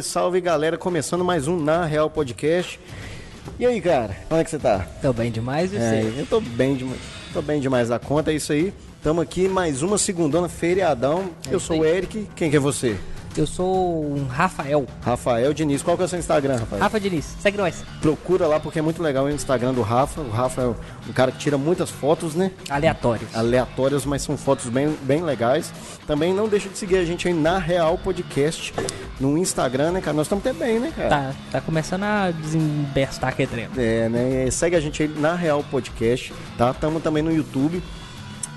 Salve, salve galera, começando mais um Na Real Podcast. E aí, cara, como é que você tá? Tô bem demais, e É, você? eu tô bem, demais, tô bem demais da conta, é isso aí. Tamo aqui, mais uma segundona, feriadão. eu isso sou o Eric, quem que é você? Eu sou um Rafael. Rafael Diniz, qual que é o seu Instagram, Rafael? Rafa Diniz, segue nós. Procura lá porque é muito legal o Instagram do Rafa. O Rafa é um cara que tira muitas fotos, né? Aleatórios. aleatórias, mas são fotos bem, bem legais. Também não deixa de seguir a gente aí na Real Podcast no Instagram, né, cara? Nós estamos até bem, né, cara? Tá, tá começando a desembestar aqui dentro. É, né? Segue a gente aí na Real Podcast, tá? Estamos também no YouTube.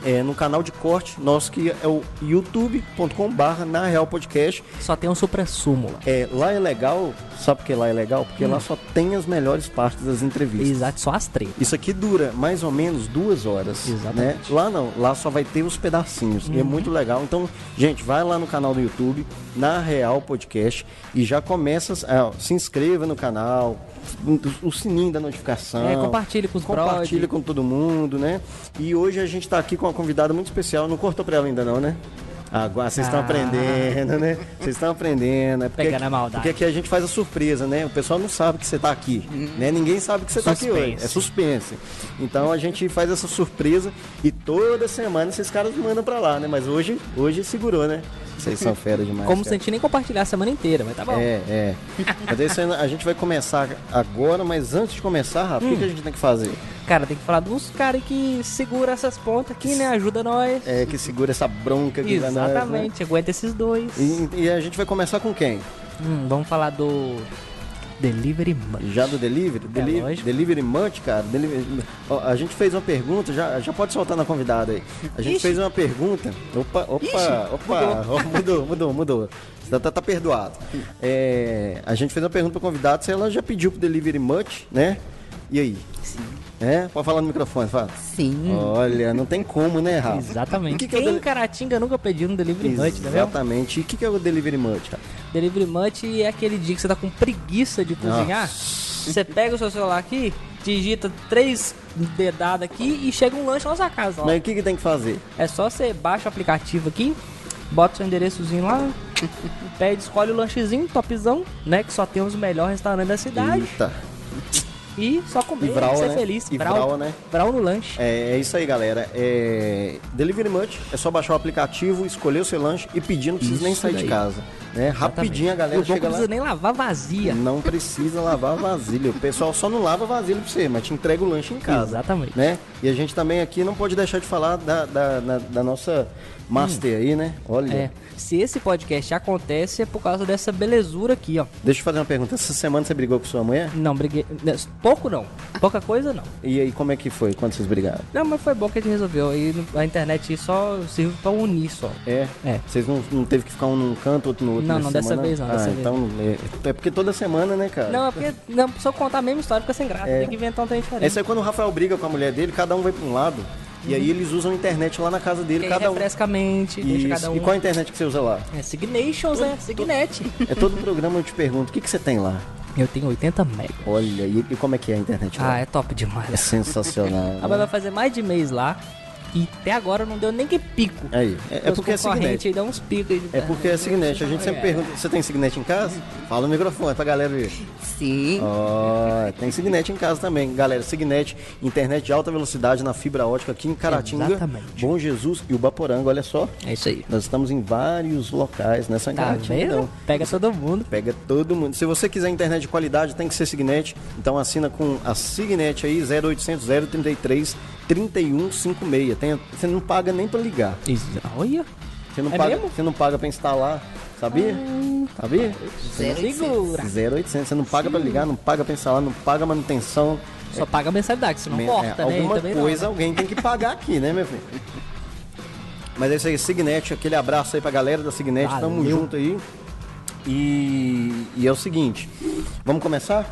É, no canal de corte nosso que é o youtube.com/barra na Real Podcast. Só tem um supra súmula. É, lá é legal, sabe por que lá é legal? Porque lá só tem as melhores partes das entrevistas. Exato, só as tretas. Isso aqui dura mais ou menos duas horas. Exatamente. Né? Lá não, lá só vai ter os pedacinhos. E é muito legal. Então, gente, vai lá no canal do YouTube, na Real Podcast, e já começa. ah, se inscreva no canal, o, sininho da notificação. É, compartilhe com os Compartilha brother. com todo mundo, né? E hoje a gente tá aqui com uma convidada muito especial. Não cortou pra ela ainda, não, né? Agora vocês estão Ah. aprendendo, né? Vocês estão aprendendo. É porque, Pegando a maldade. Porque aqui a gente faz a surpresa, né? O pessoal não sabe que você tá aqui, né? Ninguém sabe que você tá aqui hoje. É suspense. Então a gente faz essa surpresa e toda semana esses caras mandam pra lá, né? Mas hoje, hoje segurou, né? Vocês são fera demais. Como se cara. a gente nem compartilhar a semana inteira, mas tá bom. É, é. Mas isso a gente vai começar agora, mas antes de começar, Rafa, o Hum. que, que a gente tem que fazer? Cara, tem que falar dos caras que segura essas pontas aqui, né? Ajuda nós. É que segura essa bronca aqui pra nós, né? Exatamente, aguenta esses dois. E, e a gente vai começar com quem? Hum, vamos falar do Delivery Munch. Já do delivery? Deli É, lógico. delivery Munch, cara. Delivery... A gente fez uma pergunta, já, já pode soltar na convidada aí. A gente Ixi. fez uma pergunta. Opa, opa, opa. Ó, mudou, mudou, mudou. Tá, tá, tá perdoado. É, a gente fez uma pergunta pra convidada se ela já pediu pro Delivery Munch, né? E aí? Sim. É? Pode falar no microfone, fala. Sim. Olha, não tem como, né, Rafa? Exatamente. Que que é Quem em deli- Caratinga nunca pediu um Delivery Munch, tá vendo? Exatamente. E o que, que é o Delivery Munch, cara? Delivery Munch é aquele dia que você tá com preguiça de cozinhar. Você pega o seu celular aqui, digita três dedadas aqui e chega um lanche na sua casa. ó. Mas o que, que tem que fazer? É só você baixa o aplicativo aqui, bota seu endereçozinho lá, pede, escolhe o lanchezinho, topzão, né? Que só tem os melhores restaurantes da cidade. Eita. E só comer, E vral, ser né? feliz. E vral, né? Vral no lanche. É, é isso aí, galera. É... Delivery Munch é só baixar o aplicativo, escolher o seu lanche e pedir, não precisa nem Isso sair de daí. casa. Né? Rapidinho a galera chega não lá. precisa nem lavar vazia. Não precisa lavar vasilha. O pessoal só não lava vasilha pra você, mas te entrega o lanche em casa. Exatamente. Né? E a gente também aqui não pode deixar de falar da, da, da- da nossa Master aí, né? Olha. É, se esse podcast acontece é por causa dessa belezura aqui, ó. Deixa eu fazer uma pergunta. Essa semana você brigou com sua mulher? Não, briguei. Pouco não. Pouca coisa não. E aí, como é que foi quando vocês brigaram? Não, mas foi bom que a gente resolveu. Aí a internet só serve pra unir só. É? É. Vocês não, não teve que ficar um num canto, outro no outro? Não, não, dessa semana? vez não, Ah, dessa vez então é, é porque toda semana, né, cara? Não, é porque não, se eu contar a mesma história fica sem graça. É. Tem que inventar um trem diferente. Esse é quando o Rafael briga com a mulher dele, cada um vai pra um lado. E aí eles usam a internet lá na casa dele, cada um. refresca a mente, deixa cada um. E qual a internet que você usa lá? É Signations, né? Signet. É todo programa eu te pergunto, o que, que você tem lá? eu tenho 80 mega. Olha, e, e como é que é a internet lá? Ah, é top É demais. sensacional. A né? vai fazer mais de mês lá. E até agora não deu nem que pico. Aí, é, é porque é Signet. aí dão uns picos aí. É porque é Signet. A gente sempre pergunta, você tem Signet em casa? Fala no microfone pra galera ver. Sim. Ó, tem Signet em casa também. Galera, Signet, internet de alta velocidade na fibra ótica aqui em Caratinga, Exatamente. Bom Jesus e Ubaporanga, olha só. É isso aí. Nós estamos em vários locais nessa Tá Caratinga. vendo? não. Pega todo mundo. Pega todo mundo. Se você quiser internet de qualidade, tem que ser Signet. Então assina com a Signet aí, 0800 033 3156. Tem, você não paga nem pra ligar. Isso. Olha. Você não, É paga, mesmo? você não paga pra instalar. Sabia? Sabia? Segura. 0800. Você não paga pra ligar, não paga pra instalar, não paga manutenção. Só paga a mensalidade, senão Men- corta, é, né? alguma não, coisa né? alguém tem que pagar aqui, né, meu filho? Mas é isso aí, Signet, aquele abraço aí pra galera da Signet, tamo Valeu. junto aí. E, e é o seguinte, vamos começar?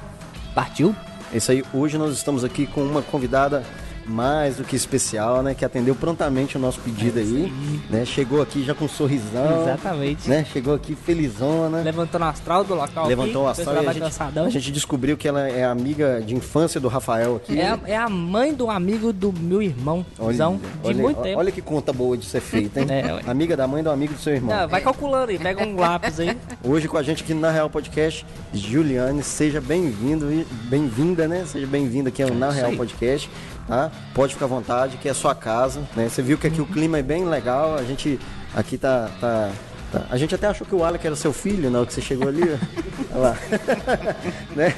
Partiu? É isso aí, hoje nós estamos aqui com uma convidada mais do que especial, né? Que atendeu prontamente o nosso pedido aí, né? Chegou aqui já com um sorrisão. Exatamente. Né? Chegou aqui felizona. Levantou no astral do local Levantou o aqui, astral fez e a trabalho gente, a gente descobriu que ela é amiga de infância do Rafael aqui. É a, é a mãe do amigo do meu irmão, Zão, de olha, muito olha, tempo. olha que conta boa de ser feita, hein? É, amiga da mãe do amigo do seu irmão. Não, vai calculando aí, pega um lápis aí. Hoje com a gente aqui Na Real Podcast, Juliane, seja bem-vindo e bem-vinda, né? Seja bem-vinda aqui ao Na isso Real. Podcast, tá? Pode ficar à vontade, que é a sua casa, né? Você viu que aqui o clima é bem legal, a gente aqui tá, tá, tá- A gente até achou que o Alec era seu filho na hora que você chegou ali. Olha lá. né?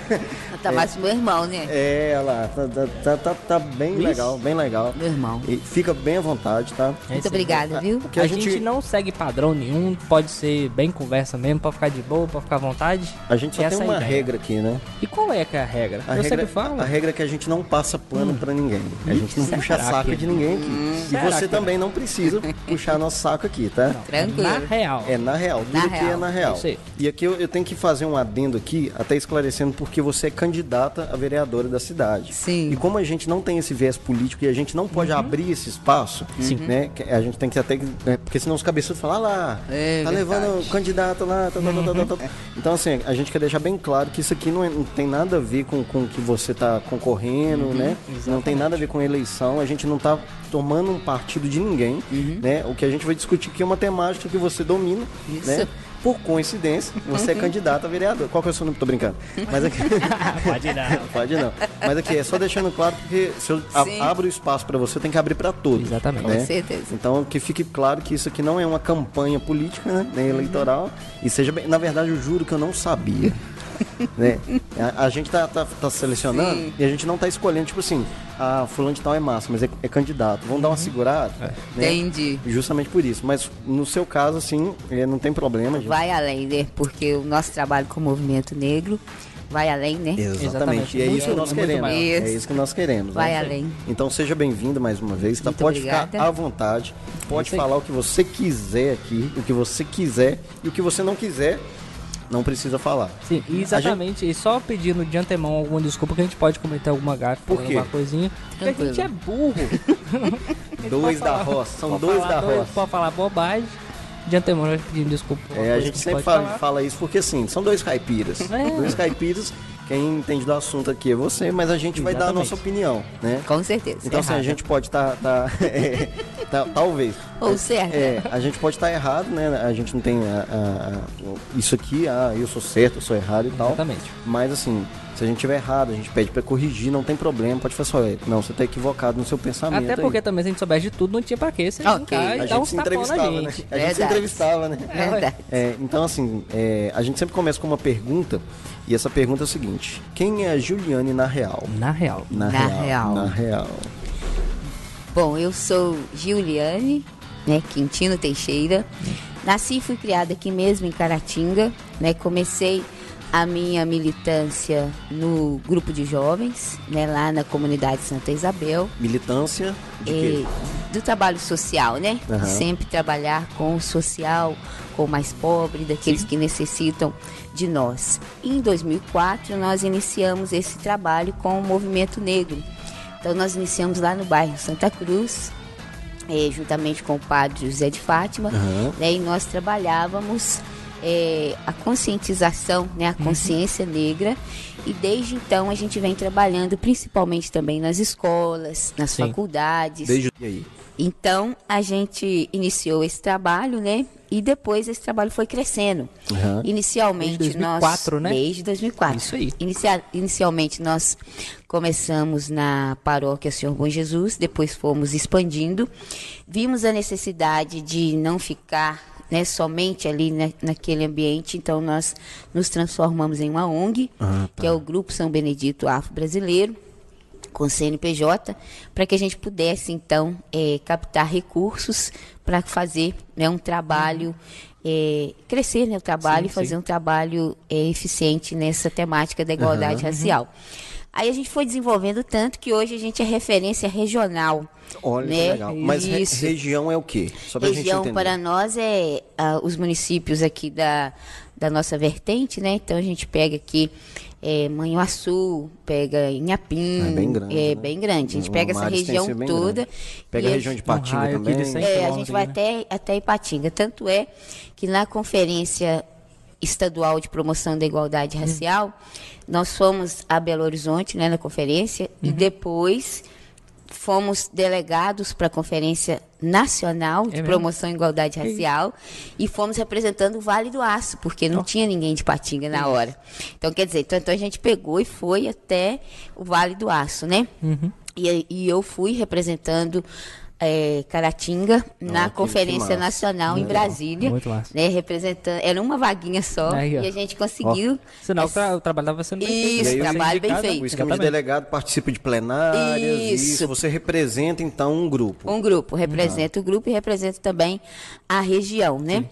Tá mais meu irmão, né? É, olha lá, tá, tá, tá, tá- tá bem legal, bem legal. Meu irmão. E fica bem à vontade, tá? É Muito obrigada, viu? Que a, a gente... gente- não segue padrão nenhum, pode ser bem conversa mesmo, pode ficar de boa, pode ficar à vontade. A gente só Essa tem é uma ideia. regra aqui, né? E qual é que é a regra? A Eu regra, sempre falo. a regra é que a gente não passa pano pra ninguém. A gente não será puxa saco que- de ninguém aqui. E será você que- também não precisa puxar nosso saco aqui, tá? Tranquilo. Na real. É na real, tudo Na aqui é real. na real. Isso aí. E aqui eu, eu tenho que fazer um adendo aqui, até esclarecendo porque você é candidata a vereadora da cidade. Sim. E como a gente não tem esse viés político e a gente não pode abrir esse espaço, né? que A gente tem que até. né, porque senão os cabeçudos falam, ah lá, É tá verdade. levando o candidato lá. tá, tá, tá, tá, tá, tá." Então, assim, a gente quer deixar bem claro que isso aqui não, é- não tem nada a ver com, o que você tá concorrendo, né? Não tem nada a ver com eleição, a gente não tá tomando um partido de ninguém, né? O que a gente vai discutir aqui é uma temática que você domina, Isso. né? Por coincidência, você é candidato a vereador. Qual que é o seu nome? Tô brincando. Mas aqui... Pode não. Pode não. Mas aqui, é só deixando claro, porque se eu a- Sim. abro o espaço para você, tem que abrir para todos. Exatamente. né? Com certeza. Então, que fique claro que isso aqui não é uma campanha política, né? nem eleitoral. E seja bem. Na verdade, eu juro que eu não sabia. Né? a, a gente tá, tá, tá selecionando Sim. e a gente não tá escolhendo, tipo assim, ah, fulano de tal é massa, mas é, é candidato. Vamos dar uma segurada? Né? Entendi. Justamente por isso. Mas no seu caso, assim, é, não tem problema. gente. Vai além, né? Porque o nosso trabalho com o movimento negro vai além, né? Exatamente. Exatamente. E é isso que nós queremos. maior. É Isso. isso que nós queremos. Vai né? além. Então seja bem-vindo mais uma vez. Tá? Pode obrigada. ficar à vontade. Pode Isso falar o que você quiser aqui, o que você quiser. E o que você não quiser, não precisa falar. Sim, exatamente. E só pedindo de antemão alguma desculpa que a gente pode cometer alguma gafe, Por alguma coisinha. Porque a Tranquilo. gente é burro. Gente Dois da falar- roça, são dois da dois- roça. Pode falar bobagem. De antemão já pedindo desculpa. É, a gente sempre fala, fala isso porque assim, são dois caipiras. É. Dois caipiras, quem entende do assunto aqui é você, mas a gente vai dar a Exatamente. nossa opinião, né? Com certeza. Então assim, a gente pode estar. talvez. Ou certo. É, a gente pode estar errado, né? A gente não tem a- a- a- isso aqui, ah, eu sou certo, eu sou errado e tal. Exatamente. Mas assim, se a gente tiver errado, a gente pede pra corrigir, não tem problema, pode falar só, é, não, você tá equivocado no seu pensamento. Até aí. porque também se a gente soubesse de tudo, não tinha pra quê você Ok. brincar a e gente se entrevistava, né? A gente se entrevistava, né? Verdade. É, então, assim, é, a gente sempre começa com uma pergunta, e essa pergunta é o seguinte: quem é a Juliane na real? Na real. Na, Na real. Na real. Bom, eu sou Giuliane, né, Quintino Teixeira. Nasci e fui criada aqui mesmo em Caratinga, né? Comecei a minha militância no grupo de jovens, né, lá na comunidade Santa Isabel. Militância de? Eh, do trabalho social, né? Aham. Sempre trabalhar com o social, com o mais pobre, daqueles que necessitam de nós. E em 2004 nós iniciamos esse trabalho com o movimento negro. Então nós iniciamos lá no bairro Santa Cruz, eh, juntamente com o padre José de Fátima, Aham. né? E nós trabalhávamos eh, a conscientização, né? A consciência negra. E desde então a gente vem trabalhando principalmente também nas escolas, nas Sim. faculdades. Desde aí. Então a gente iniciou esse trabalho, né? E depois esse trabalho foi crescendo. Aham. Inicialmente Desde 2004, nós né? desde 2004. Isso aí. Inicia- inicialmente nós começamos na paróquia Senhor Bom Jesus, depois fomos expandindo. Vimos a necessidade de não ficar né, somente ali na- naquele ambiente, então nós nos transformamos em uma ONG, Ah, tá. que é o Grupo São Benedito Afro-Brasileiro com CNPJ, para que a gente pudesse, então, eh, captar recursos para fazer né, um trabalho, eh, crescer né, o trabalho Sim, e fazer sim. um trabalho eh, eficiente nessa temática da igualdade racial. Aí a gente foi desenvolvendo tanto que hoje a gente é referência regional. Olha que né? legal. Mas re- região é o quê? Só pra gente Região entender. para nós é ah, os municípios aqui da, da nossa vertente, né? Então a gente pega aqui é, Manhuaçu, pega Inhapim. É bem grande, É né? bem grande. A gente pega essa região toda. grande. Pega e a região de Patinga raio aqui também. de 100 é, a gente vai né? até, até Ipatinga. Tanto é que na Conferência Estadual de Promoção da Igualdade Hum. Nós fomos a Belo Horizonte, né, na conferência, Uhum. e depois fomos delegados para a Conferência Nacional de É? Promoção da Igualdade Racial e fomos representando o Vale do Aço, porque não tinha ninguém de Patinga na hora. Então, quer dizer, então, então a gente pegou e foi até o Vale do Aço, né? Uhum. E, e eu fui representando eh, Caratinga na Conferência. Nacional em Legal. Brasília. Muito massa. Né, representando, era uma vaguinha só Aí, e a gente conseguiu. Senão o, tra o trabalho estava sendo bem feito. Isso, trabalho bem feito. O esquema de delegado participa de plenárias, Isso. isso. Você representa, então, um grupo. Um grupo, representa o grupo e representa também a região, né?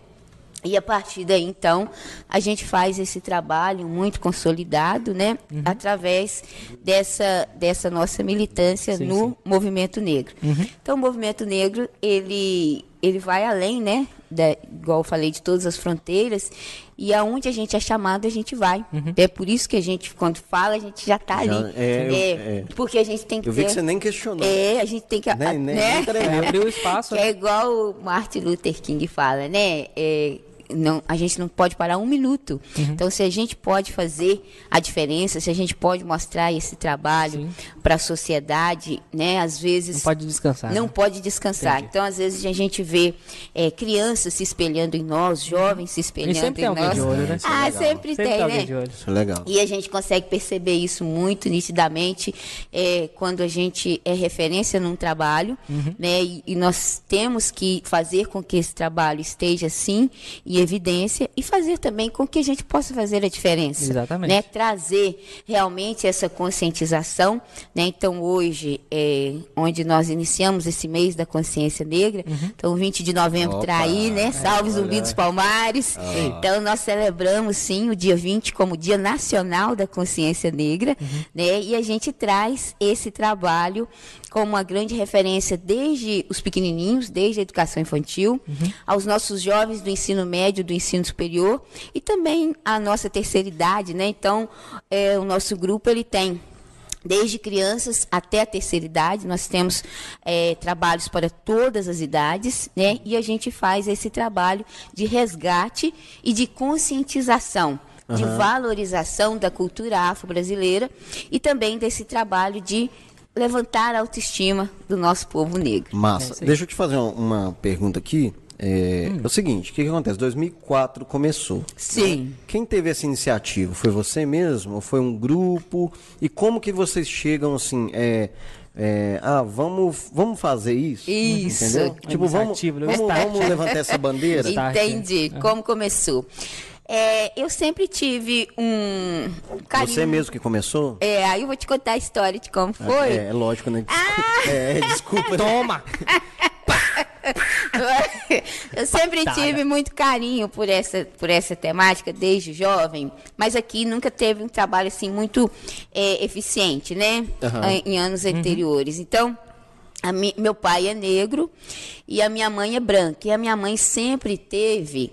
E a partir daí, então, a gente faz esse trabalho muito consolidado, né? Uhum. Através dessa, dessa nossa militância Sim, no sim. Uhum. movimento negro. Então, o movimento negro, ele, ele vai além, né? Da, igual eu falei, de todas as fronteiras. E aonde a gente é chamado, a gente vai. Uhum. É por isso que a gente, quando fala, a gente já está ali. é, É, é. Porque a gente tem que Eu vi ter... que você nem questionou. É, a gente tem que... Nem- nem- né? nem. É, abriu espaço. Que é igual o Martin Luther King fala, né? É, não, a gente não pode parar um minuto. Uhum. Então, se a gente pode fazer a diferença, se a gente pode mostrar esse trabalho para a sociedade, né? Às vezes Não pode descansar. não né? pode descansar. Entendi. Então, às vezes, a gente vê é, crianças se espelhando em nós, jovens se espelhando sempre em tem nós. de olho, né? Isso Ah, legal. sempre, Sempre tem, né? de olho. Isso é legal. E a gente consegue perceber isso muito nitidamente é, quando a gente é referência num trabalho, Uhum. né? E, e nós temos que fazer com que esse trabalho esteja sim evidência e fazer também com que a gente possa fazer a diferença, Exatamente. né? Trazer realmente essa conscientização, né? Então hoje, é, onde nós iniciamos esse mês da consciência negra, então 20 de novembro Opa, tá aí, né? Salve Zumbi olha. dos Palmares. Então nós celebramos sim o dia 20 como Dia Nacional da Consciência Negra, né? E a gente traz esse trabalho como uma grande referência desde os pequenininhos, desde a educação infantil, aos nossos jovens do ensino médio, do ensino superior e também a nossa terceira idade, né? Então, é, o nosso grupo ele tem Desde crianças até a terceira idade, nós temos eh, trabalhos para todas as idades, né? E a gente faz esse trabalho de resgate e de conscientização, de valorização da cultura afro-brasileira e também desse trabalho de levantar a autoestima do nosso povo negro. É Massa. aí. Deixa eu te fazer uma pergunta aqui. É, Hum. é o seguinte, o que, que acontece? 2004 começou. Sim. Quem teve essa iniciativa? Foi você mesmo? Ou foi um grupo? E como que vocês chegam assim, é, é, ah, vamos, vamos fazer isso? Isso. Entendeu? Tipo, vamos, né? vamos, vamos levantar essa bandeira? Entendi como começou. É, eu sempre tive um carinho. Você mesmo que começou? É, aí eu vou te contar a história de como foi. É, é lógico, né? É, desculpa. né? Toma! Eu sempre tive muito carinho por essa, por essa temática desde jovem, mas aqui nunca teve um trabalho assim muito é, eficiente, né? Aham. Em, em anos anteriores. Então, a mi- meu pai é negro e a minha mãe é branca. E a minha mãe sempre teve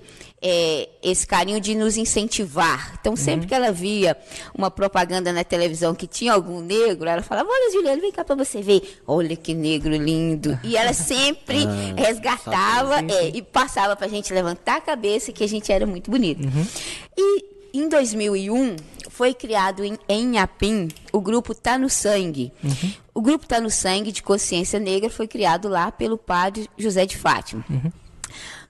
é, esse carinho de nos incentivar. Então, sempre que ela via uma propaganda na televisão que tinha algum negro, ela falava: Olha, Juliana, vem cá pra você ver. Olha que negro lindo. E ela sempre resgatava é, e passava pra gente levantar a cabeça que a gente era muito bonito. E em 2001 foi criado em, em Inhapim o grupo Tá no Sangue. O grupo Tá no Sangue de Consciência Negra foi criado lá pelo padre José de Fátima.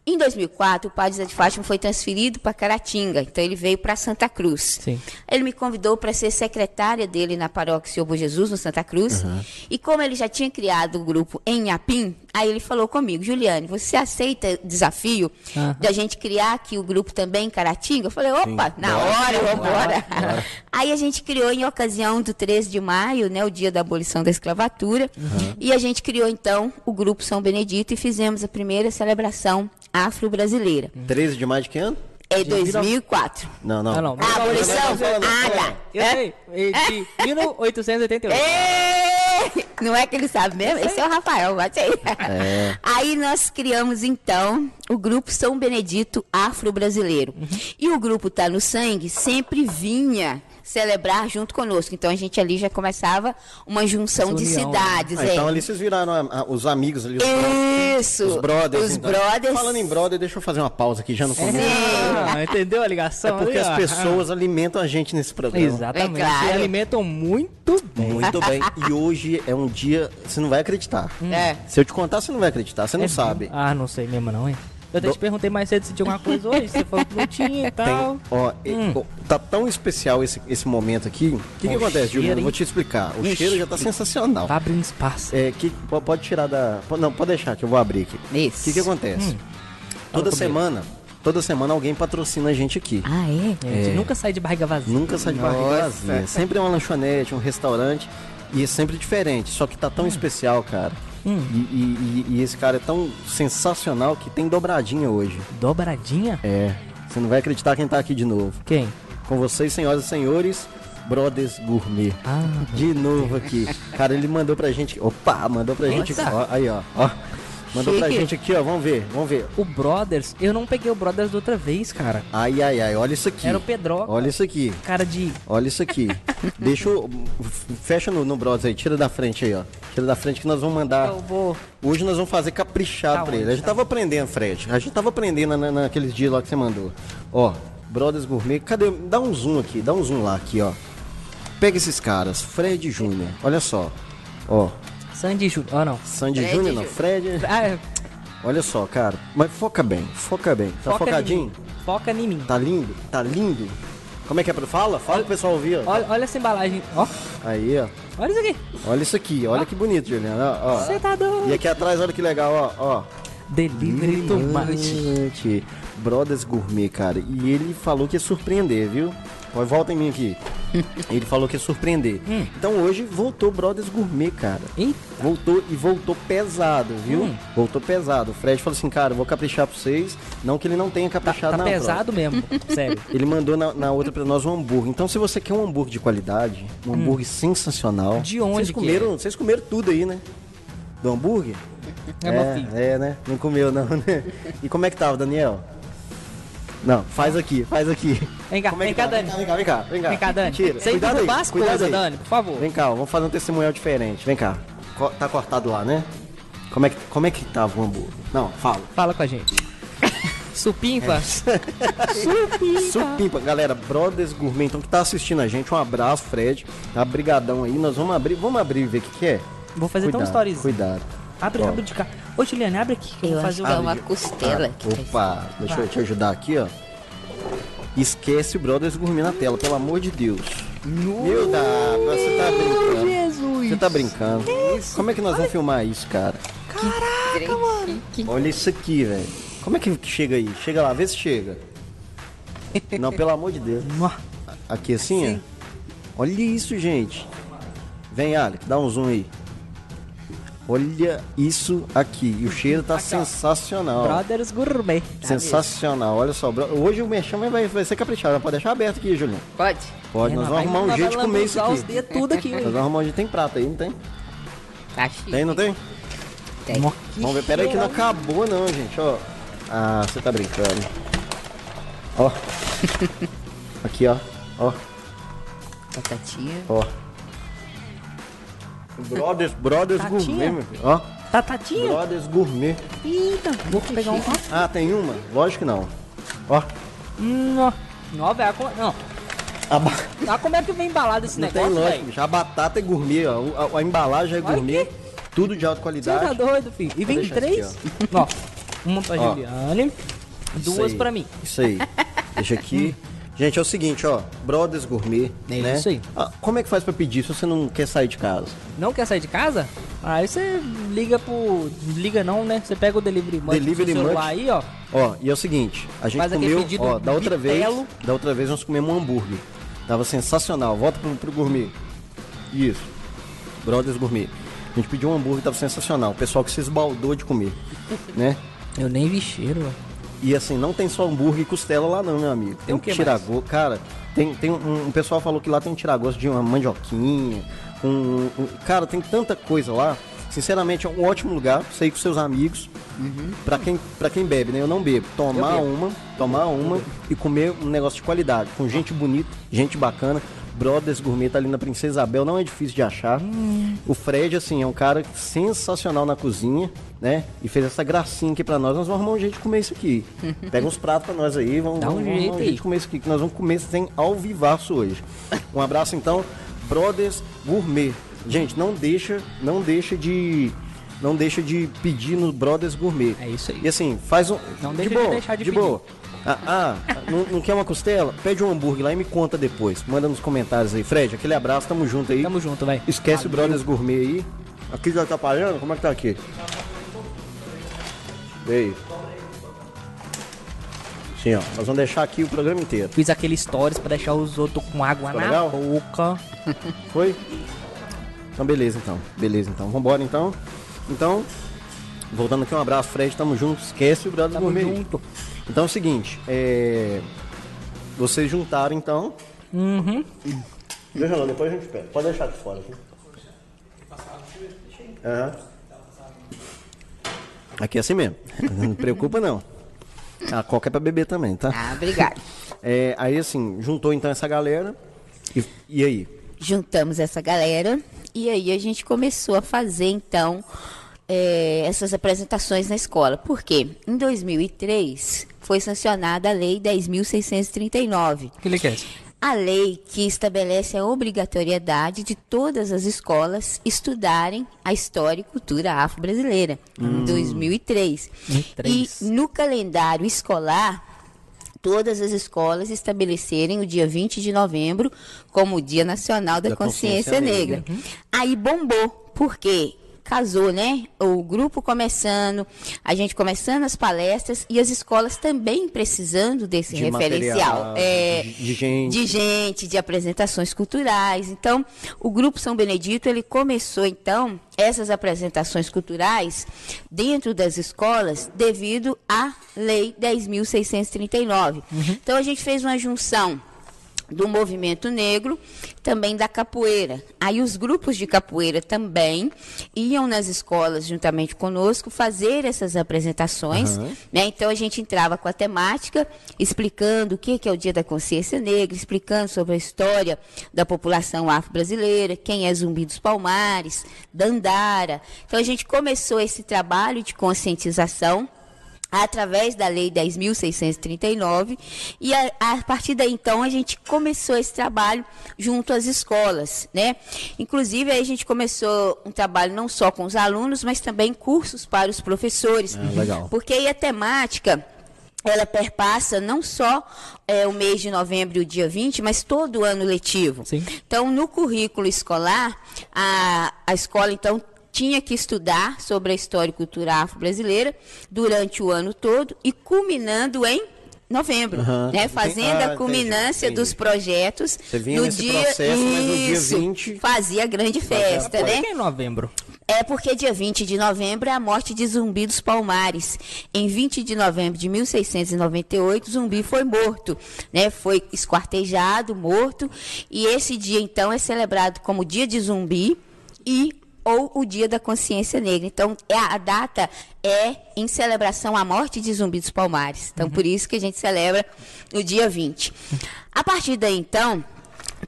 Em 2004, o padre José de Fátima foi transferido para Caratinga, então ele veio para Santa Cruz. Sim. Ele me convidou para ser secretária dele na paróquia Senhor Bom Jesus, no Santa Cruz. E como ele já tinha criado o grupo em Inhapim, aí ele falou comigo, Juliane, você aceita o desafio Aham. da gente criar aqui o grupo também em Caratinga? Eu falei, opa, na bora. hora, vamos embora. Aí a gente criou em ocasião do 13 de maio, né, o dia da abolição da escravatura, e a gente criou então o grupo São Benedito e fizemos a primeira celebração afro-brasileira. 13 de maio de que ano? É 2004. Não, não. Ah, não. A abolição? Não, não, não, não, Ah, não. tá. Eu sei. é De 1888. Ê! Não é que ele sabe mesmo? Esse é o Rafael, bate aí. Aí nós criamos, então, o grupo São Benedito Afro-Brasileiro. Uhum. E o grupo Tá no Sangue sempre vinha celebrar junto conosco. Então a gente ali já começava uma junção Essa de união, né? cidades. Ah, é. então ali vocês viraram a- a- os amigos ali, os, bro- Isso! os brothers. Os então. brothers. Falando em brother, deixa eu fazer uma pausa aqui já no começo. Ah, entendeu a É ligação? porque ali, as ó? pessoas alimentam a gente nesse programa. Exatamente. É claro. Se alimentam muito bem. Muito bem. E hoje é um dia, você não vai acreditar. É. Se eu te contar, você não vai acreditar, você não É sabe. Ah, não sei mesmo não, hein? Eu até te perguntei mais cedo se tinha alguma coisa hoje, você falou que não tinha e tal. Tem, ó, e- Hum. tá tão especial esse, esse momento aqui. O que, que acontece? Eu vou te explicar. O Ixi. cheiro já tá sensacional. Tá abrindo espaço. É, que, po- pode tirar da. Não, pode deixar que eu vou abrir aqui. Isso. O que, que acontece? Hum. Toda comigo. semana, toda semana alguém patrocina a gente aqui. Ah, é? A gente É. nunca sai de barriga vazia. Nunca sai de barriga Nossa. vazia. Sempre é uma lanchonete, um restaurante. E é sempre diferente. Só que tá tão especial, cara. Hum. E, e- e- esse cara é tão sensacional que tem dobradinha hoje. Dobradinha? É. Você não vai acreditar quem tá aqui de novo. Quem? Com vocês, senhoras e senhores, Brothers Gourmet. Ah, De novo aqui. Cara, ele mandou pra gente. Opa, mandou pra gente. Eita. Ó, aí, ó. ó. Mandou pra gente aqui, ó. Vamos ver, vamos ver. o Brothers, eu não peguei o Brothers da outra vez, cara. Ai, ai, ai. Olha isso aqui. Era o Pedro. Olha isso aqui. Cara de. Olha isso aqui. Deixa f- Fecha no, no Brothers aí. Tira da frente aí, ó. Tira da frente que nós vamos mandar. Eu vou. Hoje nós vamos fazer caprichado Tá pra ele. onde? A gente tava aprendendo, Fred. A gente tava aprendendo na, naqueles dias lá que você mandou. Ó, Brothers Gourmet. Cadê? Dá um zoom aqui, dá um zoom lá aqui, ó. Pega esses caras, Fred Júnior. Olha só. Ó, Sandy Júnior. Ah, não. Sandy Júnior não, Júnior. Fred. Ah, é. Olha só, cara. Mas foca bem, foca bem. Tá foca em focadinho? mim. Foca em mim. Tá lindo? Tá lindo? Como é que é? pra- Fala, fala pro pessoal ouvir, ó. Olha, olha essa embalagem. Ó, Aí, ó. olha isso aqui. Olha isso aqui, olha que bonito, ó, ó. Você tá doido. E aqui atrás, olha que legal, ó, ó. Delivery tomate. Gente, Brothers Gourmet, cara. E ele falou que ia surpreender, viu? Pode volta em mim aqui. Ele falou que ia surpreender. Hum. Então hoje voltou Brothers Gourmet, cara. Eita. Voltou e voltou pesado, viu? Hum. Voltou pesado. O Fred falou assim, cara, vou caprichar pra vocês. Não que ele não tenha Tá, caprichado tá na pesado mesmo. Sério. Ele mandou na, na outra pra nós um hambúrguer. Então, se você quer um hambúrguer de qualidade, um hambúrguer sensacional. Hum. De onde Vocês comeram, é? vocês comeram tudo aí, né? Do hambúrguer? É, filho. é, né? Não comeu, não, né? E como é que tava, Daniel? Não, faz aqui, faz aqui. Vem cá, Como é vem cá, tá? Dani. Vem cá, vem cá, vem cá. Vem cá, Dani. Tira. Sem Cuidado aí, as cuidado coisas, aí. Dani, por favor. Vem cá, ó, vamos fazer um testemunhal diferente. Vem cá. Co- Tá cortado lá, né? Como é que, como é que tava o hambúrguer? Não, fala. Fala com a gente. Supimpa. Supimpa, galera, Brothers Gourmet, então que tá assistindo a gente, um abraço, Fred, tá brigadão aí, nós vamos abrir, vamos abrir e ver o que que é? Vou fazer um Cuidado, stories. Cuidado. Abre, Ó. abre de cá. Ô, Juliane, abre aqui. que Eu Eu vou acho fazer que é o. uma costela. tá Opa, deixa eu te ajudar aqui, ó. Esquece o Brothers Gourmet na tela, pelo amor de Deus. Meu da, você tá brincando. Jesus. Você tá brincando. Como é que nós vamos filmar isso, cara? chique. Olha isso aqui, velho. Como é que chega aí? Chega lá, vê se chega. Não, pelo amor de Deus. Aqui assim, ó. Olha isso, gente. Vem, Alec, dá um zoom aí. Olha isso aqui. E o cheiro tá Aqui, sensacional. Brothers Gourmet. Sensacional. Olha só. Hoje o merchan vai, vai ser caprichado. Pode deixar aberto aqui, Julião. Pode? Pode. É, nós vamos arrumar um jeito de comer isso aqui. os dedos tudo aqui. Nós vamos arrumar um jeito. Tem prato aí, não tem? Tá chique. Tem, não tem? Tem. Vamos ver. Pera aí que não acabou não, gente. Ó. Ah, você tá brincando. Ó. Aqui, ó. Ó. Batatinha. Ó. Brothers, Brothers Tatinha? Gourmet, meu filho. Ó. Batatinha? Brothers Gourmet. Eita, vou pegar um. Ah, tem uma? Lógico que não. Ó. Nó. Nó, velho. Não. A ba- Ah, como é que vem embalado esse Não tem negócio, lógico, velho? bicho. A batata é gourmet, ó. A, a embalagem é Olha gourmet. aqui. Tudo de alta Você qualidade. tá doido, filho? E vem três? esse Ó. Uma pra Ó. Juliane. Duas pra mim. Isso aí. Deixa aqui. Gente, é o seguinte, ó. Brothers Gourmet, É né? isso aí. Ah, como é que faz pra pedir se você não quer sair de casa? Não quer sair de casa? Aí você liga pro. Liga não, né? Você pega o delivery munch Delivery celular Munch. aí, ó. Ó, e é o seguinte, a gente Faz comeu, ó, da outra bitelo. vez, da outra vez nós comemos um hambúrguer. Tava sensacional. Volta pro, pro gourmet. Isso. Brothers Gourmet. A gente pediu um hambúrguer, tava sensacional. O pessoal que se esbaldou de comer, né? Eu nem vi cheiro, ó. E assim, não tem só hambúrguer e costela lá não, meu amigo. Tem o um tiragosto, cara. Tem, tem um, um pessoal falou que lá tem um tiragosto de uma mandioquinha. Um, um- cara, tem tanta coisa lá. Sinceramente, é um ótimo lugar pra você ir com seus amigos. Pra, quem, pra quem bebe, né? Eu não bebo. Tomar bebo. uma, tomar uma e comer um negócio de qualidade. Com gente bonita, gente bacana. Brothers Gourmet tá ali na Princesa Isabel, não é difícil de achar. O Fred, assim, é um cara sensacional na cozinha, né? E fez essa gracinha aqui pra nós. Nós vamos arrumar um jeito de comer isso aqui. Pega uns pratos pra nós aí, vamos, Dá um vamos arrumar jeito um aí. de comer isso aqui, que nós vamos comer sem ao vivaço hoje. Um abraço então, Brothers Gourmet. Gente, não deixa, não deixa de não deixa de pedir no Brothers Gourmet. É isso aí. E assim, faz um Não de deixa de boa, deixar de de pedir. boa. Ah, ah, não, não quer uma costela? Pede um hambúrguer lá e me conta depois. Manda nos comentários aí. Fred, aquele abraço, tamo junto aí. Tamo junto, vai. Esquece o Brothers Gourmet aí. Aqui já tá atrapalhando? Como é que tá aqui? Vê aí. Sim, ó. Nós vamos deixar aqui o programa inteiro. Fiz aquele stories pra deixar os outros com água Ficou na legal? boca. Foi? Então beleza então. Beleza então. Vambora então. Então, voltando aqui, um abraço, Fred, tamo junto. Esquece o Brothers Tamo Gourmet. junto. Então é o seguinte, é... Vocês juntaram então. Uhum. Deixa lá, depois a gente pega. Pode deixar aqui fora. Aqui. Aham. Aqui é assim mesmo. Não preocupa não. A coca é pra beber também, tá? Ah, obrigada. É, aí assim, juntou então essa galera. E, e aí? Juntamos essa galera e aí a gente começou a fazer, então, é, essas apresentações na escola. Por quê? Em 2003 foi sancionada a Lei 10.639. O que ele quer? A lei que estabelece a obrigatoriedade de todas as escolas estudarem a história e cultura afro-brasileira, em 2003. 2003. E no calendário escolar, todas as escolas estabelecerem o dia 20 de novembro como o Dia Nacional da, Da Consciência, Consciência Negra. Aí bombou, porque casou, né? O grupo começando, a gente começando as palestras e as escolas também precisando desse De referencial. material, É, de- de gente. de gente, de apresentações culturais. Então, o Grupo São Benedito, ele começou, então, essas apresentações culturais dentro das escolas devido à Lei 10.639. Então, a gente fez uma junção do movimento negro, também da capoeira. Aí os grupos de capoeira também iam nas escolas juntamente conosco fazer essas apresentações. né? Então a gente entrava com a temática, explicando o que que é o Dia da Consciência Negra, explicando sobre a história da população afro-brasileira, quem é Zumbi dos Palmares, Dandara. Então a gente começou esse trabalho de conscientização através da lei 10.639 e a, a partir daí então a gente começou esse trabalho junto às escolas, né? Inclusive aí a gente começou um trabalho não só com os alunos, mas também cursos para os professores. Ah, legal. Porque aí a temática ela perpassa não só é, o mês de novembro e o dia 20, mas todo o ano letivo. Sim. Então, no currículo escolar, a, a escola, então, tinha que estudar sobre a história e cultura afro-brasileira durante o ano todo e culminando em novembro, Aham. né? Fazendo Ah, a culminância entendi. dos projetos. Você vinha no nesse dia, processo, mas no dia Isso, 20 fazia a grande festa, Por né? que em novembro? É porque dia 20 de novembro é a morte de Zumbi dos Palmares. Em 20 de novembro de 1698, Zumbi foi morto, né? Foi esquartejado, morto, e esse dia então é celebrado como Dia de Zumbi e ou o Dia da Consciência Negra. Então, é a data é em celebração à morte de Zumbi dos Palmares. Então, por isso que a gente celebra no dia 20. A partir daí, então,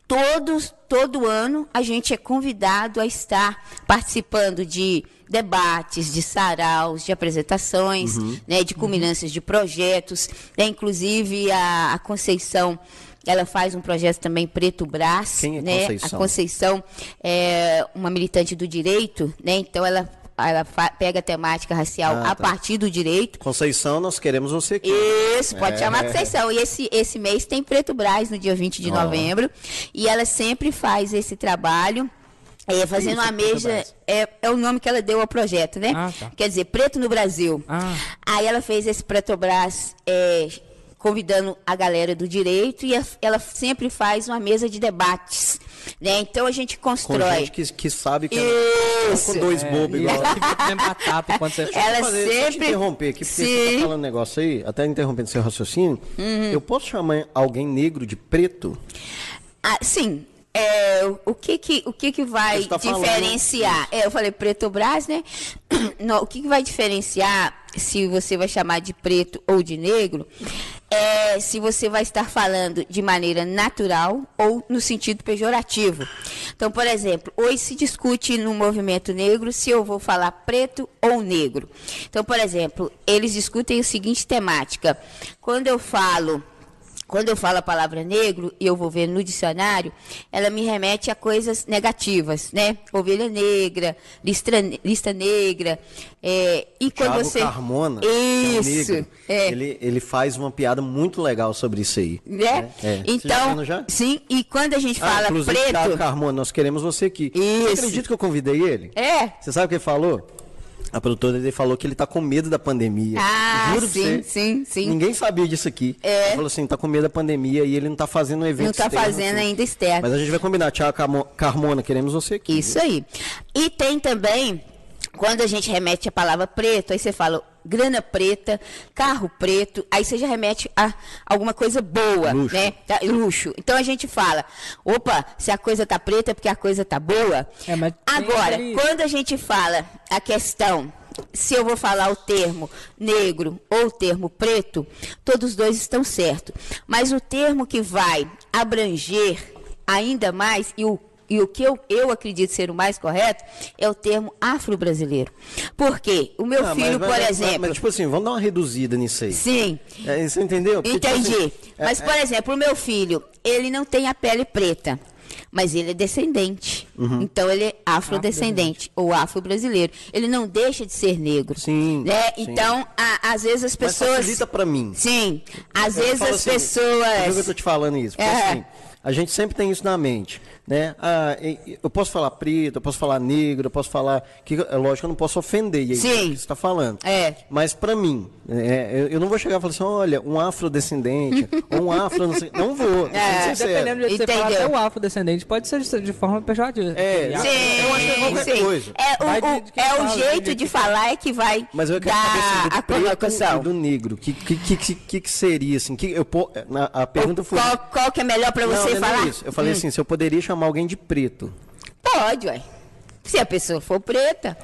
todos, todo ano a gente é convidado a estar participando de debates, de saraus, de apresentações, Uhum. né, de culminâncias de projetos. né, inclusive a, a Conceição, ela faz um projeto também Preto Brás. Quem é né? Conceição? A Conceição é uma militante do direito, né? Então ela, ela pega a temática racial Ah, a tá. partir do direito. Conceição, nós queremos você aqui. Isso, pode É. chamar Conceição. E esse, esse mês tem Preto Brás no dia 20 de Ó. novembro. E ela sempre faz esse trabalho. é, fazendo isso, uma mesa. É, é o nome que ela deu ao projeto, né? Ah, tá. Quer dizer, Preto no Brasil. Ah. Aí ela fez esse Pretobras é, convidando a galera do direito e a- ela sempre faz uma mesa de debates. Né? Então a gente Com constrói. gente que, que sabe que é Isso. com dois bobos E igual. ela enquanto você... Ela Deixa eu fazer- deixa eu te sempre- interromper aqui, porque você Sim. tá falando um negócio aí, até interrompendo seu raciocínio. Uhum. Eu posso chamar alguém negro de preto? Ah, sim. É, o- que que, o que que vai tá falando diferenciar? É, eu falei preto brás, né? Não, o que que vai diferenciar se você vai chamar de preto ou de negro? É se você vai estar falando de maneira natural ou no sentido pejorativo. Então, por exemplo, hoje se discute no movimento negro se eu vou falar preto ou negro. Então, por exemplo, eles discutem a seguinte temática. Quando eu falo quando eu falo a palavra negro, e eu vou ver no dicionário, ela me remete a coisas negativas, né? Ovelha negra, listra, lista negra. é, e quando Thiago você. Carmona, é Isso. negro, é. ele, ele faz uma piada muito legal sobre isso aí. Né? É. Você já Então, viu, já? sim, e quando a gente Ah, fala inclusive, Thiago preto. Carmona, nós queremos você aqui. Você Isso. acredita que eu convidei ele? É. Você sabe o que ele falou? A produtora dele falou que ele tá com medo da pandemia. Ah, Juro sim, você. sim, sim. Ninguém sabia disso aqui. É. Ele falou assim, tá com medo da pandemia e ele não tá fazendo um evento Não está externo, fazendo assim. ainda externo. Mas a gente vai combinar. Thiago Carmo- Carmona, queremos você aqui. Isso aí. E tem também, quando a gente remete a palavra preto, aí você fala grana preta, carro preto, aí você já remete a alguma coisa boa, Luxo. né? Tá, Luxo. Então a gente fala, opa, se a coisa tá preta é porque a coisa tá boa. É, Agora, quando a gente fala a questão se eu vou falar o termo negro ou o termo preto, todos dois estão certos. Mas o termo que vai abranger ainda mais e o e o que eu, eu acredito ser o mais correto é o termo afro-brasileiro. Por quê? O meu Ah, mas- filho, mas- por mas- exemplo. Mas, tipo assim, vamos dar uma reduzida nisso aí. sim, É, você entendeu? Porque, tipo entendi. assim, é- mas, por exemplo, o meu filho, ele não tem a pele preta. Mas ele é descendente. Uhum. Então ele é afrodescendente ou afro-brasileiro. Ele não deixa de ser negro. Sim, Né? sim. Então, a- às vezes as Mas pessoas. facilita pra mim. Sim. Às Eu vezes as assim, Por que eu pessoas. tô te falando isso? Porque É. assim, a gente sempre tem isso na mente, né? Ah, eu posso falar preto, eu posso falar negro, eu posso falar... Que, é lógico que eu não posso ofender, e aí Sim. é o que você está falando. É. Mas pra mim, é, eu, não vou chegar e falar assim, olha, um afrodescendente, ou um afro... Não, sei, não vou, É. Dependendo do jeito que você fala, Entendeu? até o afrodescendente pode ser de, de forma pejorativa. É, sim. eu acho que é qualquer sim. coisa. É, o, de- de é o fala, jeito de de falar é que vai Mas eu quero saber assim, dar do a colocação. do negro. O que, que, que, que, que, que seria, assim? Que eu, po- na- a pergunta foi... Qual, qual que é melhor pra Não, você não é falar? isso. Eu falei Hum. assim, se eu poderia chamar alguém de preto. Pode, ué. Se a pessoa for preta.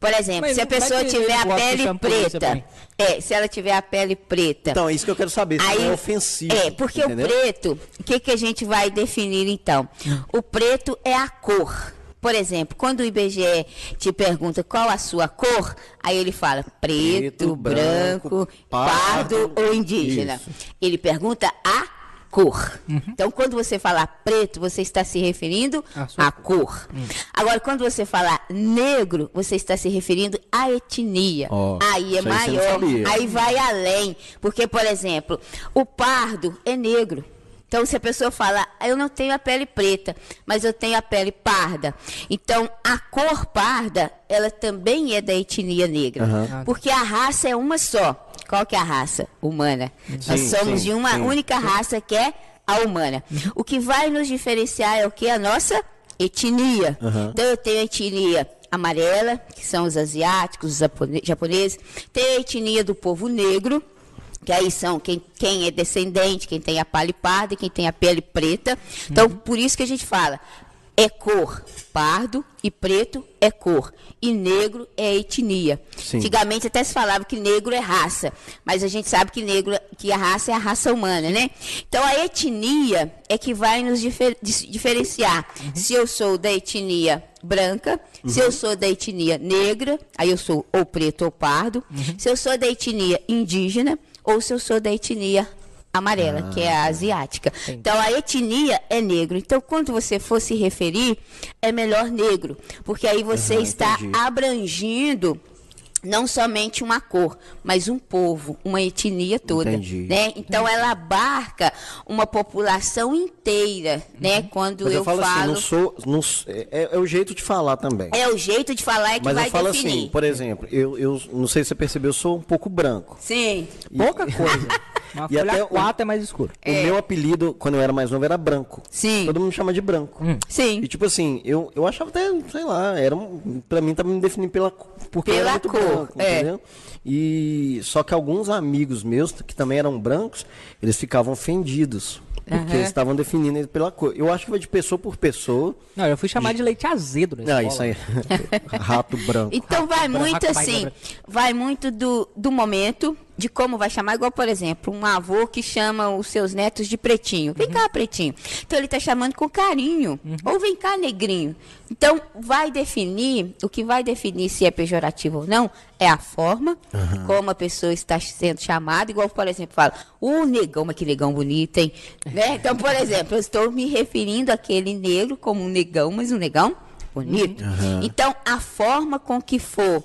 Por exemplo, Mas se a pessoa tiver a pele preta. É, se ela tiver a pele preta. Então, é isso que eu quero saber, se não é ofensivo. É, porque entendeu? o preto, o que, que a gente vai definir então? O preto é a cor. Por exemplo, quando o IBGE te pergunta qual a sua cor, aí ele fala preto, Preto, branco, branco, pardo, pardo, ou indígena. isso. Ele pergunta a cor. Então, quando você falar preto, você está se referindo à cor. Agora, quando você falar negro, você está se referindo à etnia. Ó, aí é maior. Aí vai além. Porque, por exemplo, o pardo é negro. Então, se a pessoa fala, "Ah, eu não tenho a pele preta, mas eu tenho a pele parda. Então, a cor parda, ela também é da etnia negra. Aham. Porque a raça é uma só. Qual que é a raça? Humana. Nós Sim, somos sim, de uma sim. única raça que é a humana. O que vai nos diferenciar é o que? A nossa etnia. Aham. Então, eu tenho a etnia amarela, que são os asiáticos, os japone- japoneses. Tem a etnia do povo negro, que aí são quem, quem é descendente, quem tem a pele parda e quem tem a pele preta. Então, por isso que a gente fala, é cor. Pardo e preto é cor. E negro é etnia. Sim. Antigamente até se falava que negro é raça, mas a gente sabe que negro, que a raça é a raça humana, né? Então a etnia é que vai nos difer- diferenciar. Se eu sou da etnia branca, se eu sou da etnia negra, aí eu sou ou preto ou pardo. Se eu sou da etnia indígena ou se eu sou da etnia amarela, que é a asiática. Então a etnia é negro. Então quando você for se referir, é melhor negro, porque aí você Aham, está entendi. abrangindo não somente uma cor, mas um povo, uma etnia toda, Entendi. né? Então ela abarca uma população inteira, né? Quando Mas eu, eu falo, falo, assim, não sou. Não, s- é, é o jeito de falar também. é o jeito de falar é que Mas vai eu falo definir. assim, por exemplo, eu, eu não sei se você percebeu, eu sou um pouco branco. Sim. Pouca coisa. Uma E até folha o- 4 é mais escuro. O meu apelido, quando eu era mais novo, era branco. Sim. Todo mundo me chama de branco. Sim. E tipo assim, eu, eu achava até, sei lá, era um, pra mim tava me definindo pela porque eu Pela era muito cor, branco, é. entendeu? E só que alguns amigos meus que também eram brancos, eles ficavam ofendidos. Porque Aham. eles estavam definindo ele pela cor. Eu acho que vai de pessoa por pessoa. Não, eu fui chamar de leite azedo na Ah, escola. isso aí. Rato branco. Então vai branco, muito assim, vai muito do, do momento, de como vai chamar, igual, por exemplo, um avô que chama os seus netos de pretinho. Vem cá, pretinho. Então ele está chamando com carinho. Ou vem cá, negrinho. Então vai definir, o que vai definir se é pejorativo ou não, é a forma como a pessoa está sendo chamada. Igual, por exemplo, fala, o negão, mas que negão bonito, hein? Né? Então, por exemplo, eu estou me referindo àquele negro como um negão, mas um negão bonito. Então, a forma com que for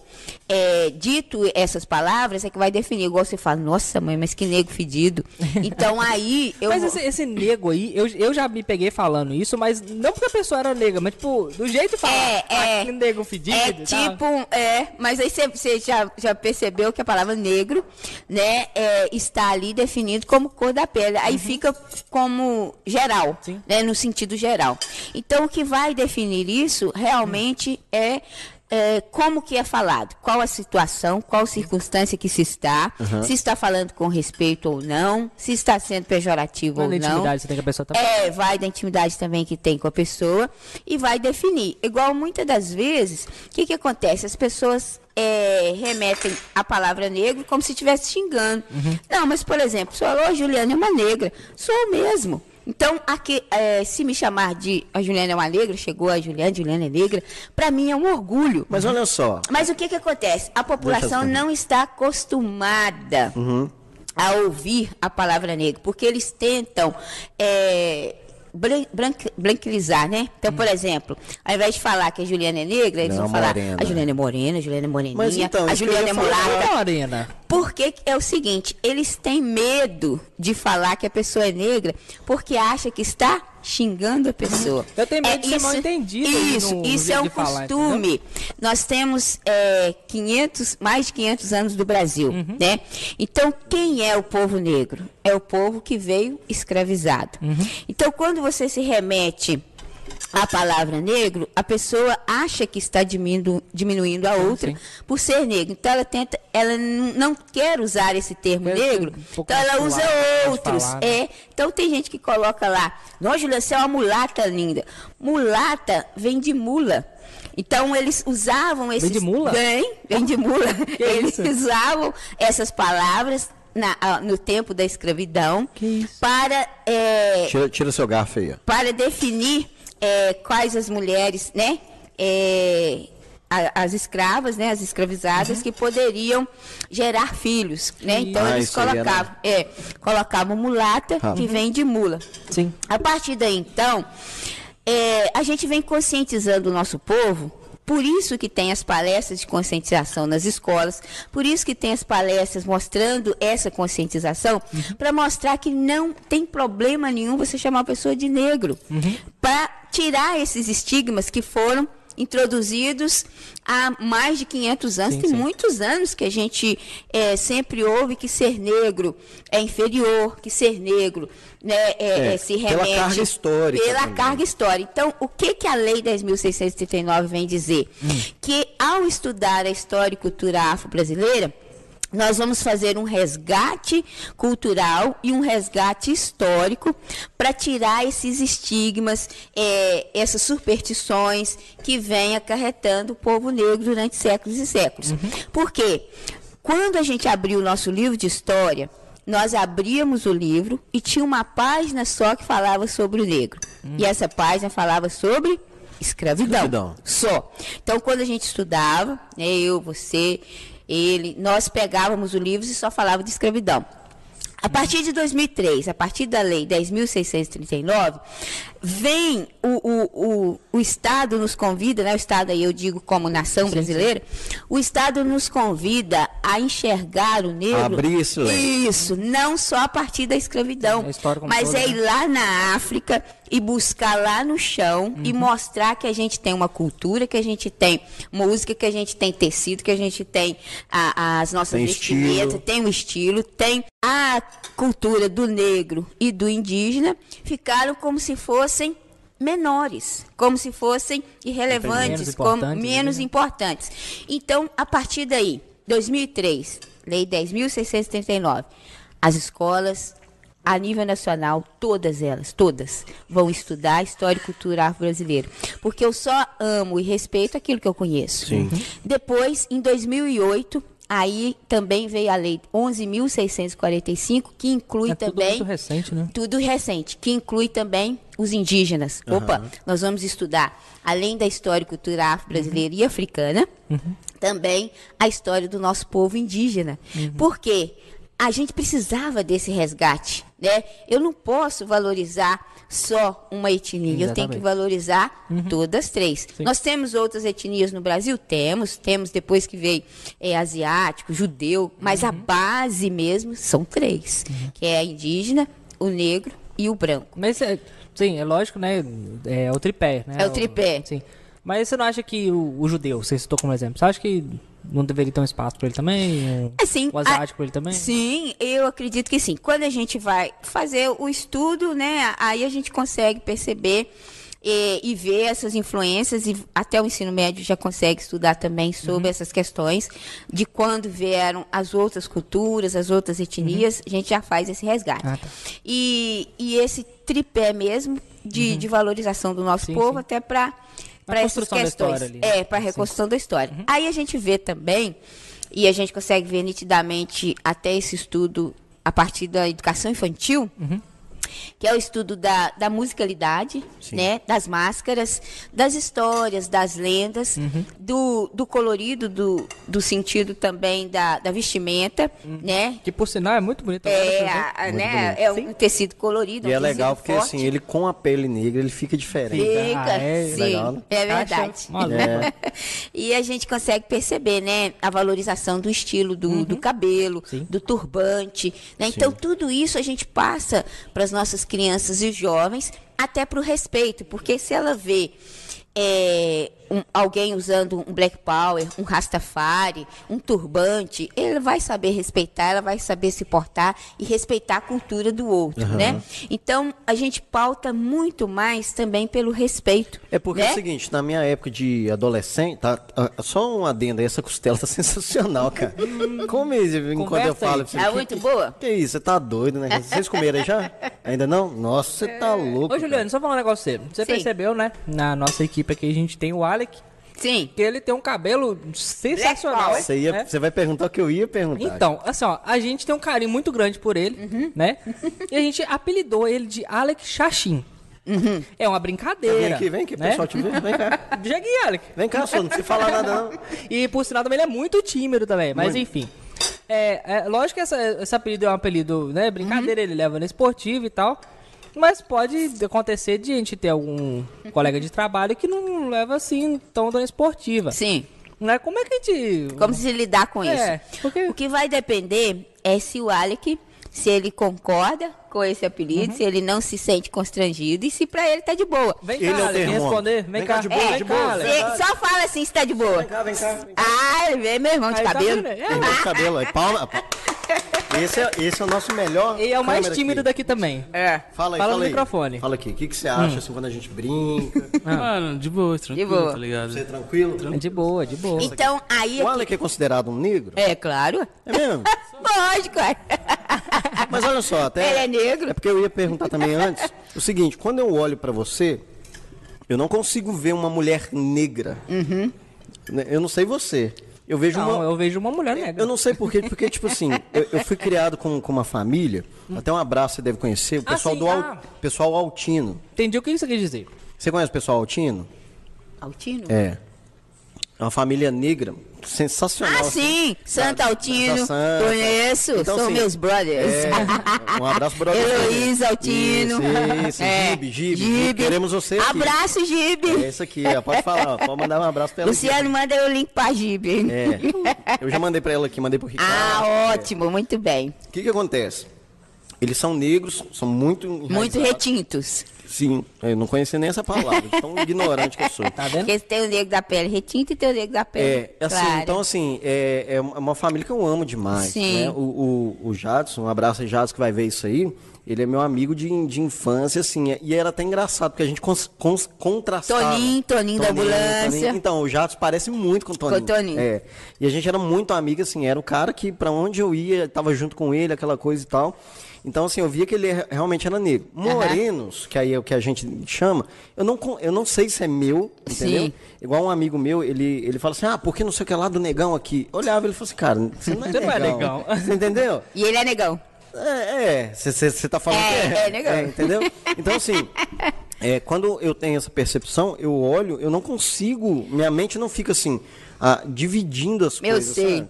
é, dito essas palavras é que vai definir. Igual você fala, nossa mãe, mas que nego fedido. Então, aí eu. Mas esse, esse nego aí, eu, eu já me peguei falando isso, mas não porque a pessoa era negra, mas tipo, do jeito de falar. É, é. ah, que nego fedido. É tipo, é, mas aí você- já, já percebeu que a palavra negro, né, é, está ali definido como cor da pele. Aí fica como geral, Uhum. Sim. né, no sentido geral. Então, o que vai definir isso realmente é, é, como que é falado, qual a situação, qual circunstância que se está, se está falando com respeito ou não, se está sendo pejorativo Mas ou não. intimidade você tem que a pessoa tá. É, vai da intimidade também que tem com a pessoa e vai definir. Igual muitas das vezes, o que, que acontece? As pessoas é, remetem a palavra negro como se estivesse xingando. Não, mas, por exemplo, falou, "Ô, Juliana é uma negra. Sou mesmo. Então, aqui, é, se me chamar de a Juliana é uma negra, chegou a Juliana, Juliana é negra, para mim é um orgulho. Mas olha só. Mas o que, que acontece? A população não está acostumada Uhum. a ouvir a palavra negro, porque eles tentam é, bran- branqui- branquilizar, né? Então, por exemplo, ao invés de falar que a Juliana é negra, eles Não, vão falar morena. a Juliana é morena, a Juliana é moreninha, então, a Juliana ia é mulata. Morena. Porque é o seguinte, eles têm medo de falar que a pessoa é negra, porque acha que está xingando a pessoa. Eu tenho medo de ser mal entendido Isso, no isso é um de falar, costume. Nós temos é, 500, mais de 500 anos do Brasil, Uhum. né? Então, quem é o povo negro? É o povo que veio escravizado. Uhum. Então, quando você se remete à palavra negro, a pessoa acha que está diminuindo, diminuindo a outra sim. por ser negro. Então, ela tenta, ela não quer usar esse termo Quer negro, um então ela usa de outros. falar, né? É, então tem gente que coloca lá, nossa, Julia, você é uma mulata linda. Mulata vem de mula. Então eles usavam esses. de mula? Vem, vem de mula. Que eles isso? usavam essas palavras na- ah, no tempo da escravidão Que isso? para, é, Tira, tira seu garfo aí. para definir é, quais as mulheres, né? é, as escravas, né, as escravizadas que poderiam gerar filhos, né? Então Ah, eles aí era- colocavam, é, colocavam mulata Ah. que vem de mula. Sim. A partir daí, então, é, a gente vem conscientizando o nosso povo. Por isso que tem as palestras de conscientização nas escolas, por isso que tem as palestras mostrando essa conscientização, para mostrar que não tem problema nenhum você chamar uma pessoa de negro, para tirar esses estigmas que foram introduzidos há mais de 500 anos. Sim, tem sim. muitos anos que a gente é, sempre ouve que ser negro é inferior, que ser negro né, é, É, é, se pela remete carga histórica Pela também. carga histórica. Então, o que, que a Lei 10.639 vem dizer? Que ao estudar a história e cultura afro-brasileira, nós vamos fazer um resgate cultural e um resgate histórico para tirar esses estigmas, eh, essas superstições que vêm acarretando o povo negro durante séculos e séculos. Por quê? Quando a gente abriu o nosso livro de história, nós abríamos o livro e tinha uma página só que falava sobre o negro. E essa página falava sobre escravidão. Escravidão. Só. Então, quando a gente estudava, né, eu, você, ele, nós pegávamos o livro e só falava de escravidão. A partir de 2003, a partir da lei 10.639, vem o, o, o, o Estado nos convida, né, o Estado aí eu digo como nação brasileira, o Estado nos convida a enxergar o negro. Abrir leque. Isso, não só a partir da escravidão, É mas toda, é ir né? lá na África e buscar lá no chão Uhum. e mostrar que a gente tem uma cultura, que a gente tem música, que a gente tem tecido, que a gente tem a- as nossas Tem vestimentas, estilo. tem o estilo, tem a cultura do negro e do indígena, ficaram como se fossem menores, como se fossem irrelevantes, Menos como importantes, menos né? importantes. Então, a partir daí, 2003, Lei 10.639, as escolas a nível nacional, todas elas, todas, vão estudar a história e cultura afro-brasileira. Porque eu só amo e respeito aquilo que eu conheço. Sim. Depois, em 2008, aí também veio a lei 11.645, que inclui É tudo também muito recente, né? tudo recente, que inclui também os indígenas. Opa, nós vamos estudar, além da história e cultura afro-brasileira e africana, também a história do nosso povo indígena. Por quê? A gente precisava desse resgate, né? Eu não posso valorizar só uma etnia, eu tenho que Exatamente. valorizar todas três. Nós temos outras etnias no Brasil? Temos, temos depois que veio é, asiático, judeu, mas a base mesmo são três, que é a indígena, o negro e o branco. Mas, é, sim, é lógico, né? É o tripé, né? É o tripé. Sim. Mas você não acha que o, o judeu, você citou como exemplo, você acha que não deveria ter um espaço para ele também? Assim, o asiático para ele também? Sim, eu acredito que sim. Quando a gente vai fazer o estudo, né, aí a gente consegue perceber eh, e, ver essas influências e até o ensino médio já consegue estudar também sobre Uhum. essas questões de quando vieram as outras culturas, as outras etnias, a gente já faz esse resgate. Uhum. Ah, tá. e, e esse tripé mesmo de, de valorização do nosso Sim, povo sim. até para para essas questões. ali, né? É, para a Sim. reconstrução da história. Aí a gente vê também, e a gente consegue ver nitidamente até esse estudo a partir da educação infantil, que é o estudo da, da musicalidade, né, das máscaras, das histórias, das lendas, do, do colorido, do, do sentido também da, da vestimenta, né? Que por sinal é muito bonito. É, agora, a- a- Muito né, bonito. é um tecido colorido. E um é legal porque forte. assim, ele com a pele negra, ele fica diferente. Fica, Ah, é sim, legal, né? é verdade. É. E a gente consegue perceber, né, a valorização do estilo do, do cabelo, Sim. do turbante, né? Então tudo isso a gente passa para as nossas crianças e jovens, até para o respeito, porque se ela vê é, um- alguém usando um black power, um rastafari, um turbante, ele vai saber respeitar, ela vai saber se portar e respeitar a cultura do outro, né? Então a gente pauta muito mais também pelo respeito. É porque é né? o seguinte, na minha época de adolescente, tá, ah, só um adendo aí, essa costela tá sensacional, cara. Come enquanto eu falo. pra você. Tá Que- muito que- boa? Que isso, você tá doido, né? Vocês comeram aí já? Ainda não? Nossa, você tá louco. Ô, Juliano, só falar um negócio sério. Você Sim. percebeu, né? Na nossa equipe aqui a gente tem o Alec, Sim. que ele tem um cabelo sensacional. Você, ia, né? você vai perguntar o que eu ia perguntar. Então, assim, ó, a gente tem um carinho muito grande por ele, né? E a gente apelidou ele de Alec Xaxim. É uma brincadeira. Vem aqui, vem aqui, né? pessoal te ver. Vem cá. Chega aqui, Alec. Vem cá, só não precisa falar nada, não. E por sinal também ele é muito tímido também, mas Muito. enfim. É, é, lógico que essa, esse apelido é um apelido, né? Brincadeira, ele leva no esportivo e tal. Mas pode acontecer de a gente ter algum colega de trabalho que não leva assim tão da esportiva. Sim. Né? Como é que a gente. Como se lidar com É, isso? porque- O que vai depender é se o Alec, se ele concorda com esse apelido, se ele não se sente constrangido e se pra ele tá de boa. Vem cá, Ele é o Alec, vem termômetro. responder. Vem, Vem cá, cá, de boa, vem de cá, boa. Você só fala assim se tá de boa. Vem cá, vem cá. Vem cá. Ah, vê meu irmão de Aí tá cabelo. vendo? É, Tem meu cabelo aí. Esse é, esse é o nosso melhor. Ele é o mais tímido aqui. daqui também. É. Fala aí, Fala fala, no aí. microfone. Fala aqui. O que, que você acha assim quando a gente brinca? Mano, de boa, tranquilo, boa. tá ligado? Você é tranquilo? De boa, de boa. Então, aí. O Alec é considerado um negro? É claro. É mesmo? Lógico. é. Mas olha só, até. Ele é negro. É porque eu ia perguntar também antes. O seguinte, quando eu olho pra você, eu não consigo ver uma mulher negra. Uhum. Eu não sei você. Eu vejo Não, uma. eu vejo uma mulher negra. Eu não sei porquê, porque, tipo assim, eu, eu fui criado com, com uma família, até um abraço você deve conhecer, o Ah, pessoal sim, do Al- ah. pessoal altino. Entendi o que você quer dizer. Você conhece o pessoal altino? Altino? É. É uma família negra sensacional. Ah, assim. sim. Santo Altino. Santa. Conheço. Então, são assim, meus brothers. É, um abraço pro Heloísa Altino. Isso, isso. É, Gibe, Gibe, Gibe, queremos você aqui. Abraço, Gibe. É esse aqui, ó, pode falar, ó, pode mandar um abraço pra ela. aqui. Luciano, manda o link pra Gibe. É, eu já mandei pra ela aqui, mandei pro Ricardo. Ah, ótimo, muito bem. O que que acontece? Eles são negros, são muito Muito retintos. Sim, eu não conhecia nem essa palavra, tão ignorante que eu sou. Tá vendo? Porque tem o negro da pele retinta e tem o negro da pele É, assim, clara. então assim, é, é uma família que eu amo demais. Sim. Né? O, o, o Jadson, um abraço aí, Jadson, que vai ver isso aí. Ele é meu amigo de, de infância, assim, e era até engraçado, porque a gente cons, cons, contrastava. Toninho, Toninho da ambulância. Então, o Jadson parece muito com o Toninho. Com o Toninho. É. E a gente era muito amigo, assim, era o cara que pra onde eu ia, tava junto com ele, aquela coisa e tal. Então, assim, eu via que ele é- realmente era negro. Morenos, que aí é o que a gente chama, eu não, eu não sei se é meu, entendeu? Sim. Igual um amigo meu, ele, ele fala assim, ah, por que não sei o que lá do negão aqui? Olhava ele falou assim, cara, você não é não é negão. Você entendeu? E ele é negão. É, você tá falando É, que é. é negão. entendeu? Então, assim, é, quando eu tenho essa percepção, eu olho, eu não consigo, minha mente não fica assim, ah, dividindo as Eu coisas. sei. sabe?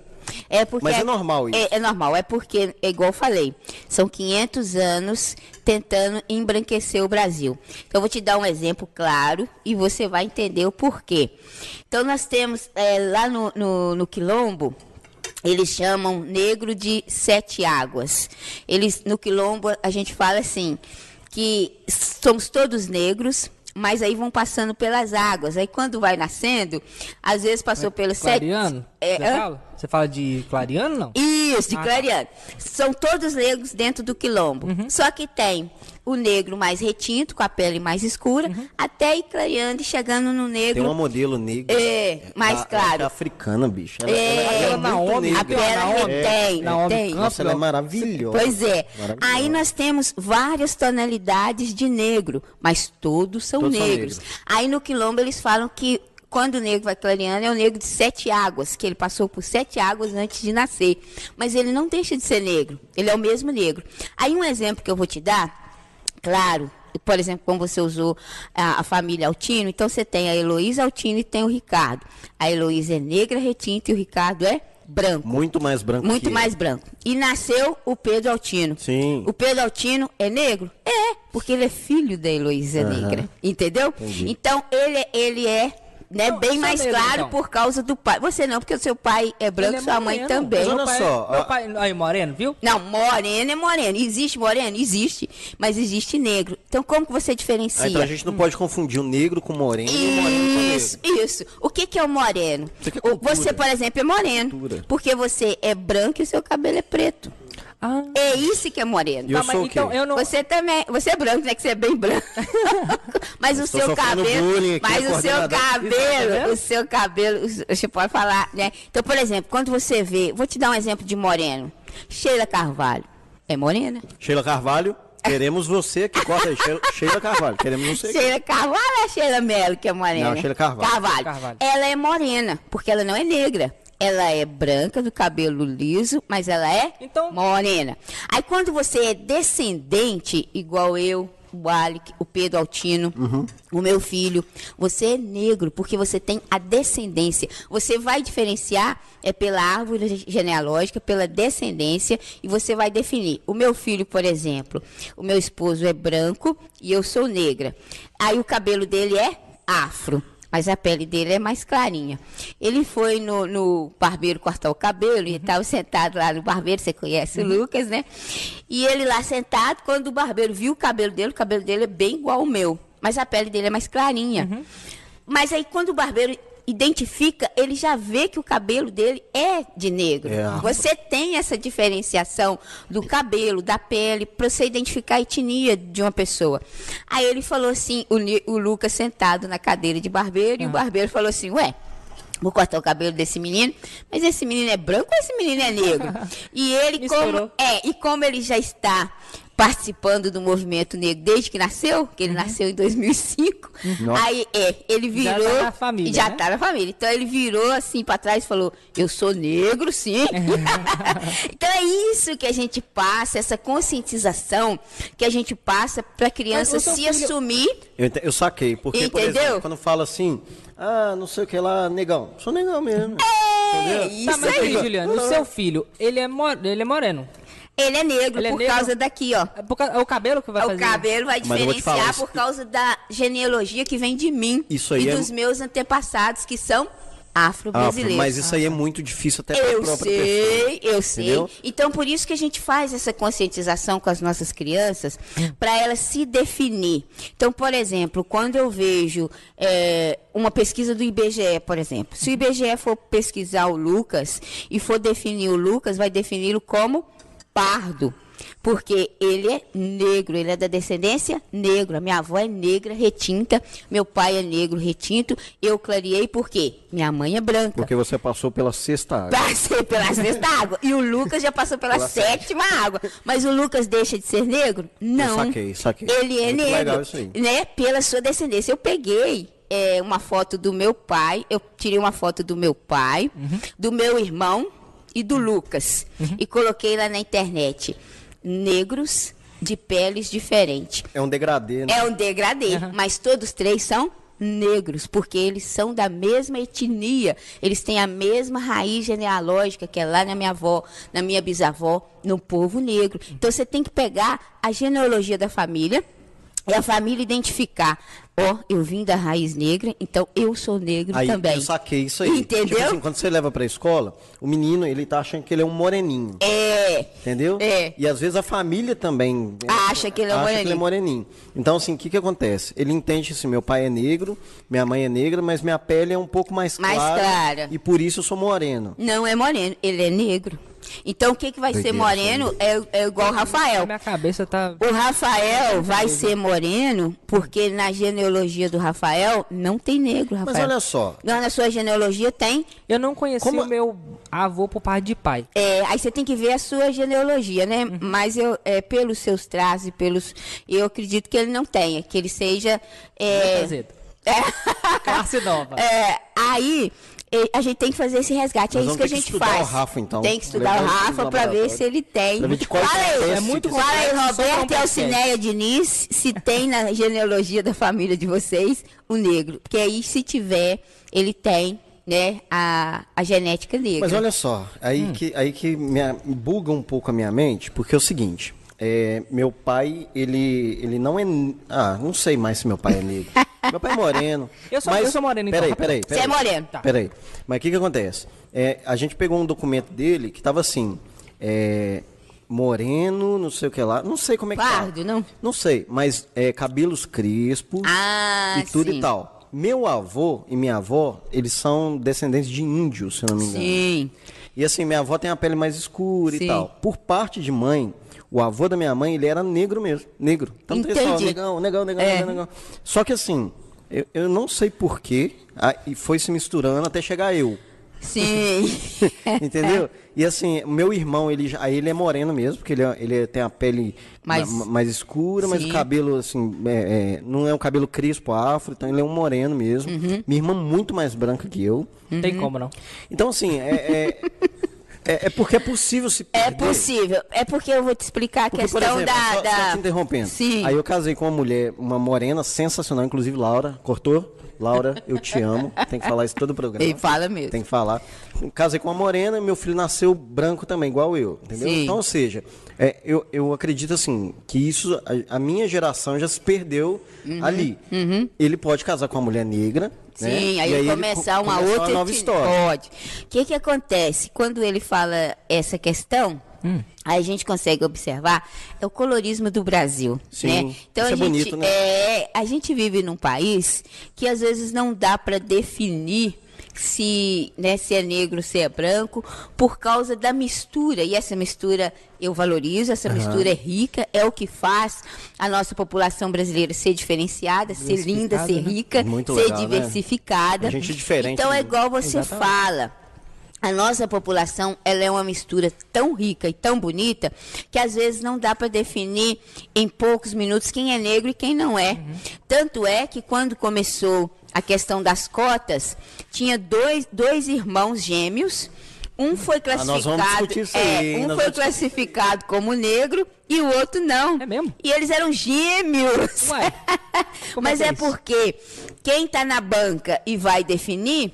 É porque Mas é normal isso. É, é normal, é porque, é igual eu falei, são 500 anos tentando embranquecer o Brasil. Então, eu vou te dar um exemplo claro e você vai entender o porquê. Então, nós temos é, lá no, no, no Quilombo, eles chamam negro de sete águas. Eles, no Quilombo, a gente fala assim, que somos todos negros, mas aí vão passando pelas águas. Aí quando vai nascendo, às vezes passou pelos sete. Clariano? É, você, fala? Você fala de clariano, não? Isso, de Ah, tá. clareando. São todos negros dentro do quilombo. Uhum. Só que tem o negro mais retinto, com a pele mais escura, Uhum. até ir clareando e chegando no Tem negro. uma modelo negra. É, mais a- claro. É africana, bicho. Ela, É, ela- ela é. A pele Naomi- tem, Naomi tem. Campbell. Nossa, ela é maravilhosa. Pois é. Maravilhosa. Aí nós temos várias tonalidades de negro, mas todos são Todos são negros. negros. Aí no quilombo eles falam que quando o negro vai clareando é o negro de sete águas, que ele passou por sete águas antes de nascer. Mas ele não deixa de ser negro, ele é o mesmo negro. Aí um exemplo que eu vou te dar, claro, por exemplo, como você usou a, a família Altino, então você tem a Heloísa Altino e tem o Ricardo. A Heloísa é negra retinta e o Ricardo é branco. Muito mais branco Muito mais branco. E nasceu o Pedro Altino. Sim. O Pedro Altino é negro? É, porque ele é filho da Heloísa Negra. Entendeu? Então, ele, ele é né, bem só mais negro, claro então. por causa do pai. Você não, porque o seu pai é branco, é sua mãe moreno. também. Mas Meu olha só, Meu a- pai, aí, moreno, viu? Não, moreno é moreno. Existe moreno? Existe. Mas existe negro. Então, como que você diferencia? Ah, então a gente não pode confundir o negro com o moreno e o moreno com o Isso, negro. isso. O que, que é o moreno? Isso aqui é você, por exemplo, é moreno. Cultura. Porque você é branco e o seu cabelo é preto. Ah, É isso que é moreno. Eu tá, o então eu não. Você também, você é branco, né? Que você é bem branco. mas o Estou seu cabelo, bullying mas o seu tá cabelo, o seu cabelo, você pode falar, né? Então, por exemplo, quando você vê, vou te dar um exemplo de moreno. Sheila Carvalho é morena. Sheila Carvalho, queremos você aqui. Corta aí, Sheila, Carvalho, queremos você. Sheila Carvalho ou é Sheila Mello que é morena? Não, Sheila Carvalho. Carvalho. Carvalho. Ela é morena, porque ela não é negra. Ela é branca, do cabelo liso, mas ela é Então- morena. Aí quando você é descendente, igual eu, o Alec, o Pedro Altino, Uhum. o meu filho, você é negro, porque você tem a descendência. Você vai diferenciar é pela árvore genealógica, pela descendência, e você vai definir. O meu filho, por exemplo, o meu esposo é branco e eu sou negra. Aí o cabelo dele é afro. Mas a pele dele é mais clarinha. Ele foi no, no barbeiro cortar o cabelo e estava sentado lá no barbeiro, você conhece o Lucas, né? E ele lá sentado, quando o barbeiro viu o cabelo dele, o cabelo dele é bem igual ao meu, mas a pele dele é mais clarinha. Mas aí quando o barbeiro identifica, ele já vê que o cabelo dele é de negro. É. Você tem essa diferenciação do cabelo, da pele, para você identificar a etnia de uma pessoa. Aí ele falou assim, o, o Lucas sentado na cadeira de barbeiro, e o barbeiro falou assim, ué, vou cortar o cabelo desse menino, mas esse menino é branco ou esse menino é negro? E ele, como, é, e como ele já está participando do movimento negro desde que nasceu, que ele nasceu em 2005, Nossa. aí é, ele Já virou tá na família, já né? tá na família. Então ele virou assim para trás e falou: "Eu sou negro, sim". então é isso que a gente passa, essa conscientização que a gente passa para criança se filho- assumir. Eu, ente- eu saquei, porque, por Entendeu? exemplo, quando fala assim, ah, não sei o que lá, negão. Sou negão mesmo. É Entendeu? isso Tá, mas aí, aí. Juliano, o seu filho, ele é, mo- ele é moreno. Ele é negro Ele é por negro? causa daqui, ó. É, por é o cabelo que vai O fazer. cabelo vai eu falar, diferenciar isso- por causa da genealogia que vem de mim Isso aí e é- dos meus antepassados, que são afro-brasileiros. mas isso aí é muito difícil até para a Eu própria sei, pessoa. eu sei. entendeu? Então, por isso que a gente faz essa conscientização com as nossas crianças, para elas se definir. Então, por exemplo, quando eu vejo é, uma pesquisa do IBGE, por exemplo, se o IBGE for pesquisar o Lucas e for definir o Lucas, vai defini-lo como pardo. Porque ele é negro, ele é da descendência negra. Minha avó é negra, retinta, meu pai é negro, retinto. Eu clareei porque minha mãe é branca. Porque você passou pela sexta água. Passei pela sexta água. E o Lucas já passou pela, Pela sétima água. Mas o Lucas deixa de ser negro? Não. saquei, saquei. Ele é Muito negro. legal isso aí. Né? Pela sua descendência. Eu peguei é, uma foto do meu pai. Eu tirei uma foto do meu pai, Uhum. do meu irmão e do Lucas. E coloquei lá na internet. Negros de peles diferentes. É um degradê, né? É um degradê, mas todos três são negros, porque eles são da mesma etnia, eles têm a mesma raiz genealógica que é lá na minha avó, na minha bisavó, no povo negro. Então você tem que pegar a genealogia da família e a família identificar, ó, eu vim da raiz negra, então eu sou negro Aí também. eu saquei isso aí. Entendeu? Tipo assim, quando você leva pra escola, o menino, ele tá achando que ele é um moreninho. É, Entendeu? É. E às vezes a família também Acha que ele é acha moreninho. que ele é moreninho. Então, assim, o que que acontece? Ele entende assim, meu pai é negro, minha mãe é negra, mas minha pele é um pouco mais Mais clara. clara. E por isso eu sou moreno. não é moreno, ele é negro. Então o que, que vai ser moreno é, é igual o Rafael. Minha cabeça tá. O Rafael vai ser moreno porque na genealogia do Rafael não tem negro, Rafael. Mas olha só, Não, na sua genealogia tem. Eu não conheci Como- o meu avô por parte de pai. É, aí você tem que ver a sua genealogia, né? Uhum. Mas eu, é, pelos seus traços e pelos. Eu acredito que ele não tenha, que ele seja. É, Azedo. Classe nova. é, aí a gente tem que fazer esse resgate. Nós é isso que a que gente estudar faz. o Rafa, então. Tem que estudar Levar o Rafa para ver se ele tem. Fala aí, É muito que- Fala aí, Roberto e. Alcineia Diniz, se tem na genealogia da família de vocês o negro. Porque aí, se tiver, ele tem, né, a, a genética negra. Mas olha só, aí Hum. que, aí que me buga um pouco a minha mente, porque é o seguinte, é, meu pai, ele, ele não é... Ah, não sei mais se meu pai é negro. meu pai é moreno. Eu sou- mas, eu sou moreno, então. Peraí, peraí, Você peraí. é moreno. Tá. Peraí, mas o que que acontece? É, a gente pegou um documento dele que tava assim, é, moreno, não sei o que lá, não sei como é que Pardo, tá. não? Não sei, mas é, cabelos crespos Ah, e tudo sim. e tal. Meu avô e minha avó, eles são descendentes de índios, se eu não me engano. Sim. E assim, minha avó tem a pele mais escura Sim. e tal. Por parte de mãe, o avô da minha mãe, ele era negro mesmo. Negro. Tanto Entendi. negão, negão, negão, É. negão, negão. Só que assim, eu, eu não sei porquê, e foi se misturando até chegar eu. Sim. Entendeu? E assim, meu irmão, ele, já- aí ele é moreno mesmo, porque ele, é- ele tem a pele Mais- ma- mais escura, mas Sim. o cabelo, assim, é- é, não é um cabelo crispo afro, então ele é um moreno mesmo. Uhum. Minha irmã muito mais branca que eu. Não tem como, não. Então, assim, é, é, é- é porque é possível se É perder. possível. É porque eu vou te explicar a Porque, por questão exemplo, da, só, da... só te interrompendo. Sim. Aí eu casei com uma mulher, uma morena sensacional, inclusive Laura. Cortou? Laura, eu te amo. Tem que falar isso todo o programa. Ele fala mesmo. Tem que falar. Casei com uma morena e meu filho nasceu branco também, igual eu. Entendeu? Sim. Então, ou seja, é, eu, eu acredito assim, que isso, a, a minha geração já se perdeu ali. Ele pode casar com uma mulher negra. né? Uhum. Sim, aí, E ele começar co- uma começar outra nova eti- história. Pode. O que que acontece? Quando ele fala essa questão, Hum. Aí a gente consegue observar é o colorismo do Brasil, Sim, né? Então isso a é gente bonito, né? é, a gente vive num país que às vezes não dá para definir se, né, se é negro, se é branco, por causa da mistura. E essa mistura eu valorizo, essa mistura é rica, é o que faz a nossa população brasileira ser diferenciada, ser linda, ser né? rica, Muito ser legal, né? diversificada. A gente é diferente, Então é né? igual você Exatamente. fala. A nossa população, ela é uma mistura tão rica e tão bonita que às vezes não dá para definir em poucos minutos quem é negro e quem não é. Tanto é que quando começou a questão das cotas, tinha dois, dois irmãos gêmeos. Um foi Ah, classificado, discutir isso é, aí, um foi vamos- classificado como negro e o outro não. É mesmo? E eles eram gêmeos. Ué, Mas é é porque quem está na banca e vai definir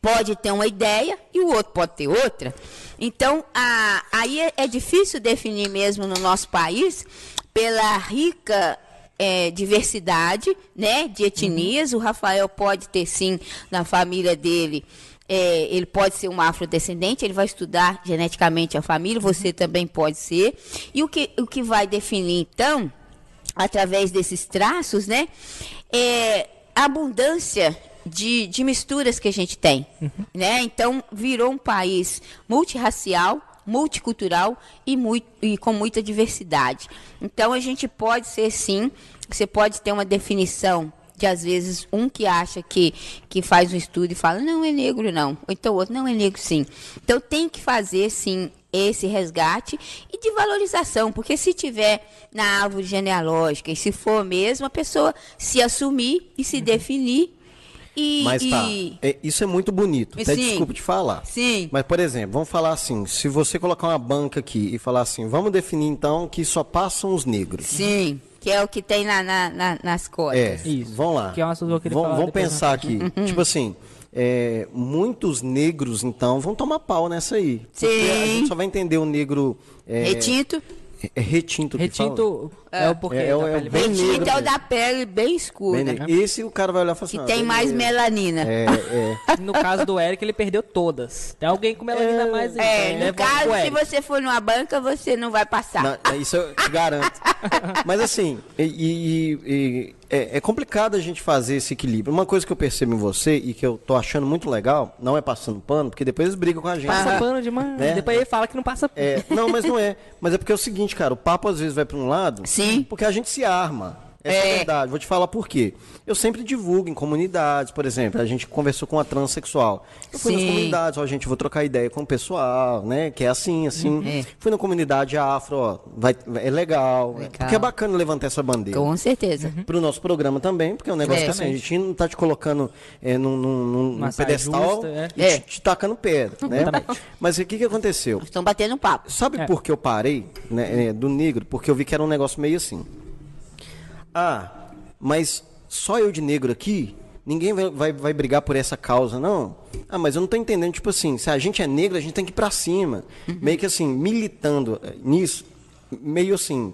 pode ter uma ideia e o outro pode ter outra. Então, a- aí é, é difícil definir mesmo no nosso país pela rica é, diversidade né, de etnias. O Rafael pode ter, sim, na família dele, é, ele pode ser um afrodescendente, ele vai estudar geneticamente a família, você também pode ser. E o que, o que vai definir, então, através desses traços, né, é a abundância de, de misturas que a gente tem. Né? Então, virou um país multirracial, multicultural e, muito, e com muita diversidade. Então, a gente pode ser, sim, você pode ter uma definição de às vezes um que acha que, que faz um estudo e fala, não é negro não, ou então o outro, não é negro sim. Então tem que fazer sim esse resgate e de valorização, porque se tiver na árvore genealógica e se for mesmo, a pessoa se assumir e se definir e, Mas tá, e- é, isso é muito bonito. Até Sim. desculpa te falar. Sim. Mas, por exemplo, vamos falar assim: se você colocar uma banca aqui e falar assim, vamos definir então que só passam os negros. sim, que é o que tem na, na- na- nas cotas. É, Isso. vamos lá. Que é um assunto que eu vamos, falar vamos pensar aqui. Uhum. Tipo assim, é, muitos negros, então, vão tomar pau nessa aí. Porque a Sim. gente só vai entender o negro. É, Retinto. é retinto. que fala? Retinto é, o porquê É, é o- da é bem vermelha. Retinto é o negro da pele bem escura. Bem negro. Esse o cara vai olhar e falar assim: Que ah, tem mais beleza. melanina. É, é. No caso do Eric, ele perdeu todas. Tem alguém com melanina a mais aí. É, então, no pro caso, se você for numa banca, você não vai passar. Na- isso eu te garanto. Mas assim, e- e- e- é, é complicado a gente fazer esse equilíbrio. Uma coisa que eu percebo em você e que eu tô achando muito legal, não é passando pano, porque depois eles brigam com a gente. Passa né? pano demais. Né? Depois ele fala que não passa pano. É, não, mas não é. Mas é porque é o seguinte, cara, o papo às vezes vai para um lado. Sim. Porque a gente se arma. Essa é. É. verdade. Vou te falar por quê. Eu sempre divulgo em comunidades, por exemplo. A gente conversou com a transexual. Eu fui nas Sim. comunidades, ó, gente, vou trocar ideia com o pessoal, né? Que é assim, assim. É. Fui na comunidade afro, ó, vai, é legal. Legal. Porque é bacana levantar essa bandeira. Com certeza. Pro nosso programa também, porque é um negócio É. que assim, a gente não tá te colocando é, num, num- num- pedestal justa, é. e É. te, te tacando pedra, né? Mas o que que aconteceu? Estão batendo um papo. Sabe É. por que eu parei né, é, do negro? Porque eu vi que era um negócio meio assim. Ah, mas só eu de negro aqui? Ninguém vai, vai, vai brigar por essa causa, não? Ah, mas eu não tô entendendo. Tipo assim, se a gente é negro, a gente tem que ir pra cima. Meio que assim, militando nisso, meio assim,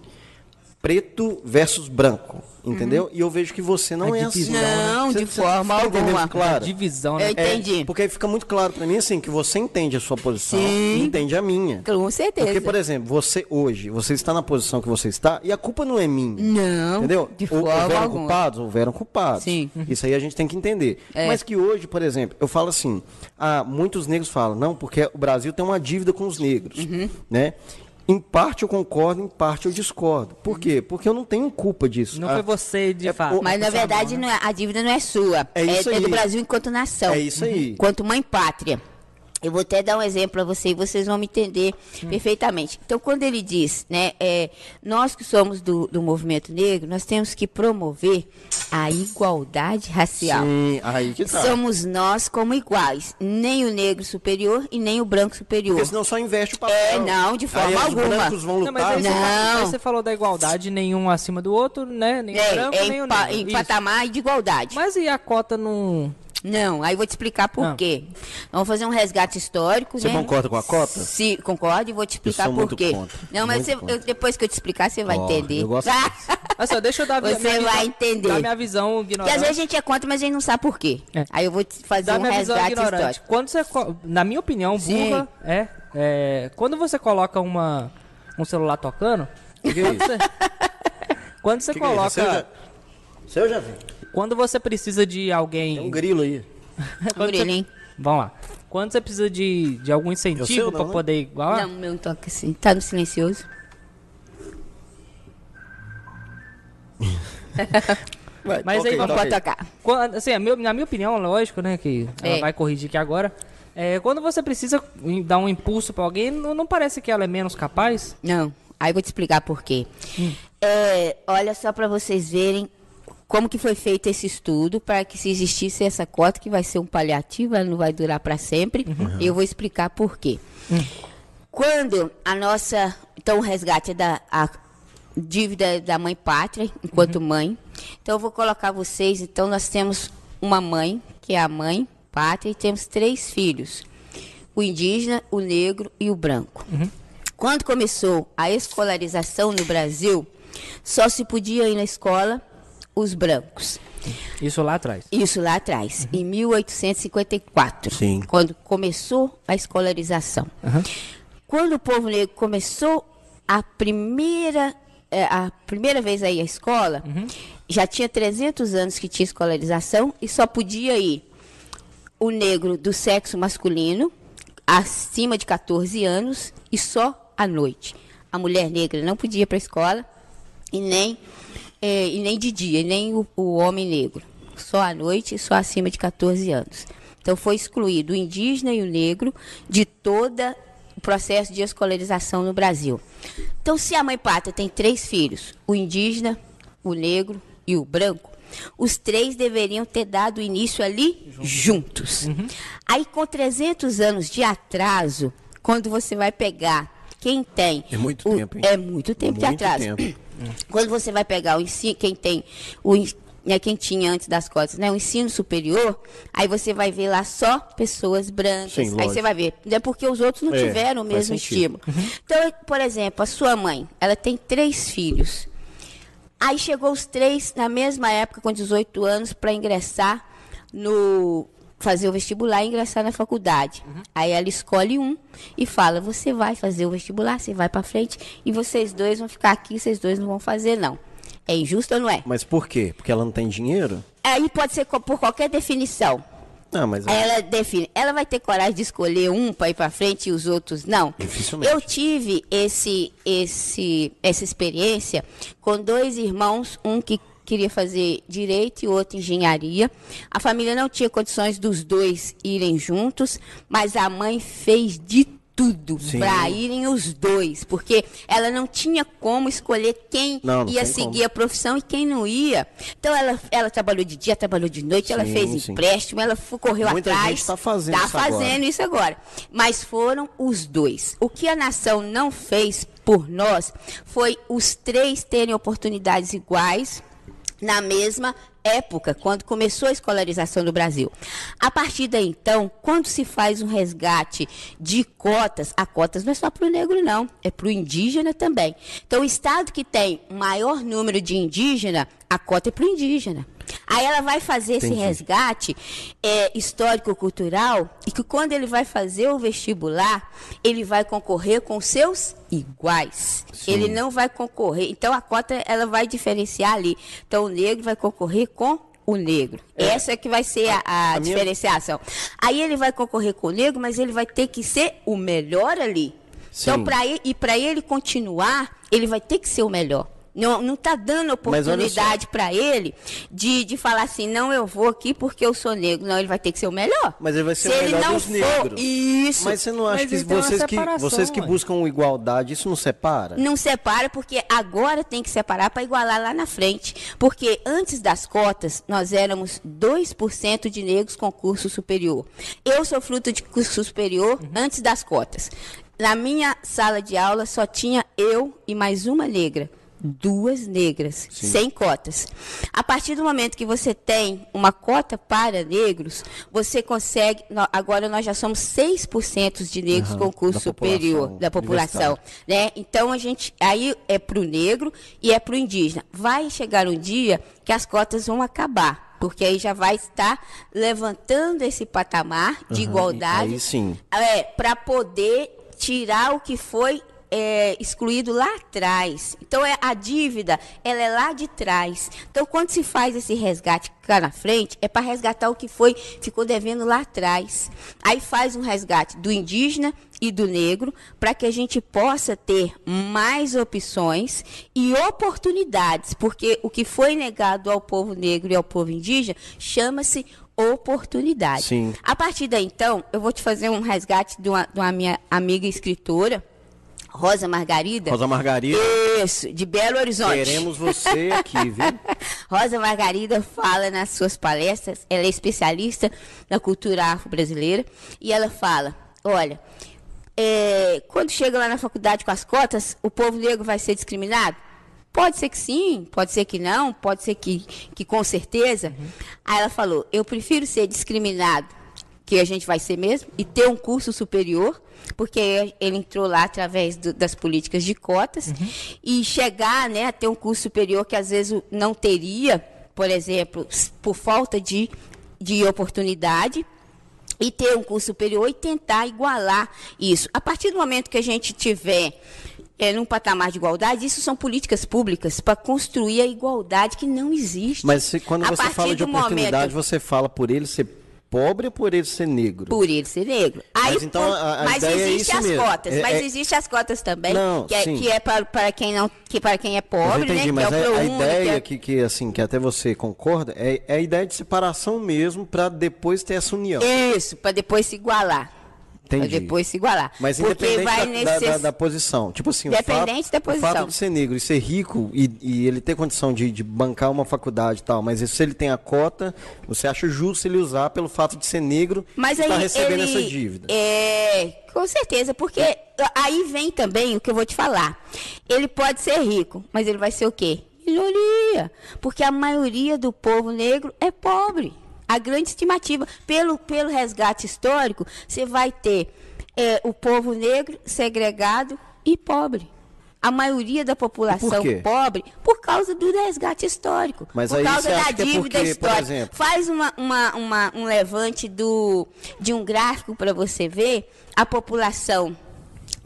preto versus branco. Entendeu? E eu vejo que você não A é assim. divisão, né? Não, de Você- forma tá alguma. Claro. Divisão, Eu né? entendi. Porque aí fica muito claro pra mim assim que você entende a sua posição Sim. e entende a minha. Com certeza. Porque, por exemplo, você hoje, você está na posição que você está e a culpa não é minha. Não, Entendeu? de Ou- forma houveram alguma. culpados? Houveram culpados. Sim. Isso aí a gente tem que entender. É. Mas que hoje, por exemplo, eu falo assim, ah, muitos negros falam, não, porque o Brasil tem uma dívida com os negros, Uhum. né? Em parte eu concordo, em parte eu discordo. Por quê? Porque eu não tenho culpa disso. Não Ah, foi você, de é, fato. o- Mas na verdade não é- a dívida não é sua. É isso é, aí. do Brasil enquanto nação. É isso aí. Enquanto mãe pátria. Eu vou até dar um exemplo para você e vocês vão me entender Hum. perfeitamente. Então, quando ele diz, né, é, nós que somos do, do movimento negro, nós temos que promover a igualdade racial. Sim, aí que tá. Somos nós como iguais, nem o negro superior e nem o branco superior. Porque senão só investe o papel. É, não, de forma aí os alguma. brancos vão Não, mas lutar. aí, Não. fa- aí você falou da igualdade, nenhum acima do outro, né? Nem o É, branco, é nem o negro. em Isso. patamar de igualdade. Mas e a cota não... Não, aí eu vou te explicar por Não. quê. Vamos fazer um resgate histórico, Você né? concorda com a cota? Sim, concordo e vou te explicar sou por muito quê. contra, Não, mas muito você- contra. eu- depois que eu te explicar, você vai Ó, entender. eu gosto Olha só, deixa eu dar Você minha vai visão, entender. dar minha visão Porque ignorante. às vezes a gente é contra, mas a gente não sabe por quê. É. Aí eu vou te fazer Dá um minha visão resgate ignorante. histórico. Quando você, na minha opinião, burra é, é, quando você coloca uma um celular tocando, Que que é isso? quando você Que que é isso? coloca, Seu já- Seu já vi. Quando você precisa de alguém, Tem um grilo aí. quando Grilo, você- hein? Vamos lá. Quando você precisa de, de algum incentivo para né? poder igualar, Não, o meu toca assim. Tá no silencioso. Mas toca aí Não pode tocar. Quando- assim, a meu- na minha opinião, lógico, né, que ela É. vai corrigir aqui agora. É, quando você precisa dar um impulso pra alguém, não, não parece que ela é menos capaz? Não. Aí eu vou te explicar por quê. É, olha só para vocês verem como que foi feito esse estudo para que se existisse essa cota que vai ser um paliativo, ela não vai durar para sempre. E eu vou explicar por quê. Quando a nossa, então o resgate é da a dívida da mãe pátria enquanto mãe. Então eu vou colocar vocês, então nós temos uma mãe, que é a mãe pátria e temos três filhos. O indígena, o negro e o branco. Quando começou a escolarização no Brasil, só se podia ir na escola os brancos. Isso lá atrás. Isso lá atrás, em 1854, Sim. quando começou a escolarização. Quando o povo negro começou a primeira, eh, a primeira vez a ir à escola, já tinha 300 anos que tinha escolarização e só podia ir o negro do sexo masculino, acima de 14 anos, e só à noite. A mulher negra não podia ir para a escola e nem, eh, e nem de dia, e nem o, o homem negro. Só à noite e só acima de 14 anos. Então foi excluído o indígena e o negro de toda o processo de escolarização no Brasil. Então, se a mãe pátria tem três filhos, o indígena, o negro e o branco, os três deveriam ter dado início ali juntos. Aí, com 300 anos de atraso, quando você vai pegar quem tem. É muito o- tempo, hein? É muito tempo de Muito atraso. tempo. Quando você vai pegar o ensino, quem tem o né, quem tinha antes das cotas, né, o ensino superior, aí você vai ver lá só pessoas brancas. Sim, aí você vai ver, é porque os outros não É, tiveram o mesmo estímulo. Então, por exemplo, a sua mãe, ela tem três filhos. Aí chegou os três na mesma época, com 18 anos, para ingressar no. Fazer o vestibular e ingressar na faculdade. Aí ela escolhe um e fala: você vai fazer o vestibular, você vai para frente e vocês dois vão ficar aqui, vocês dois não vão fazer, não. É injusto ou não é? Mas por quê? Porque ela não tem dinheiro? Aí pode ser por qualquer definição. Não, mas Aí ela define. Ela vai ter coragem de escolher um para ir para frente e os outros não? Dificilmente. Eu tive esse, esse, essa experiência com dois irmãos, um que queria fazer direito e outro engenharia. A família não tinha condições dos dois irem juntos, mas a mãe fez de tudo para irem os dois, porque ela não tinha como escolher quem Não, não ia seguir como. a profissão e quem não ia. Então ela, ela trabalhou de dia, trabalhou de noite, ela Sim, fez sim. empréstimo, ela correu Muita atrás. gente tá fazendo tá isso agora. fazendo isso agora. Mas foram os dois. O que a nação não fez por nós foi os três terem oportunidades iguais na mesma época, quando começou a escolarização do Brasil. A partir daí, então, quando se faz um resgate de cotas, a cotas não é só para o negro, não, é para o indígena também. Então, o estado que tem maior número de indígena, a cota é para o indígena. Aí ela vai fazer esse Entendi. resgate é, histórico-cultural e que quando ele vai fazer o vestibular, ele vai concorrer com seus iguais. Sim. Ele não vai concorrer. Então a cota ela vai diferenciar ali. Então o negro vai concorrer com o negro. Essa é que vai ser a, a a minha- diferenciação. Aí ele vai concorrer com o negro, mas ele vai ter que ser o melhor ali. Então, Sim. para ele, e para ele continuar, ele vai ter que ser o melhor. Não, não tá dando oportunidade para ele de, de falar assim, não, eu vou aqui porque eu sou negro. Não, ele vai ter que ser o melhor. Mas ele vai ser Se o ele melhor não dos for, negros. Isso. Mas você não acha Mas que vocês, que vocês que buscam igualdade, isso não separa? Não separa, porque agora tem que separar para igualar lá na frente. Porque antes das cotas, nós éramos 2% de negros com curso superior. Eu sou fruto de curso superior antes das cotas. Na minha sala de aula só tinha eu e mais uma negra. Duas negras, sem cotas. A partir do momento que você tem uma cota para negros, você consegue. Agora nós já somos 6% de negros Aham, com curso da superior da população né? Então a gente aí é para o negro e é para o indígena. Vai chegar um dia que as cotas vão acabar, porque aí já vai estar levantando esse patamar de Aham, igualdade, sim. é, para poder tirar o que foi é, excluído lá atrás. Então é a dívida, ela é lá de trás. Então quando se faz esse resgate cá na frente, é para resgatar o que foi ficou devendo lá atrás. Aí faz um resgate do indígena e do negro para que a gente possa ter mais opções e oportunidades, porque o que foi negado ao povo negro e ao povo indígena chama-se oportunidade. Sim. A partir daí, então, eu vou te fazer um resgate de uma, de uma minha amiga escritora, Rosa Margarida. Rosa Margarida, Isso, de Belo Horizonte. queremos você aqui, viu? Rosa Margarida fala nas suas palestras, ela é especialista na cultura afro-brasileira, e ela fala: olha, é, quando chega lá na faculdade com as cotas, o povo negro vai ser discriminado? Pode ser que sim, pode ser que não, pode ser que, que com certeza. Aí ela falou: eu prefiro ser discriminado, que a gente vai ser mesmo, e ter um curso superior, porque ele entrou lá através do- das políticas de cotas, e chegar né, a ter um curso superior que às vezes não teria por exemplo, por falta de, de oportunidade, e ter um curso superior e tentar igualar isso. A partir do momento que a gente tiver é, num patamar de igualdade, isso são políticas públicas para construir a igualdade que não existe. Mas se- quando A você fala de oportunidade, momento- você fala por ele ser pobre ou por ele ser negro? Por ele ser negro. Aí, Mas então, a- a mas é existe isso as mesmo. cotas, É- mas é- existe as cotas também, Não, que é, sim. que é para, para quem não, que para quem é pobre, já entendi, né? mas que é o a, a ProUni, ideia que que, é- que, assim, que até você concorda, é, é a ideia de separação mesmo para depois ter essa união. Isso, para depois se igualar. Entendi. depois se igualar. Mas Porque independente vai da, da- necess- da- da posição. Tipo assim, o Independente fato, da o fato posição. de ser negro e ser rico e, e ele ter condição de, de bancar uma faculdade e tal, mas se ele tem a cota, você acha justo ele usar pelo fato de ser negro Mas e aí tá recebendo ele, essa dívida? É, com certeza, porque aí vem também o que eu vou te falar. Ele pode ser rico, mas ele vai ser o quê? Minoria. Porque a maioria do povo negro é pobre. A grande estimativa, pelo, pelo resgate histórico, você vai ter é, o povo negro segregado e pobre. A maioria da população quê? pobre por causa do resgate histórico. Mas por causa da é dívida porque, por histórica. Faz uma, uma, uma- um levante do, de um gráfico para você ver a população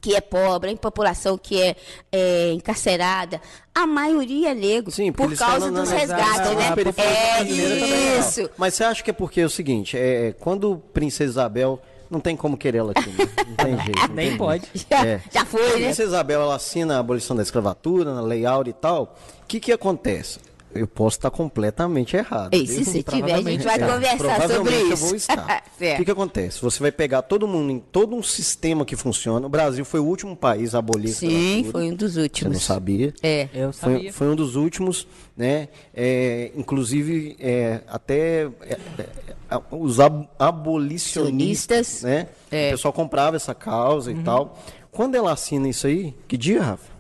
que é pobre, a população que é, é, encarcerada, a maioria é negro, Sim, por causa dos resgates, né? periferia É brasileira também é isso. legal. Mas você acha que é porque é o seguinte, é, quando Princesa Isabel, não tem como querer ela aqui, né? não tem jeito. não Nem tem pode. jeito. Já, É. já foi, A né? Princesa Isabel, ela assina a abolição da escravatura, na Lei Áurea e tal. O que que acontece? Eu posso estar completamente errado. E se você tiver, a gente vai É, conversar sobre isso. eu vou estar. O que, que acontece? Você vai pegar todo mundo em todo um sistema que funciona. O Brasil foi o último país a abolir Sim, foi um dos Você não últimos. sabia? É. Eu Foi, sabia. foi um dos últimos, né? É, inclusive, é, até é, é, os ab- abolicionistas, Sionistas. né? É. O pessoal comprava essa causa Uhum. e tal. Quando ela assina isso aí, que dia, Rafa?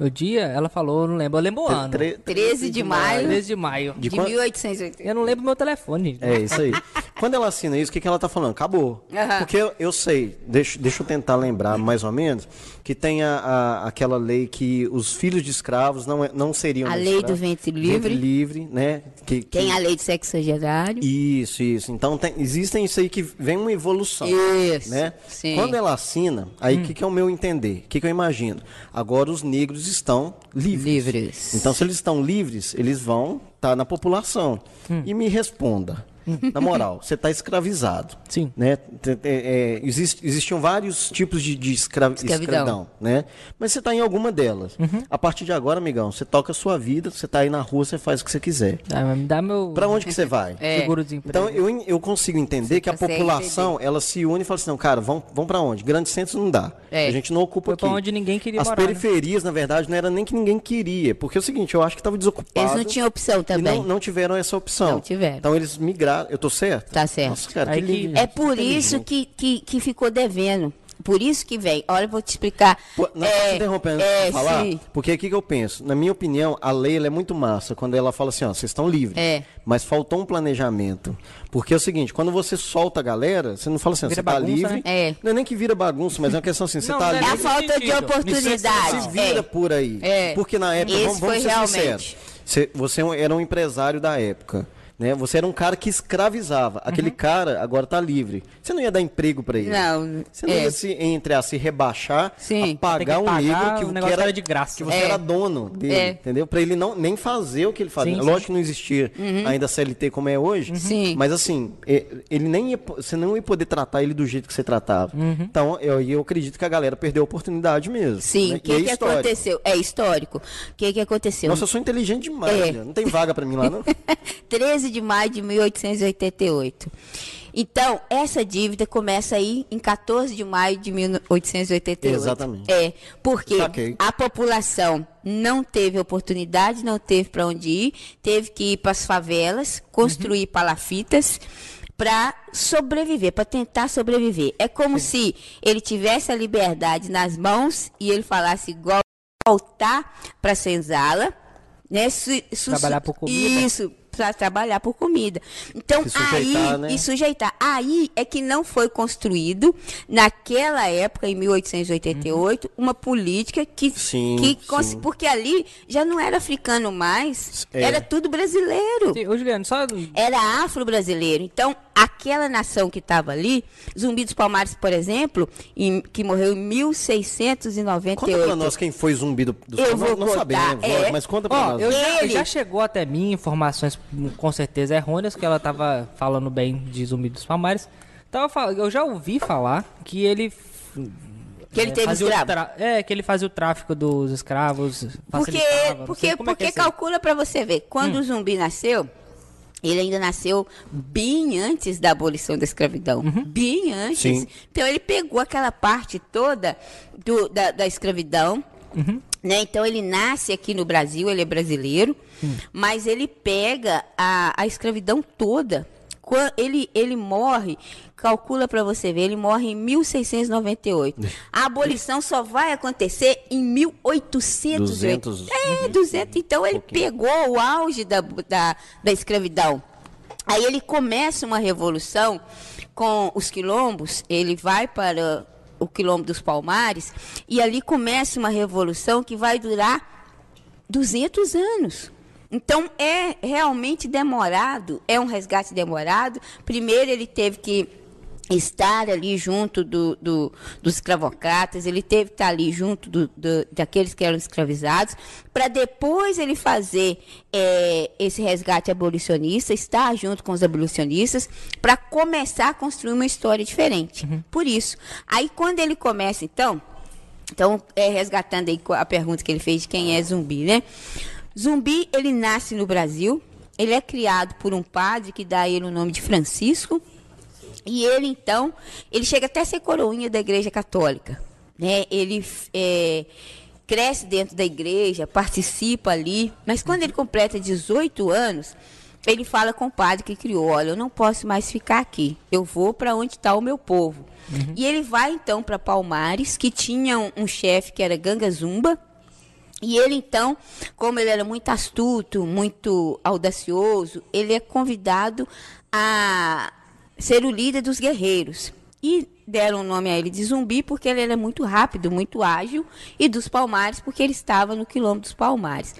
O dia, ela falou, não lembro, eu lembro o ano. Tre- 13 de maio 13 de maio. De de quan- 1880. Eu não lembro meu telefone. É isso aí. Quando ela assina isso, o que, que ela tá falando? Acabou. Porque eu, eu sei, deixa, deixa eu tentar lembrar mais ou menos, que tem a, a- aquela lei que os filhos de escravos não, é- não seriam A lei do ventre livre. Ventre livre, né? Que, que- Tem a lei de sexagenário. Isso, isso. Então tem, existem isso aí que vem uma evolução. Isso, Né? sim. Quando ela assina, aí o que, que é o meu entender? O que, que eu imagino? Agora os negros estão livres. Livres. Então, se eles estão livres, eles vão estar na população. E me responda. Na moral, você está escravizado. Sim. Né? É, existe- existiam vários tipos de, de escra- Escravidão. escravidão. Né? Mas você está em alguma delas. A partir de agora, amigão, você toca a sua vida, você está aí na rua, você faz o que você quiser. Ah, mas me dá meu Pra onde que você vai? É. seguro-desemprego. Então eu, eu consigo entender que a população ela se une e fala assim, não, cara, vamos, vamos para onde? Grandes centros não dá. É. A gente não ocupa Foi aqui. pra onde ninguém queria As morar, né? periferias, na verdade, não era nem que ninguém queria, porque é o seguinte, eu acho que estava desocupado. Eles não tinham opção também. não, não tiveram essa opção. Não tiveram. Então eles migraram. Eu tô certo? Tá certo. Nossa, cara, Aí que que-. É por isso que, que, que ficou devendo. Por isso que vem. Olha, eu vou te explicar. Pô, Não, é, é, interrompendo é, falar, sim. porque o que, que eu penso? Na minha opinião, a lei ela é muito massa quando ela fala assim, ó, vocês estão livres. É. Mas faltou um planejamento. Porque é o seguinte, quando você solta a galera, você não fala assim, você tá livre. né? É. Não é nem que vira bagunça, mas é uma questão assim, você Não, tá não é É a livre. falta de sentido. oportunidade. Se vira É. por aí. É. Porque na época, Esse vamos, vamos foi ser realmente. sinceros. Você, você era um empresário da época. Né? Você era um cara que escravizava. Aquele cara agora tá livre. Você não ia dar emprego para ele. Não, Você não é. ia se, entre a se rebaixar, Sim. a pagar que um pagar, negro que, o que era era de graça. Que você É. era dono dele, É. entendeu? Para ele não nem fazer o que ele fazia. Sim, Lógico que não existia ainda CLT como é hoje. Sim. Mas assim, ele nem ia, você não ia poder tratar ele do jeito que você tratava. Então, eu, eu acredito que a galera perdeu a oportunidade mesmo. Sim, né? o E que, é que histórico. aconteceu? É histórico. O que, que aconteceu? Nossa, eu sou inteligente demais. É. né? Não tem vaga para mim lá, não? 13 de maio de 1888. Então, essa dívida começa aí em 14 de maio de 1888. Exatamente. É, porque Saquei. a população não teve oportunidade, não teve para onde ir, teve que ir para as favelas, construir palafitas para sobreviver, para tentar sobreviver. É como se ele tivesse a liberdade nas mãos e ele falasse igual voltar para a senzala, né? Su- su- Trabalhar por comida. Isso, para trabalhar por comida. Então, aí, né? e sujeitar. Aí é que não foi construído, naquela época, em 1888, uma política que. Sim, que sim. Porque ali já não era africano mais, É. era tudo brasileiro. Sim, Ô, Juliano, só. Era afro-brasileiro. Então, aquela nação que estava ali, Zumbi dos Palmares, por exemplo, em- que morreu em 1698. Conta pra nós quem foi zumbi do, dos Eu não, vou não sabemos, é. mas conta pra Ó, nós. eu já, Ele- já chegou até mim informações com certeza errôneas que ela tava falando bem de Zumbi dos Palmares. Tava eu já ouvi falar que ele Que ele é, teve escravo. tra- É, que ele fazia o tráfico dos escravos. Porque, porque, é que porque é calcula para você ver, quando Hum. o zumbi nasceu, ele ainda nasceu bem antes da abolição da escravidão. Bem antes. Uhum. Sim. Então ele pegou aquela parte toda do- da, da escravidão. Uhum. Né? Então ele nasce aqui no Brasil, ele é brasileiro, Hum. mas ele pega a, a escravidão toda. Ele, ele morre, calcula para você ver, ele morre em 1698. A abolição só vai acontecer em 1800. 200. É, 200. Então ele pegou o auge da, da, da escravidão. Aí ele começa uma revolução com os quilombos, ele vai para o quilombo dos Palmares, e ali começa uma revolução que vai durar 200 anos. Então é realmente demorado, é um resgate demorado. Primeiro ele teve que estar ali junto do, do- dos escravocratas, ele teve que estar ali junto do- daqueles que eram escravizados, para depois ele fazer eh, esse resgate abolicionista, estar junto com os abolicionistas, para começar a construir uma história diferente. Por isso. Aí quando ele começa, então, então, é, resgatando aí a pergunta que ele fez de quem é zumbi, né? Zumbi, ele nasce no Brasil, ele é criado por um padre que dá a ele o nome de Francisco, e ele, então, ele chega até a ser coroinha da Igreja Católica, né? Ele é, cresce dentro da igreja, participa ali, mas quando ele completa 18 anos, ele fala com o padre que criou, olha, eu não posso mais ficar aqui, eu vou para onde está o meu povo. E ele vai, então, para Palmares, que tinha um, um chefe que era Ganga Zumba, e ele, então, como ele era muito astuto, muito audacioso, ele é convidado a ser o líder dos guerreiros. E deram o nome a ele de zumbi porque ele era muito rápido, muito ágil, e dos palmares porque ele estava no quilombo dos palmares.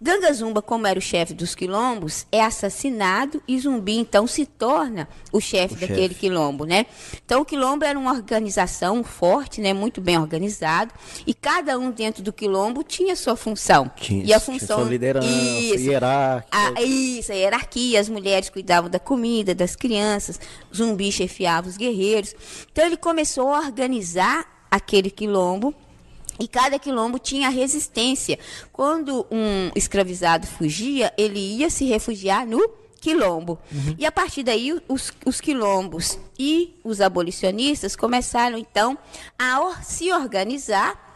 Ganga Zumba, como era o chefe dos quilombos, é assassinado e Zumbi então se torna o chefe daquele chefe. quilombo, né? Então o quilombo era uma organização forte, né, muito bem organizado, e cada um dentro do quilombo tinha sua função. Tinha, e a tinha função sua liderança, hierárquica. a, isso, a hierarquia, as mulheres cuidavam da comida, das crianças, Zumbi chefiava os guerreiros. Então ele começou a organizar aquele quilombo e cada quilombo tinha resistência. Quando um escravizado fugia, ele ia se refugiar no quilombo. E a partir daí, os, os quilombos e os abolicionistas começaram, então, a or- se organizar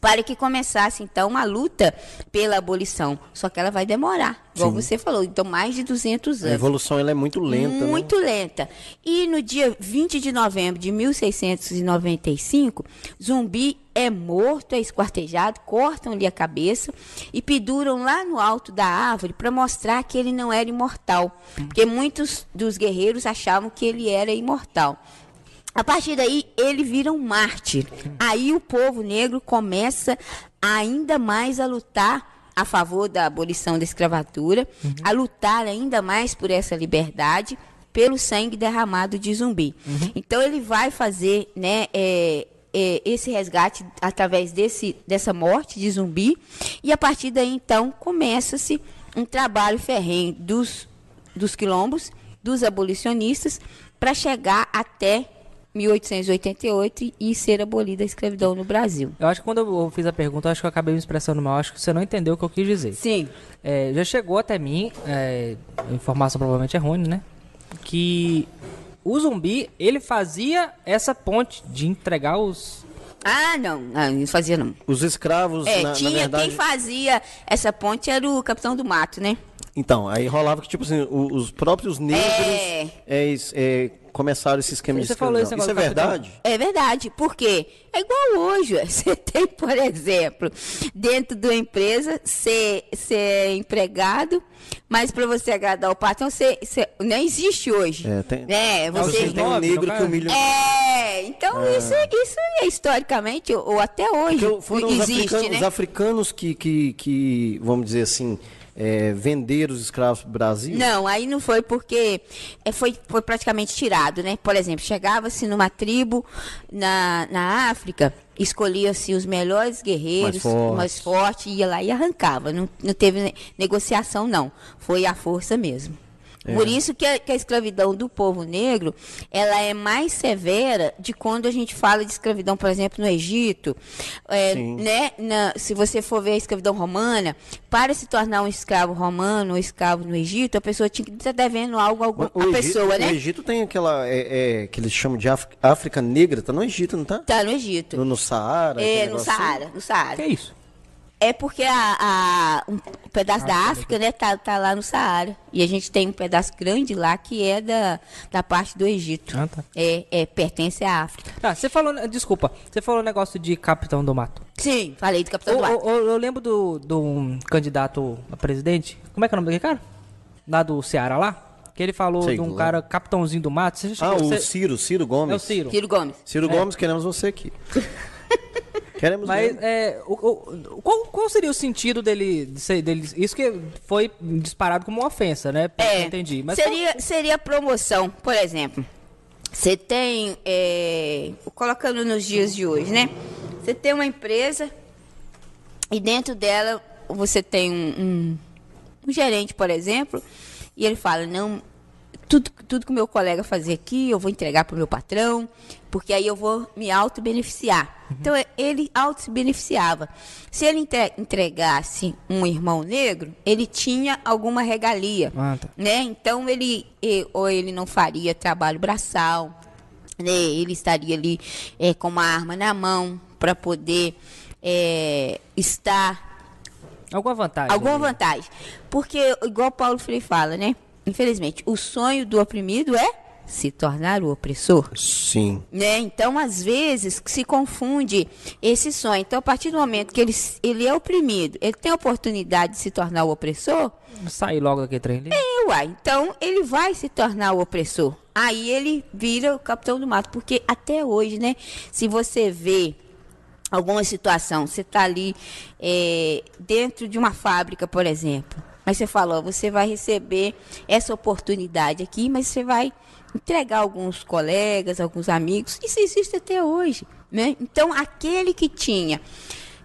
para que começasse então uma luta pela abolição. Só que ela vai demorar, igual Sim. você falou, então mais de 200 A anos. evolução ela é muito lenta, Muito né? lenta. E no dia 20 de novembro de 1695, Zumbi é morto, é esquartejado, cortam-lhe a cabeça e penduram lá no alto da árvore para mostrar que ele não era imortal. Porque muitos dos guerreiros achavam que ele era imortal. A partir daí, ele vira um mártir. Aí o povo negro começa ainda mais a lutar a favor da abolição da escravatura, a lutar ainda mais por essa liberdade, pelo sangue derramado de zumbi. Então ele vai fazer né, é, é, esse resgate através desse, dessa morte de zumbi, e a partir daí, então, começa-se um trabalho ferrenho dos, dos quilombos, dos abolicionistas, para chegar até 1888 e ser abolida a escravidão no Brasil. Eu acho que quando eu fiz a pergunta, eu acho que eu acabei me expressando mal. Acho que você não entendeu o que eu quis dizer. Sim. É, já chegou até mim, é, informação provavelmente errônea, né? Que o zumbi, ele fazia essa ponte de entregar os... Ah, não, não, não fazia não. Os escravos, É, na, na tinha verdade... quem fazia essa ponte era o capitão do mato, né? Então, aí rolava que, tipo assim, o- os próprios negros É. é, é, começaram esse esquema Você de falou escravidão. Isso é verdade? É verdade, porque é igual hoje. Você tem, por exemplo, dentro de uma empresa, ser, ser empregado, mas para você agradar o patrão, você, você- não existe hoje. É, tem- né? Você Você, tem um negro que caso. humilha... é, então isso, isso é historicamente, ou, até hoje, Porque foram os existe, africanos, né? os africanos que, que, que, vamos dizer assim, é, venderam os escravos para o Brasil? Não, aí não foi porque é, foi, foi praticamente tirado, né? Por exemplo, chegava-se numa tribo na, na África, escolhia-se os melhores guerreiros, Mais fortes. mais fortes, ia lá e arrancava. Não, não teve ne- negociação, não. Foi a força mesmo. É. Por isso que a, que a escravidão do povo negro, ela é mais severa de quando a gente fala de escravidão, por exemplo, no Egito. É, né, na- se você for ver a escravidão romana, para se tornar um escravo romano ou escravo no Egito, a pessoa tinha que estar devendo algo a O Egito, pessoa, o né? Egito tem aquela, é, é, que eles chamam de África, África Negra, tá no Egito, não tá? Tá no Egito. No, no Saara? é, no assim? Saara, no Saara. Que é isso? É porque a, a- um pedaço da África, né, tá, tá lá no Saara. E a gente tem um pedaço grande lá que é da, da parte do Egito. Ah, tá. É, é, pertence à África. Ah, você falou, desculpa, você falou um negócio de Capitão do Mato. Sim, falei do Capitão Eu, do Mato. eu- eu lembro do, do um candidato a presidente. Como é que é o nome daquele cara? Lá do Ceará lá? Que ele falou Sei de um lá. cara, Capitãozinho do Mato. Você já Ah, chegou- o você- Ciro, Ciro Gomes. É o Ciro. Ciro Gomes. Ciro Gomes, queremos você aqui. queremos Mas mesmo. é, o, o- qual, qual seria o sentido dele, dele. Isso que foi disparado como uma ofensa, né? É, entendi. Mas seria, seria promoção, por exemplo. Você tem, é, colocando nos dias de hoje, né? Você tem uma empresa e dentro dela você tem um, um- um gerente, por exemplo, e ele fala, não, tudo, tudo que o meu colega fazer aqui, eu vou entregar para o meu patrão, porque aí eu vou me auto-beneficiar. Então, é- ele auto se beneficiava. Se ele entre- entregasse um irmão negro, ele tinha alguma regalia. Ah, tá. né? Então, ele, ou ele não faria trabalho braçal, né? ele estaria ali é, com uma arma na mão para poder é, estar alguma vantagem. Alguma ali. vantagem. Porque, igual Paulo Freire fala, né? Infelizmente, o sonho do oprimido é se tornar o opressor. Sim. Né? Então, às vezes, se confunde esse sonho. Então, a partir do momento que ele, ele é oprimido, ele tem a oportunidade de se tornar o opressor, Sair logo daquele trem ali. é, uai, então ele vai se tornar o opressor. Aí ele vira o capitão do mato. Porque até hoje, né? Se você vê alguma situação, você está ali é, dentro de uma fábrica, por exemplo. Mas você falou, você vai receber essa oportunidade aqui, mas você vai entregar alguns colegas, alguns amigos. Isso existe até hoje. Né? Então, aquele que tinha,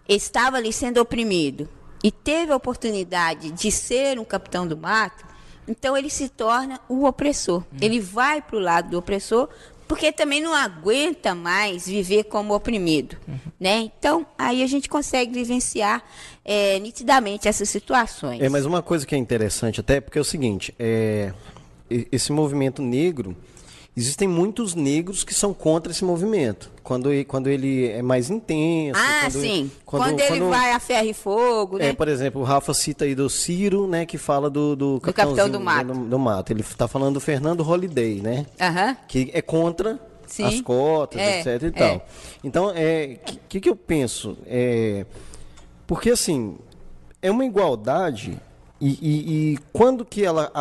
estava ali sendo oprimido e teve a oportunidade de ser um capitão do mato, então ele se torna o opressor. Ele vai para o lado do opressor porque também não aguenta mais viver como oprimido, né? Então aí a gente consegue vivenciar é, nitidamente essas situações. É, mas uma coisa que é interessante até, porque é o seguinte, é, esse movimento negro, existem muitos negros que são contra esse movimento. Quando, ele- quando ele é mais intenso. ah, quando, sim. Quando, ele vai a ferro e fogo, né? É, por exemplo, o Rafa cita aí do Ciro, né, que fala do, do, Capitão capitãozinho, do Mato. né, Do, do mato. Ele está falando do Fernando Holliday, né? Aham. que é contra Sim. as cotas, É, etc e é. tal. Então, é, que, que eu penso? É, porque assim, é uma igualdade e, e- e quando que ela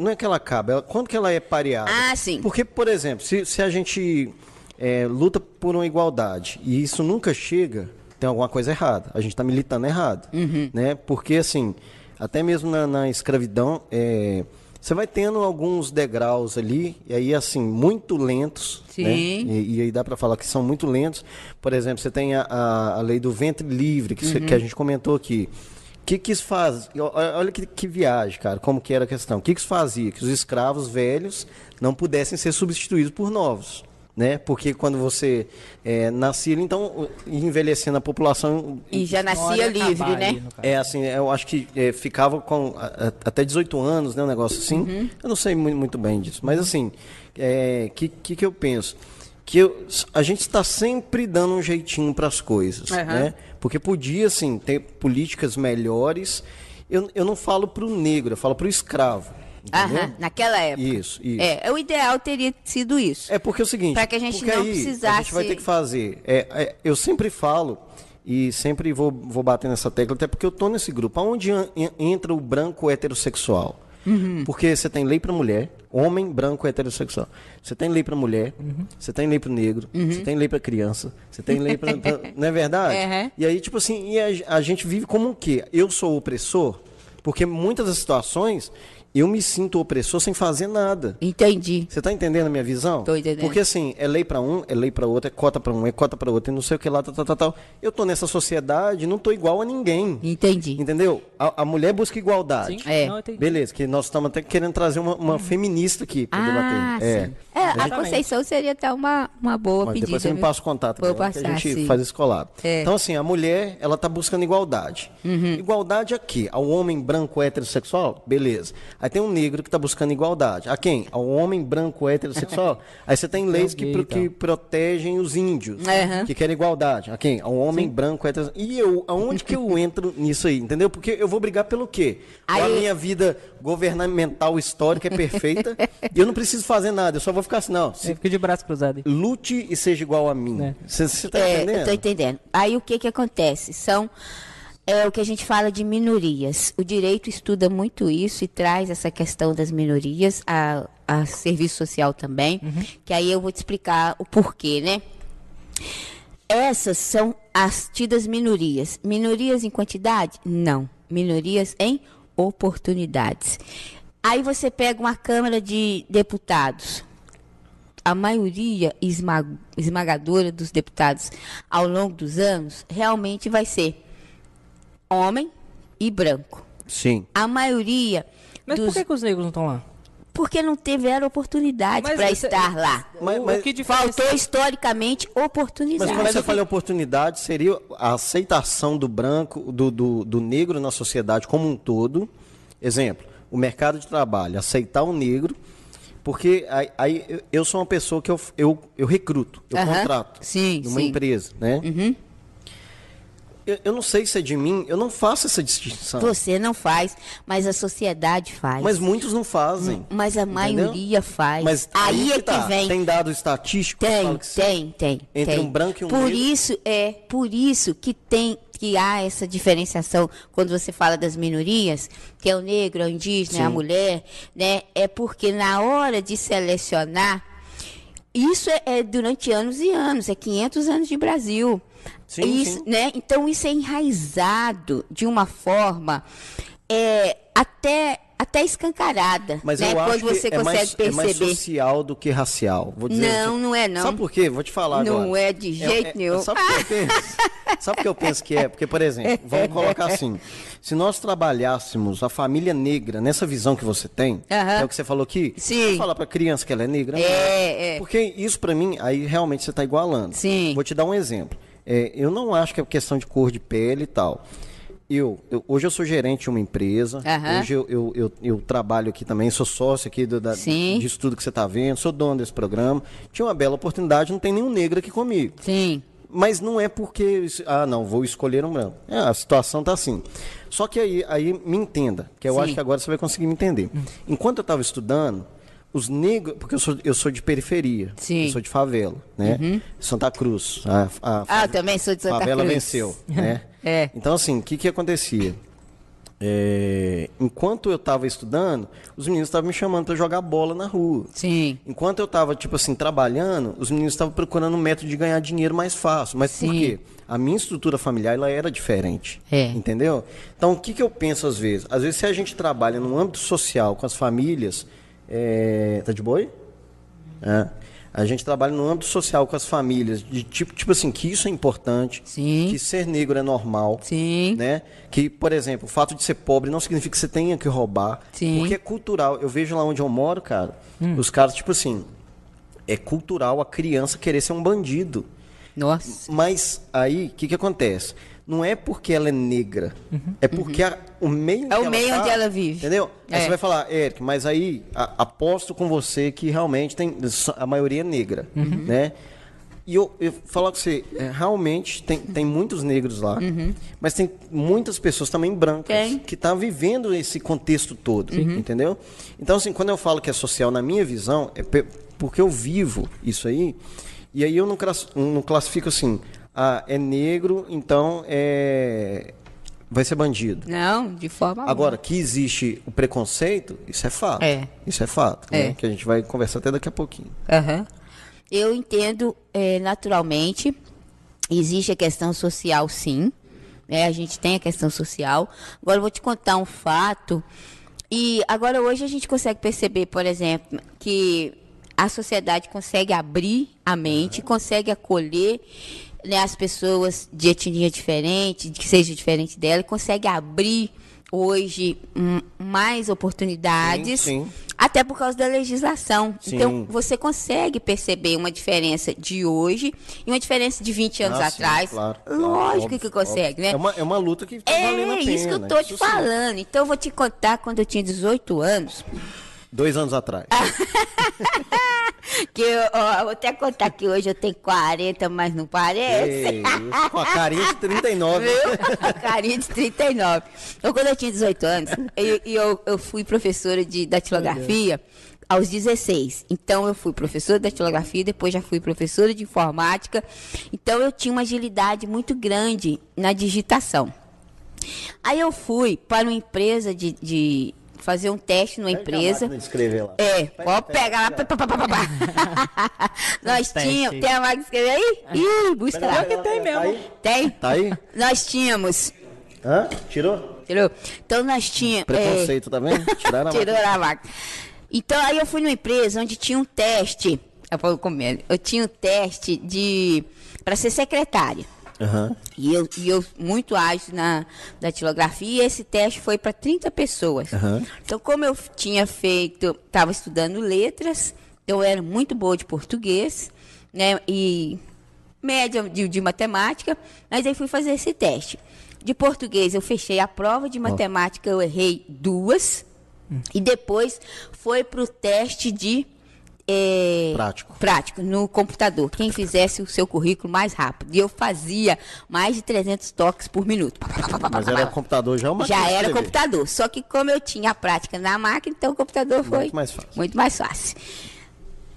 não é que ela acaba, ela- quando que ela é pareada? Ah, sim. Porque, por exemplo, se, se a gente é, luta por uma igualdade e isso nunca chega, tem alguma coisa errada. A gente está militando errado, Uhum. né? Porque assim, até mesmo na, na escravidão, é, você vai tendo alguns degraus ali e aí assim muito lentos, Sim. né? E, e aí dá para falar que são muito lentos. Por exemplo, você tem a, a, a lei do ventre livre que, Uhum. que a gente comentou aqui. O que, que isso faz? Olha que, que viagem, cara, como que era a questão. O que, que isso fazia? Que os escravos velhos não pudessem ser substituídos por novos. Né? Porque quando você é, nascia, ali, então, ia envelhecendo a população. E já nascia ia livre, né? É assim, eu acho que é, ficava com a- a- até 18 anos, né? Um negócio assim. Uhum. Eu não sei muito, muito bem disso. Mas assim, o é, que, que, que eu penso? Que eu- a gente está sempre dando um jeitinho para as coisas, Aham. né? Porque podia, assim, ter políticas melhores. Eu, eu não falo para o negro, eu falo para o escravo. Entendeu? Aham, naquela época. Isso, isso. É, o ideal teria sido isso. É porque é o seguinte. Pra que a gente não aí A gente precisasse- vai ter que fazer. é, é, eu sempre falo e sempre vou, vou bater nessa tecla, até porque eu tô nesse grupo. Aonde entra o branco heterossexual? Uhum. Porque você tem lei para mulher, homem branco heterossexual. Você tem lei para mulher, Uhum. você tem lei para negro, você tem lei para criança, você tem lei para. Não é verdade? Uhum. E aí, tipo assim, a, a gente vive como o quê? Eu sou opressor? Porque muitas das situações eu me sinto opressor sem fazer nada. Entendi. Você tá entendendo a minha visão? Tô entendendo. Porque assim, é lei pra um, é lei pra outro, é cota pra um, é cota pra outro, e não sei o que lá, tal, tal, tal, tal. Eu tô nessa sociedade, não tô igual a ninguém. Entendi. Entendeu? A, a mulher busca igualdade. Sim. É. Não. Beleza, que nós estamos até querendo trazer uma, uma feminista aqui pra Ah, debater. É. sim. É, a Exatamente. Conceição seria até uma, uma boa Mas pedida. depois você me passa o contato Vou dela, que passar, a gente sim. faz esse collab. É. Então, assim, a mulher, ela tá buscando igualdade. Uhum. Igualdade a quê? Ao homem branco heterossexual? Beleza. Aí tem um negro que tá buscando igualdade. A quem? Ao homem branco heterossexual? Aí você tem leis que, pro- que protegem os índios, Aham. que querem igualdade. A quem? Ao homem branco heterossexual. E eu, aonde que eu entro nisso aí? Entendeu? Porque eu vou brigar pelo quê? Ou a Aí- minha vida governamental histórica é perfeita e eu não preciso fazer nada, eu só vou ficar assim, não. se Eu fico de braço cruzado aí. lute e seja igual a mim. É. Você tá É, entendendo? eu tô entendendo. Aí o que que acontece? São é o que a gente fala de minorias. O direito estuda muito isso e traz essa questão das minorias, a, a serviço social também, que aí eu vou te explicar o porquê, né? Essas são as tidas minorias. Minorias em quantidade? Não. Minorias em oportunidades. Aí você pega uma Câmara de Deputados. A maioria esma- esmagadora dos deputados ao longo dos anos realmente vai ser homem e branco. Sim. A maioria Mas dos... por que, que os negros não estão lá? Porque não tiveram oportunidade para você- estar lá. Mas- mas- o que diferencia... Faltou historicamente oportunidade. Mas quando você fala em oportunidade, seria a aceitação do branco, do, do, do negro na sociedade como um todo. Exemplo, o mercado de trabalho, aceitar o negro, porque aí, aí eu- sou uma pessoa que eu, eu, eu recruto, eu contrato Sim, numa sim. empresa, né? Eu, eu não sei se é de mim, eu não faço essa distinção. Você não faz, mas a sociedade faz. Mas muitos não fazem. Mas a entendeu? maioria faz. Mas aí, é que tá. vem. Tem dado estatístico? que Tem, que sim? tem, tem. Entre tem. um branco e um Por negro? isso é, por isso que tem que há essa diferenciação quando você fala das minorias, que é o negro, é o indígena, é a Sim. mulher, né? É porque na hora de selecionar isso é, é durante anos e anos, é 500 anos de Brasil. Sim, Isso, sim. Né? Então isso é enraizado de uma forma é, até até escancarada, Mas né? eu Quando acho você que é consegue mais, é perceber. mais social do que racial. Vou dizer Não, assim. não é, não. Sabe por quê? Vou te falar Não agora. é de jeito nenhum. Sabe o que eu penso? Sabe o que eu penso que é? Porque, por exemplo, vamos colocar assim. Se nós trabalhássemos a família negra nessa visão que você tem, Aham. é o que você falou aqui, Sim. você falar pra criança que ela é negra, É, não. é. Porque isso pra mim, aí realmente você tá igualando. Sim. Vou te dar um exemplo. É, eu não acho que é questão de cor de pele e tal. Eu, eu- hoje eu sou gerente de uma empresa. Aham. Hoje eu, eu, eu, eu trabalho aqui também, sou sócio aqui do, da, Sim. disso tudo que você está vendo, sou dono desse programa. Tinha uma bela oportunidade, não tem nenhum negro aqui comigo. Sim. Mas não é porque, ah, não, vou escolher um branco. É, a situação tá assim. Só que aí, aí me entenda, que eu Sim. acho que agora você vai conseguir me entender. Enquanto eu estava estudando, os negros, porque eu sou, eu sou de periferia, Sim. eu sou de favela, né? Santa Cruz. A, a Ah, eu também sou de Santa favela Cruz. venceu, né? É. Então assim, o que que acontecia? É, enquanto eu estava estudando, os meninos estavam me chamando para jogar bola na rua. Sim. Enquanto eu estava, tipo assim, trabalhando, os meninos estavam procurando um método de ganhar dinheiro mais fácil. Mas por Sim. quê? A minha estrutura familiar, ela era diferente. É. Entendeu? Então, o que, que eu penso às vezes? Às vezes, se a gente trabalha no âmbito social com as famílias... É... Tá de boi? É. A gente trabalha no âmbito social com as famílias, de tipo, tipo assim, que isso é importante, Sim. que ser negro é normal, Sim. né? Que, por exemplo, o fato de ser pobre não significa que você tenha que roubar, Sim. porque é cultural. Eu vejo lá onde eu moro, cara, Hum. os caras, tipo assim, é cultural a criança querer ser um bandido. Nossa. Mas aí, o que, que acontece? Não é porque ela é negra, é porque a- o meio É o meio tá, onde ela vive. Entendeu? Aí É. você vai falar, Eric, mas aí a- aposto com você que realmente tem a maioria é negra, Uhum. né? E eu, eu falar com você, é, realmente tem, tem muitos negros lá, mas tem muitas pessoas também brancas Tem. que estão vivendo esse contexto todo, entendeu? Então, assim, quando eu falo que é social, na minha visão, é porque eu vivo isso aí, e aí eu não classifico assim, ah, é negro, então é, vai ser bandido. Não, de forma Agora, que existe o preconceito, isso é fato. É. Isso é fato, É. né? Que a gente vai conversar até daqui a pouquinho. Aham. Eu entendo é, naturalmente. Existe a questão social, sim. né? a gente tem a questão social. Agora eu vou te contar um fato. E agora hoje a gente consegue perceber, por exemplo, que a sociedade consegue abrir a mente, consegue acolher né, as pessoas de etnia diferente, que seja diferente dela, e consegue abrir hoje hum, mais oportunidades. Sim, sim. Até por causa da legislação. Sim. Então, você consegue perceber uma diferença de hoje e uma diferença de 20 anos Ah, atrás. claro, claro, Lógico óbvio, que consegue, óbvio. né? É uma, é uma luta que tá valendo a É pena. isso que eu tô te sim. falando. Então, eu vou te contar quando eu tinha 18 anos. Dois anos atrás. Que eu, ó, vou até contar que hoje eu tenho 40, mas não parece. Ei, com a carinha de 39. Viu? Carinha de 39. Então, quando eu tinha 18 anos, eu, eu, eu fui professora de datilografia aos 16. Então, eu fui professora de datilografia, depois já fui professora de informática. Então, eu tinha uma agilidade muito grande na digitação. Aí, eu fui para uma empresa de, de fazer um teste numa empresa. De escrever lá. É, pode pegar lá. pá, pá, pá. Nós tínhamos. Tem a máquina de escrever aí? Ih, busca lá. Pega lá, tem tá mesmo. aí? Tem? Tá aí? Nós tínhamos. Hã? Tirou? Entendeu? Então nós tínhamos. Preconceito, tá vendo? Tiraram a Tirou máquina. a máquina. Então aí eu fui numa empresa onde tinha um teste. Eu vou comendo. Eu tinha um teste de. para ser secretária. Aham. E eu, e eu muito ágil na datilografia, e esse teste foi para 30 pessoas. Aham. Então, como eu tinha feito, estava estudando letras, eu era muito boa de português, né? E média de, de matemática, mas aí fui fazer esse teste. De português eu fechei a prova, de matemática eu errei duas, e depois foi para o teste de eh, Prático. prático no computador. Quem fizesse o seu currículo mais rápido. E eu fazia mais de 300 toques por minuto. Mas era computador já é uma Já era computador. Só que como eu tinha a prática na máquina, então o computador foi Muito mais fácil. muito mais fácil.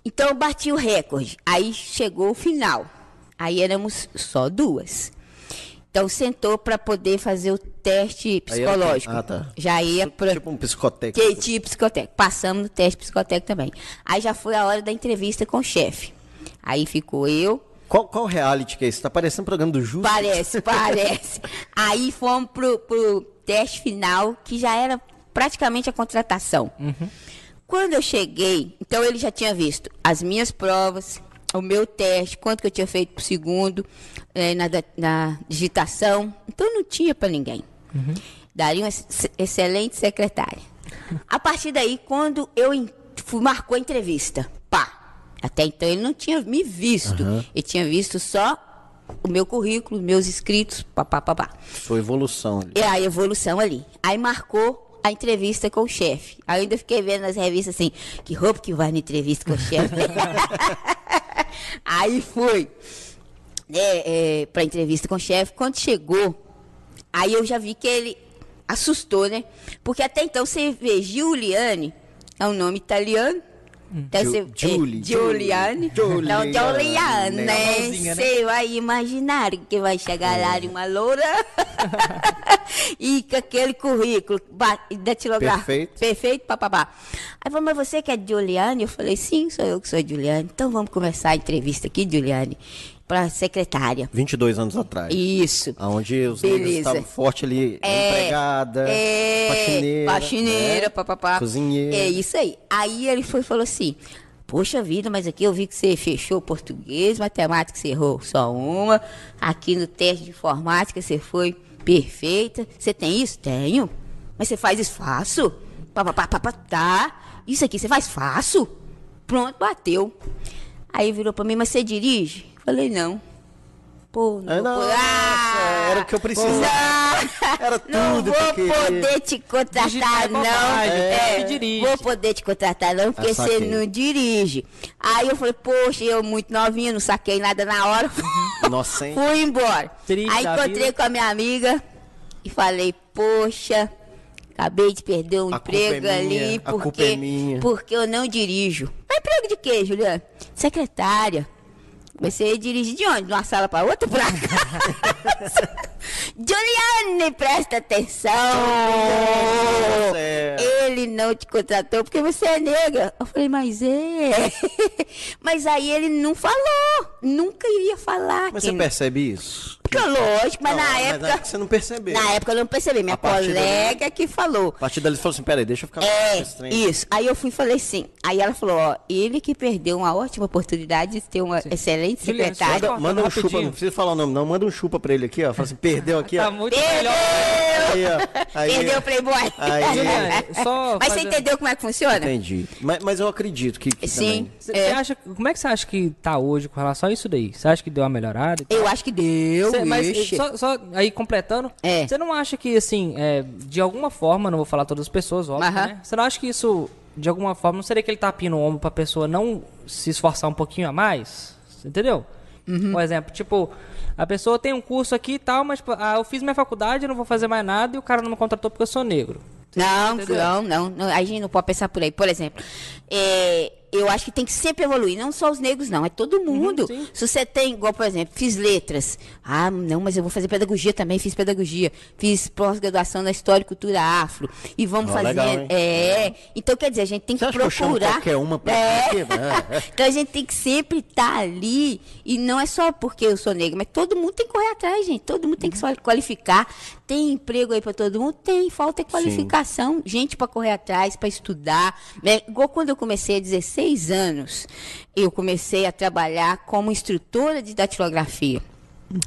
Então eu bati o recorde. Aí chegou o final. Aí éramos só duas. Então sentou para poder fazer o teste Aí psicológico. Ah, tá. Já ia para Tipo um psicotécnico. que tipo psicotécnico. Passamos no teste psicotécnico também. Aí já foi a hora da entrevista com o chefe. Aí ficou eu, Qual, qual reality que é esse? Tá parecendo um programa do Justo? Parece, parece. Aí fomos pro, pro teste final, que já era praticamente a contratação. Quando eu cheguei, então ele já tinha visto as minhas provas, o meu teste, quanto que eu tinha feito pro segundo, eh, na, na digitação. Então não tinha para ninguém. Daria uma ex- excelente secretária. A partir daí, quando eu fui, marcou a entrevista, pá. Até então ele não tinha me visto. Ele tinha visto só o meu currículo, meus inscritos, papá, papá. Sua evolução. ali. É a evolução ali. Aí marcou a entrevista com o chefe. Ainda fiquei vendo nas revistas assim, que roupa que vai na entrevista com o chefe. Aí fui é, é, pra entrevista com o chefe. Quando chegou, aí eu já vi que ele assustou, né? Porque até então você vê Giuliane, é um nome italiano. Então, Giu- você, Giuli, é. Giuliane. Não, Giuliane, né? Famosinha, né? Você vai imaginar que vai chegar lá de uma loura e com aquele currículo datilografado. Perfeito. Perfeito, papapá. Aí falou, mas você que é Giuliane? Eu falei, sim, sou eu que sou Giuliane. Então vamos começar a entrevista aqui, Giuliane, para secretária. 22 anos atrás. Isso. Onde os negros Beleza. estavam forte ali, É, empregada, é, faxineira. faxineira, né? papapá. Cozinheira. É isso aí. Aí ele foi e falou assim: Poxa vida, mas aqui eu vi que você fechou português, matemática você errou só uma. Aqui no teste de informática você foi perfeita. Você tem isso? Tenho. Mas você faz isso fácil? Papapá, papá, tá. Isso aqui você faz fácil? Pronto, bateu. Aí virou pra mim, mas você dirige? Falei, não. Pô, não. Ah, vou- nossa, era o que eu precisava. Não. Era Não tudo vou pra querer. poder te contratar, é não. É, que dirige. vou poder te contratar, não, porque Ah, você saquei. não dirige. Aí eu falei, poxa, eu muito novinha, não saquei nada na hora. Inocente. Fui embora. Triste Aí encontrei vida. com a minha amiga e falei, poxa, acabei de perder um A culpa é emprego minha, ali a culpa porque, é minha. porque eu não dirijo. Mas emprego de quê, Juliana? Secretária. Você dirige de onde? De uma sala para outra? Casa? Juliane, presta atenção. Certo. Ele não te contratou porque você é negra. Eu falei, mas é. mas aí ele não falou. Nunca iria falar. Mas você percebe isso? Porque, lógico, mas Não, na mas época. é que você não percebeu. Na época eu não percebi. Minha colega que falou. A partir dali, falou assim, peraí, deixa eu ficar É, com esse trem. isso. Aí eu fui e falei assim. Aí ela falou, ó, ele que perdeu uma ótima oportunidade de ter uma excelente Juliana, secretária. só- Manda um Rapidinho. chupa, não precisa falar o nome, não. Manda um chupa pra ele aqui, ó. Fala assim, perdeu aqui, ó. Tá muito Perdeu! melhor. Aí, ó. Aí, Perdeu o Playboy. Aí. Só Mas você fazendo- entendeu como é que funciona? Entendi. Mas, mas eu acredito que, que Sim. também- Você É. você acha, como é que você acha que tá hoje com relação a isso daí? Você acha que deu uma melhorada? Eu acho que deu, Cê- mas só, só aí completando, É. você não acha que assim, é, de alguma forma, não vou falar todas as pessoas, óbvio, Aham. né? Você não acha que isso, de alguma forma, não seria aquele tapinha no ombro pra pessoa não se esforçar um pouquinho a mais? Você entendeu? Uhum. Por exemplo, tipo, a pessoa tem um curso aqui e tal, mas ah, eu fiz minha faculdade, eu não vou fazer mais nada e o cara não me contratou porque eu sou negro. Não, não, não, não. A gente não pode pensar por aí. Por exemplo, é, eu acho que tem que sempre evoluir. Não só os negros, não. É todo mundo. sim. Se você tem, igual, por exemplo, fiz letras. Ah, não, mas eu vou fazer pedagogia também. Fiz pedagogia. Fiz pós-graduação na História e Cultura Afro. E vamos Ó, fazer. legal, hein? é. Então, quer dizer, a gente tem Você que acha que procurar. qualquer uma pra é. quê? É, é. Então a gente tem que sempre estar ali. E não é só porque eu sou negra, mas todo mundo tem que correr atrás, gente. Todo mundo tem que se qualificar. Tem emprego aí para todo mundo? Tem. Falta qualificação. Gente para correr atrás, para estudar. Né? Igual quando eu comecei há 16 anos, eu comecei a trabalhar como instrutora de datilografia.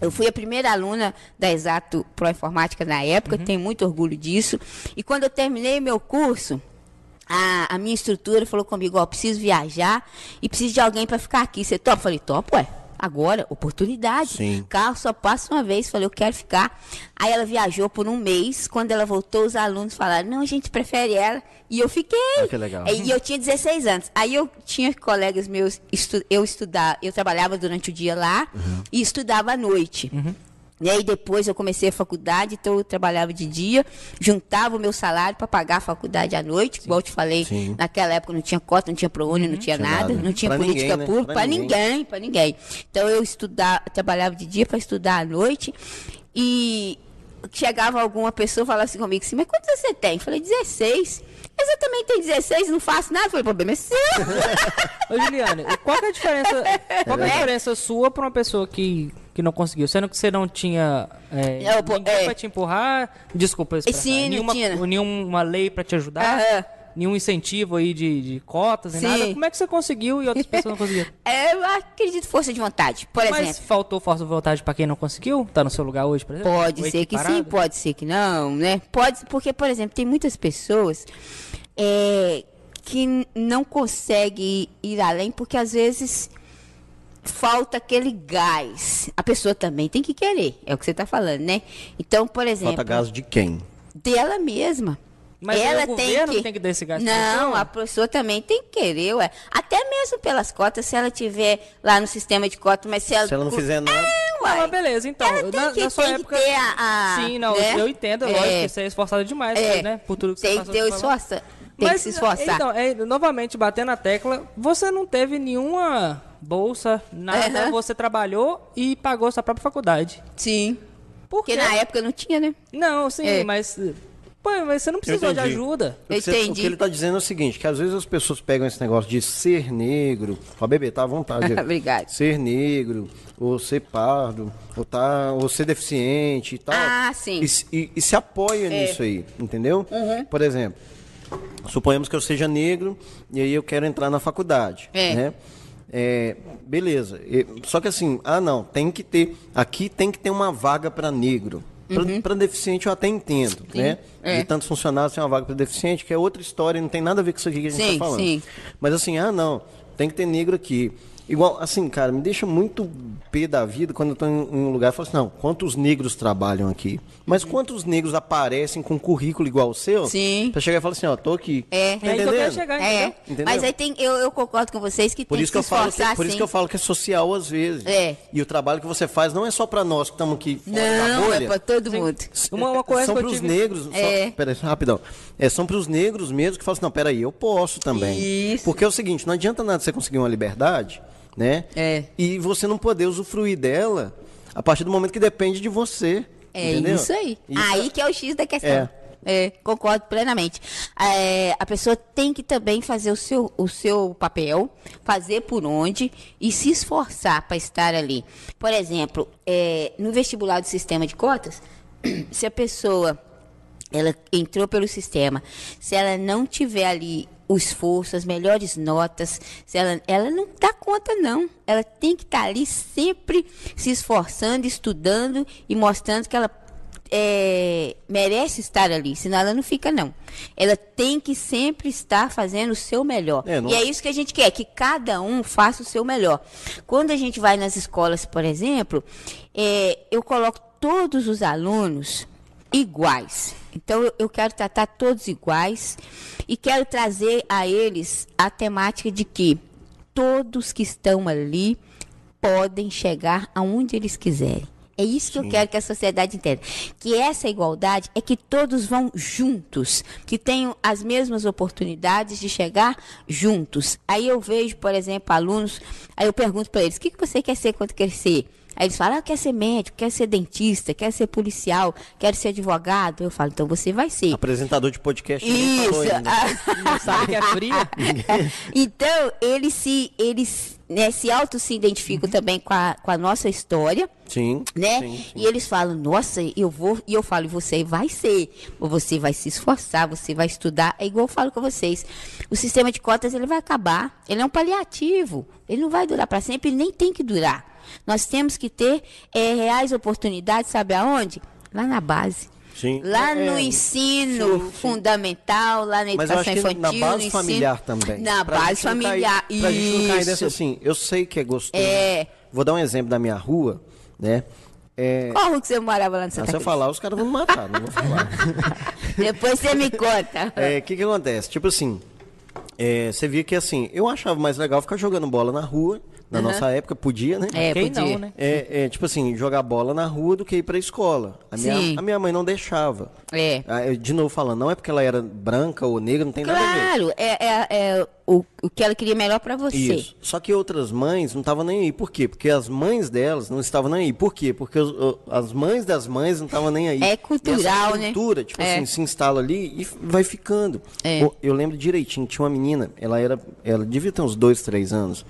Eu fui a primeira aluna da Exato Pro Informática na época, tenho muito orgulho disso. E quando eu terminei meu curso, a, a minha instrutora falou comigo, ó, preciso viajar e preciso de alguém para ficar aqui. Você topa? Eu falei, topa, ué. Agora, oportunidade. Sim. Carro só passa uma vez. Falei, eu quero ficar. Aí ela viajou por um mês. Quando ela voltou, os alunos falaram, não, a gente prefere ela. E eu fiquei. Ah, que legal. E eu tinha 16 anos. Aí eu tinha colegas meus, estu, eu estudava, eu trabalhava durante o dia lá Uhum. e estudava à noite. E aí depois eu comecei a faculdade, então eu trabalhava de dia, juntava o meu salário para pagar a faculdade à noite, igual eu te falei, Sim. naquela época não tinha cota, não tinha ProUni, não tinha nada, não tinha Pra política ninguém, né? pública, para ninguém. para ninguém. Então eu estudava, trabalhava de dia para estudar à noite e chegava alguma pessoa e falava assim comigo assim, mas quantos você tem? Eu falei, 16. Mas eu também tenho 16, não faço nada. Eu falei, problema é seu. Ô, Juliane, qual que é a diferença, qual é a É. diferença sua pra uma pessoa que, que não conseguiu? Sendo que você não tinha é, É, pô, ninguém é. pra te empurrar, desculpa, expressar, Sim, nenhuma, nenhuma lei pra te ajudar, Aham. Nenhum incentivo aí de, de cotas, nem Sim. nada. Como é que você conseguiu e outras pessoas não conseguiram? É, eu acredito força de vontade. Por Mas exemplo. faltou força de vontade pra quem não conseguiu? Tá no seu lugar hoje, por exemplo? Pode ser que sim, pode ser que não, né? Pode, porque, por exemplo, tem muitas pessoas é, que não conseguem ir além, porque às vezes falta aquele gás. A pessoa também tem que querer, é o que você está falando, né? Então, por exemplo, Falta gás de quem? dela mesma. Mas ela é o governo que tem que dar esse pra Não, a pessoa também tem que querer, ué. Até mesmo pelas cotas, se ela tiver lá no sistema de cotas, mas se ela. Se ela não fizer nada. É, uai. mas beleza, então. Ela tem na, que- na sua tem que época. ter a- a- Sim, não, né? eu entendo, É. lógico que você é esforçado demais, É, né? Por tudo que você tem que passou ter o esforço. Tem que se esforçar. Então, é, novamente, batendo na tecla, você não teve nenhuma bolsa, nada, Aham. você trabalhou e pagou sua própria faculdade. Sim. Por Porque quê? na época não tinha, né? Não, sim, É. mas. Pô, mas você não precisou de ajuda. O que, você- Entendi. o que ele está dizendo é o seguinte, que às vezes as pessoas pegam esse negócio de ser negro, ó, bebê, tá à vontade. aí. Obrigada. Ser negro, ou ser pardo, ou, tá, ou ser deficiente e tal. Ah, sim. E, se- e- e se apoia nisso aí, entendeu? Por exemplo, suponhamos que eu seja negro e aí eu quero entrar na faculdade, É. né? É, beleza. Só que assim, ah não, tem que ter. Aqui tem que ter uma vaga para negro. Para deficiente eu até entendo, né? é. De tantos funcionários tem uma vaga para deficiente, que é outra história, não tem nada a ver com isso aqui que a gente Sim, está falando. sim. Mas assim, ah não, tem que ter negro aqui. Igual, assim, cara, me deixa muito pé da vida quando eu tô em, em um lugar e falo assim, não, quantos negros trabalham aqui? Mas quantos negros aparecem com currículo igual o seu? Sim. Pra chegar e falar assim, ó, tô aqui. É. Tá É aí que eu quero entendendo? chegar, É, entendeu? Entendeu? mas aí tem, eu, eu concordo com vocês que Por tem isso que, que eu falo que, por isso que eu falo que é social às vezes. É. E o trabalho que você faz não é só pra nós que estamos aqui fora da Não, bolha. é pra todo mundo. Uma, uma coisa são que eu pros tive... negros. É. Só, peraí, rapidão. É, são pros negros mesmo que falam assim, não, peraí, eu posso também. Isso. Porque é o seguinte, não adianta nada você conseguir uma liberdade, né? É. E você não poder usufruir dela a partir do momento que depende de você. É entendeu? isso aí. Isso aí é- que é o X da questão. É. É, concordo plenamente. É, a pessoa tem que também fazer o seu, o seu papel, fazer por onde e se esforçar para estar ali. Por exemplo, é, no vestibular do sistema de cotas, se a pessoa ela entrou pelo sistema, se ela não tiver ali o esforço, as melhores notas, ela, ela não dá conta não. Ela tem que estar ali sempre se esforçando, estudando e mostrando que ela é, merece estar ali, senão ela não fica não. Ela tem que sempre estar fazendo o seu melhor. É, não- E é isso que a gente quer, que cada um faça o seu melhor. Quando a gente vai nas escolas, por exemplo, é, eu coloco todos os alunos iguais. Então eu, quero tratar todos iguais e quero trazer a eles a temática de que todos que estão ali podem chegar aonde eles quiserem. É isso que eu quero que a sociedade entenda. Que essa igualdade é que todos vão juntos, que tenham as mesmas oportunidades de chegar juntos. Aí eu vejo, por exemplo, alunos, aí eu pergunto para eles: o que, que você quer ser quando crescer? Aí eles falam: ah, quer ser médico, quer ser dentista, quer ser policial, quer ser advogado. Eu falo: então você vai ser. Apresentador de podcast Isso. Não sabe que é fria? então, eles se, eles, né, se auto se identificam também com a, com a nossa história, Sim. né? sim, sim. E eles falam, nossa, eu vou, e eu falo, você vai ser, ou você vai se esforçar, você vai estudar, é igual eu falo com vocês. O sistema de cotas, ele vai acabar, ele é um paliativo, ele não vai durar para sempre, ele nem tem que durar. Nós temos que ter é, reais oportunidades, sabe aonde? Lá na base. Sim. Lá É, no ensino sim, sim. fundamental, lá na Mas eu educação infantil, na base ensino- familiar também. Na Pra base não cair- familiar, Pra gente não cair dessa isso. assim, eu sei que é gostoso. É. Vou dar um exemplo da minha rua, né? É, Qual rua que você morava lá no ah, Santa se eu falar, os caras vão me matar, não vou falar. Depois você me conta. É, O que que acontece? Tipo assim, é, você via que assim, eu achava mais legal ficar jogando bola na rua. Na nossa época, podia, né? É, Quem podia. não, né? É, é, tipo assim, jogar bola na rua do que ir pra escola. A minha, Sim. a minha mãe não deixava. É. Ah, De novo falando, não é porque ela era branca ou negra, não tem nada a ver. Claro, é, é, é o, o que ela queria melhor pra você. Isso. Só que outras mães não estavam nem aí. Por quê? Porque as mães delas não estavam nem aí. Por quê? Porque os- as mães das mães não estavam nem aí. É E cultural, essa né? cultura, tipo É. assim, se instala ali e vai ficando. É. Eu lembro direitinho, tinha uma menina, ela era, ela devia ter uns dois, três anos.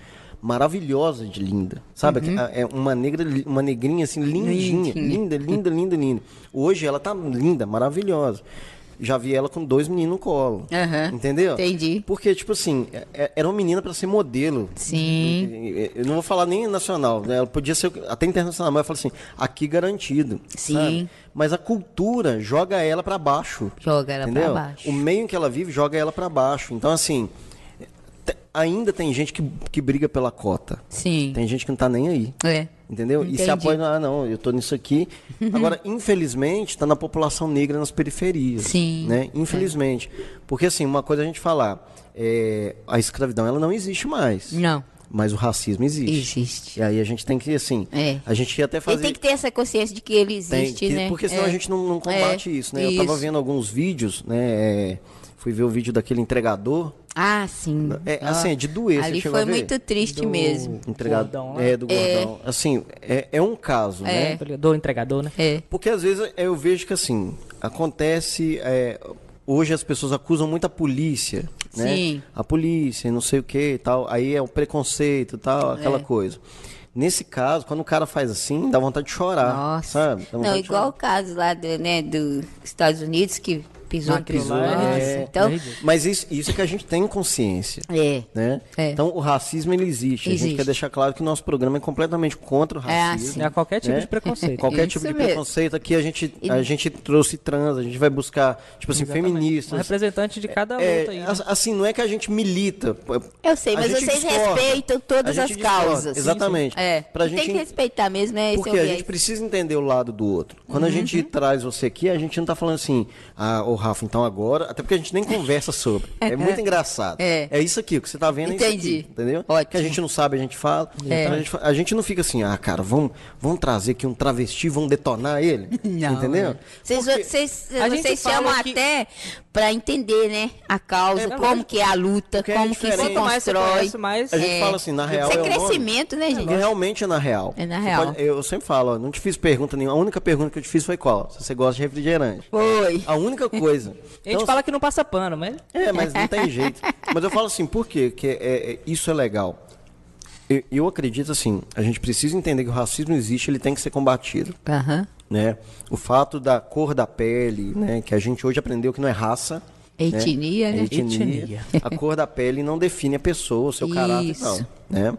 Maravilhosa de linda, sabe? Uhum. É uma negra, uma negrinha assim, lindinha, linda, linda, linda, linda. Hoje ela tá linda, maravilhosa. Já vi ela com dois meninos no colo. Aham. Entendeu? Entendi. Porque, tipo assim, é- é- era uma menina pra ser modelo. Sim. Eu não vou falar nem nacional, né? Ela podia ser até internacional, mas eu falo assim, aqui garantido. Sim. sabe? Mas a cultura joga ela pra baixo. Joga ela pra entendeu? baixo. O meio em que ela vive joga ela pra baixo. Então, assim, ainda tem gente que, que briga pela cota. Sim. Tem gente que não tá nem aí. É. Entendeu? E se Entendi. apoia, ah, não, eu tô nisso aqui. Agora, infelizmente, tá na população negra nas periferias. Sim. Né? Infelizmente. Porque, assim, uma coisa a gente falar, é, a escravidão, ela não existe mais. Não. Mas o racismo existe. Existe. E aí a gente tem que, assim, É. a gente ia até fazer... Ele tem que ter essa consciência de que ele Tem existe, que- né? Porque senão É. a gente não, não combate É, isso, né? Eu tava isso. vendo alguns vídeos, né? É, fui ver o vídeo daquele entregador. Ah, sim. É, assim, é de doer, Ali chegou foi muito triste Do- mesmo. Entregador. Gordão lá. é, do gordão. Assim, é, é um caso, né? Do entregador, né? É. Porque às vezes eu vejo que assim, acontece. é, hoje as pessoas acusam muito a polícia, né? Sim. A polícia, não sei o que e tal. Aí é o preconceito e tal, aquela É. coisa. Nesse caso, quando o cara faz assim, dá vontade de chorar. Nossa. Sabe? Não, igual chorar. o caso lá do, né, dos Estados Unidos que pisou, Aquilo pisou. lá é- É, então, é Mas isso, isso é que a gente tem consciência. é. Né? É. Então o racismo ele existe. A gente Existe. quer deixar claro que o nosso programa é completamente contra o É racismo. assim. É qualquer tipo né? de preconceito. Qualquer Isso tipo de mesmo. preconceito aqui a gente, a gente trouxe trans, a gente vai buscar, tipo assim, Exatamente. Um feministas. representante de cada É, luta aí. né? as- assim, não é que a gente milita. Eu sei, A mas gente vocês discorda. respeitam todas as gente discorda, causas. Exatamente. É. Pra gente Tem que respeitar mesmo, é esse Porque é o a gente precisa entender o lado do outro. Quando a gente Uhum. traz você aqui, a gente não tá falando assim, ah, ô Rafa, então agora. Até porque a gente nem conversa sobre. É muito engraçado. É. isso aqui, o que você tá vendo é Entendi. isso aqui. Entendeu? Ótimo. Que a gente não sabe, a gente fala. É. Então a, gente, a gente não fica assim, ah, cara, vamos, vamos trazer aqui um travesti, vamos detonar ele. Não. Entendeu? Vocês, vocês, vocês chamam que- até para entender, né, a causa, É, na como que é a luta, é como que se constrói. mais... A gente fala assim, na real. Isso é é crescimento, né, gente? Porque realmente é na real. É na real. pode- eu sempre falo, ó, não te fiz pergunta nenhuma. A única pergunta que eu te fiz foi qual? Se você gosta de refrigerante. Foi. A única coisa. A gente Então, fala que não passa pano, mas... É, mas não tem jeito. Mas eu falo assim, por quê? Que é, é- isso é legal. Eu, eu acredito assim, a gente precisa entender que o racismo existe, ele tem que ser combatido. Aham. Né? O fato da cor da pele, né? que a gente hoje aprendeu que não é raça. Etnia, né? né? É etnia. Etnia. A cor da pele não define a pessoa, o seu caráter, Isso. não. Né?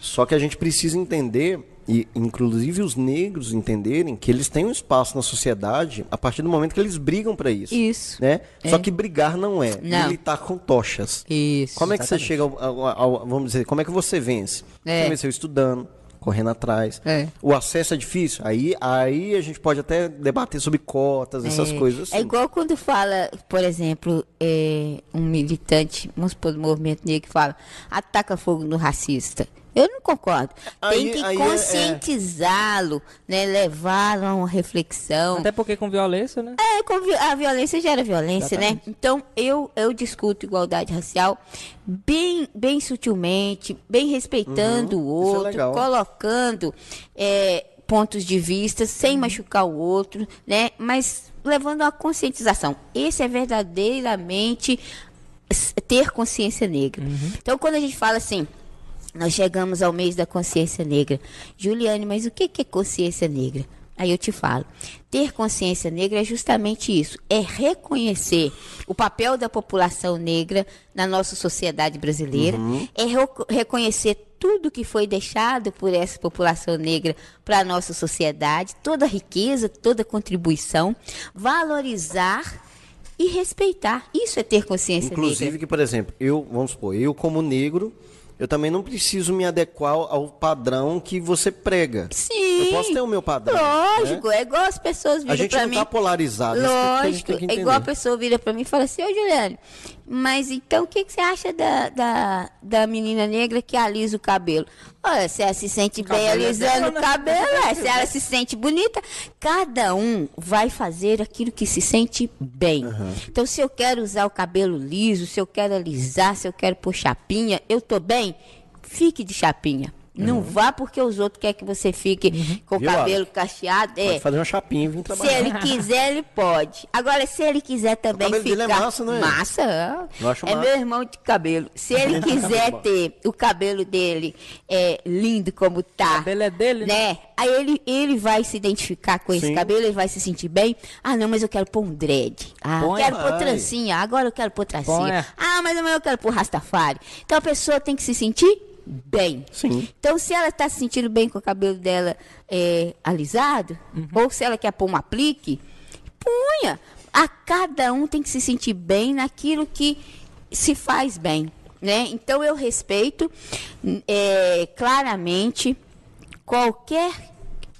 Só que a gente precisa entender, e inclusive os negros entenderem, que eles têm um espaço na sociedade a partir do momento que eles brigam para isso. Isso. Né? Só que brigar não é. Não. Militar com tochas. Isso. Como é que você chega ao, ao- ao- Vamos dizer, como é que você vence? É. Você venceu estudando, correndo atrás. É. O acesso é difícil. Aí, aí a gente pode até debater sobre cotas, essas É. coisas assim. É igual quando fala, por exemplo, é, um militante, vamos supor, do movimento negro, que fala, ataca fogo no racista. Eu não concordo. Aí- Tem que é- conscientizá-lo, né, levá-lo a uma reflexão. Até porque com violência, né? É, com vi- a violência gera violência, né? Então, eu, eu discuto igualdade racial bem, bem sutilmente, bem respeitando o isso é outro, legal. colocando é, pontos de vista sem machucar o outro, né? Mas levando a conscientização. Esse é verdadeiramente ter consciência negra. Então, quando a gente fala assim, nós chegamos ao mês da consciência negra. Juliane, mas o que que é consciência negra? Aí eu te falo. Ter consciência negra é justamente isso: é reconhecer o papel da população negra na nossa sociedade brasileira, é reco- reconhecer tudo que foi deixado por essa população negra para a nossa sociedade, toda a riqueza, toda a contribuição, valorizar e respeitar. Isso é ter consciência Inclusive negra. que, por exemplo, eu, vamos supor, eu como negro, eu também não preciso me adequar ao padrão que você prega. Sim. Eu posso ter o meu padrão. Lógico, né? é igual as pessoas viram A gente não mim. tá polarizado. Lógico, é igual a pessoa vira pra mim e fala assim, ô Juliane, mas então o que, que você acha da, da, da menina negra que alisa o cabelo? Olha, se ela se sente bem é alisando o né? cabelo, é, se ela se sente bonita, cada um vai fazer aquilo que se sente bem. Então, se eu quero usar o cabelo liso, se eu quero alisar, se eu quero pôr chapinha, eu tô bem, fique de chapinha. Não vá porque os outros querem que você fique com o Viu, cabelo cacheado. É. Pode fazer uma chapinha e vir Se trabalhar. ele quiser, ele pode. Agora, se ele quiser também cabelo dele é ficar... massa, não é? Massa, é. Eu acho é massa. meu irmão de cabelo. Se ele quiser ter o cabelo dele é, lindo como tá... O cabelo é dele, né? né? Aí ele, ele vai se identificar com esse Sim. cabelo, ele vai se sentir bem. Ah, não, mas eu quero pôr um dread. Ah, Põe. quero pôr trancinha. Agora eu quero pôr trancinha. Põe. Ah, mas amanhã eu quero pôr rastafari. Então a pessoa tem que se sentir bem. Sim. Então, se ela está se sentindo bem com o cabelo dela é, alisado, ou se ela quer pôr um aplique, punha. A cada um tem que se sentir bem naquilo que se faz bem. Né? Então, eu respeito é, claramente qualquer,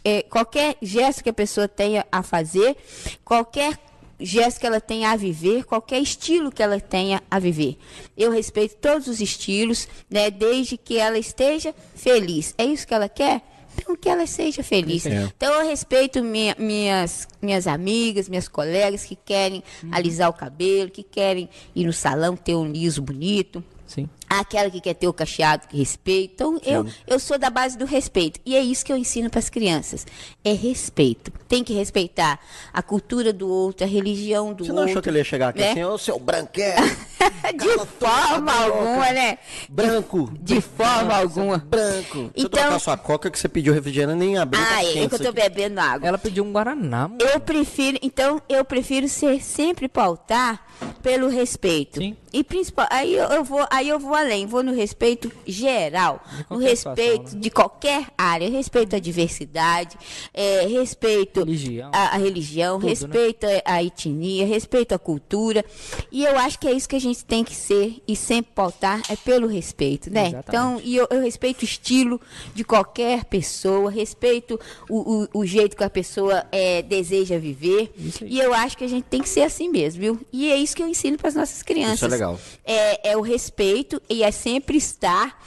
é, qualquer gesto que a pessoa tenha a fazer, qualquer gesto que ela tenha a viver, qualquer estilo que ela tenha a viver. Eu respeito todos os estilos, né, desde que ela esteja feliz. É isso que ela quer? Então que ela seja feliz. É. Então eu respeito minha- minhas, minhas amigas, minhas colegas que querem alisar o cabelo, que querem ir no salão ter um liso bonito. Sim. Aquela que quer ter o cacheado que respeita. Então, eu, eu sou da base do respeito. E é isso que eu ensino para as crianças. É respeito. Tem que respeitar a cultura do outro, a religião do Você outro. não achou que ele ia chegar aqui né? assim, ô seu branquelo? de forma alguma, né? Branco. De forma alguma. Branco. Deixa eu Então- sua coca que você pediu refrigerante nem abriu. tá Ah, é, quente que eu tô aqui. bebendo água. Ela pediu um Guaraná, mano. Eu prefiro, então, eu prefiro ser sempre pautar pelo respeito. Sim. E principal, aí eu, vou, aí eu vou além, vou no respeito geral, no respeito situação, né? de qualquer área, respeito à diversidade, é, respeito Religião. à, à religião, Tudo, né? respeito à- à etnia, respeito à cultura. E eu acho que é isso que a gente tem que ser e sempre pautar é pelo respeito, né? Exatamente. Então, e eu, eu respeito o estilo de qualquer pessoa, respeito o, o, o jeito que a pessoa é, deseja viver. E eu acho que a gente tem que ser assim mesmo, viu? E é isso que eu ensino para as nossas crianças. Isso é legal. É, é o respeito e é sempre estar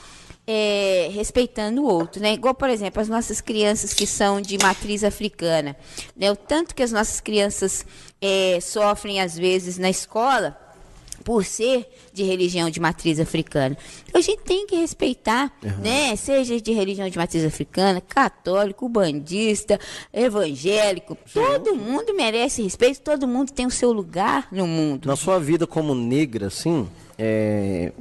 é, respeitando o outro, né? Igual, por exemplo, as nossas crianças que são de matriz africana, né? O tanto que as nossas crianças é, sofrem às vezes na escola por ser de religião de matriz africana. Então, a gente tem que respeitar, né? Seja de religião de matriz africana, católico, bandista, evangélico, todo mundo merece respeito, todo mundo tem o seu lugar no mundo. Na sua vida como negra, assim, é...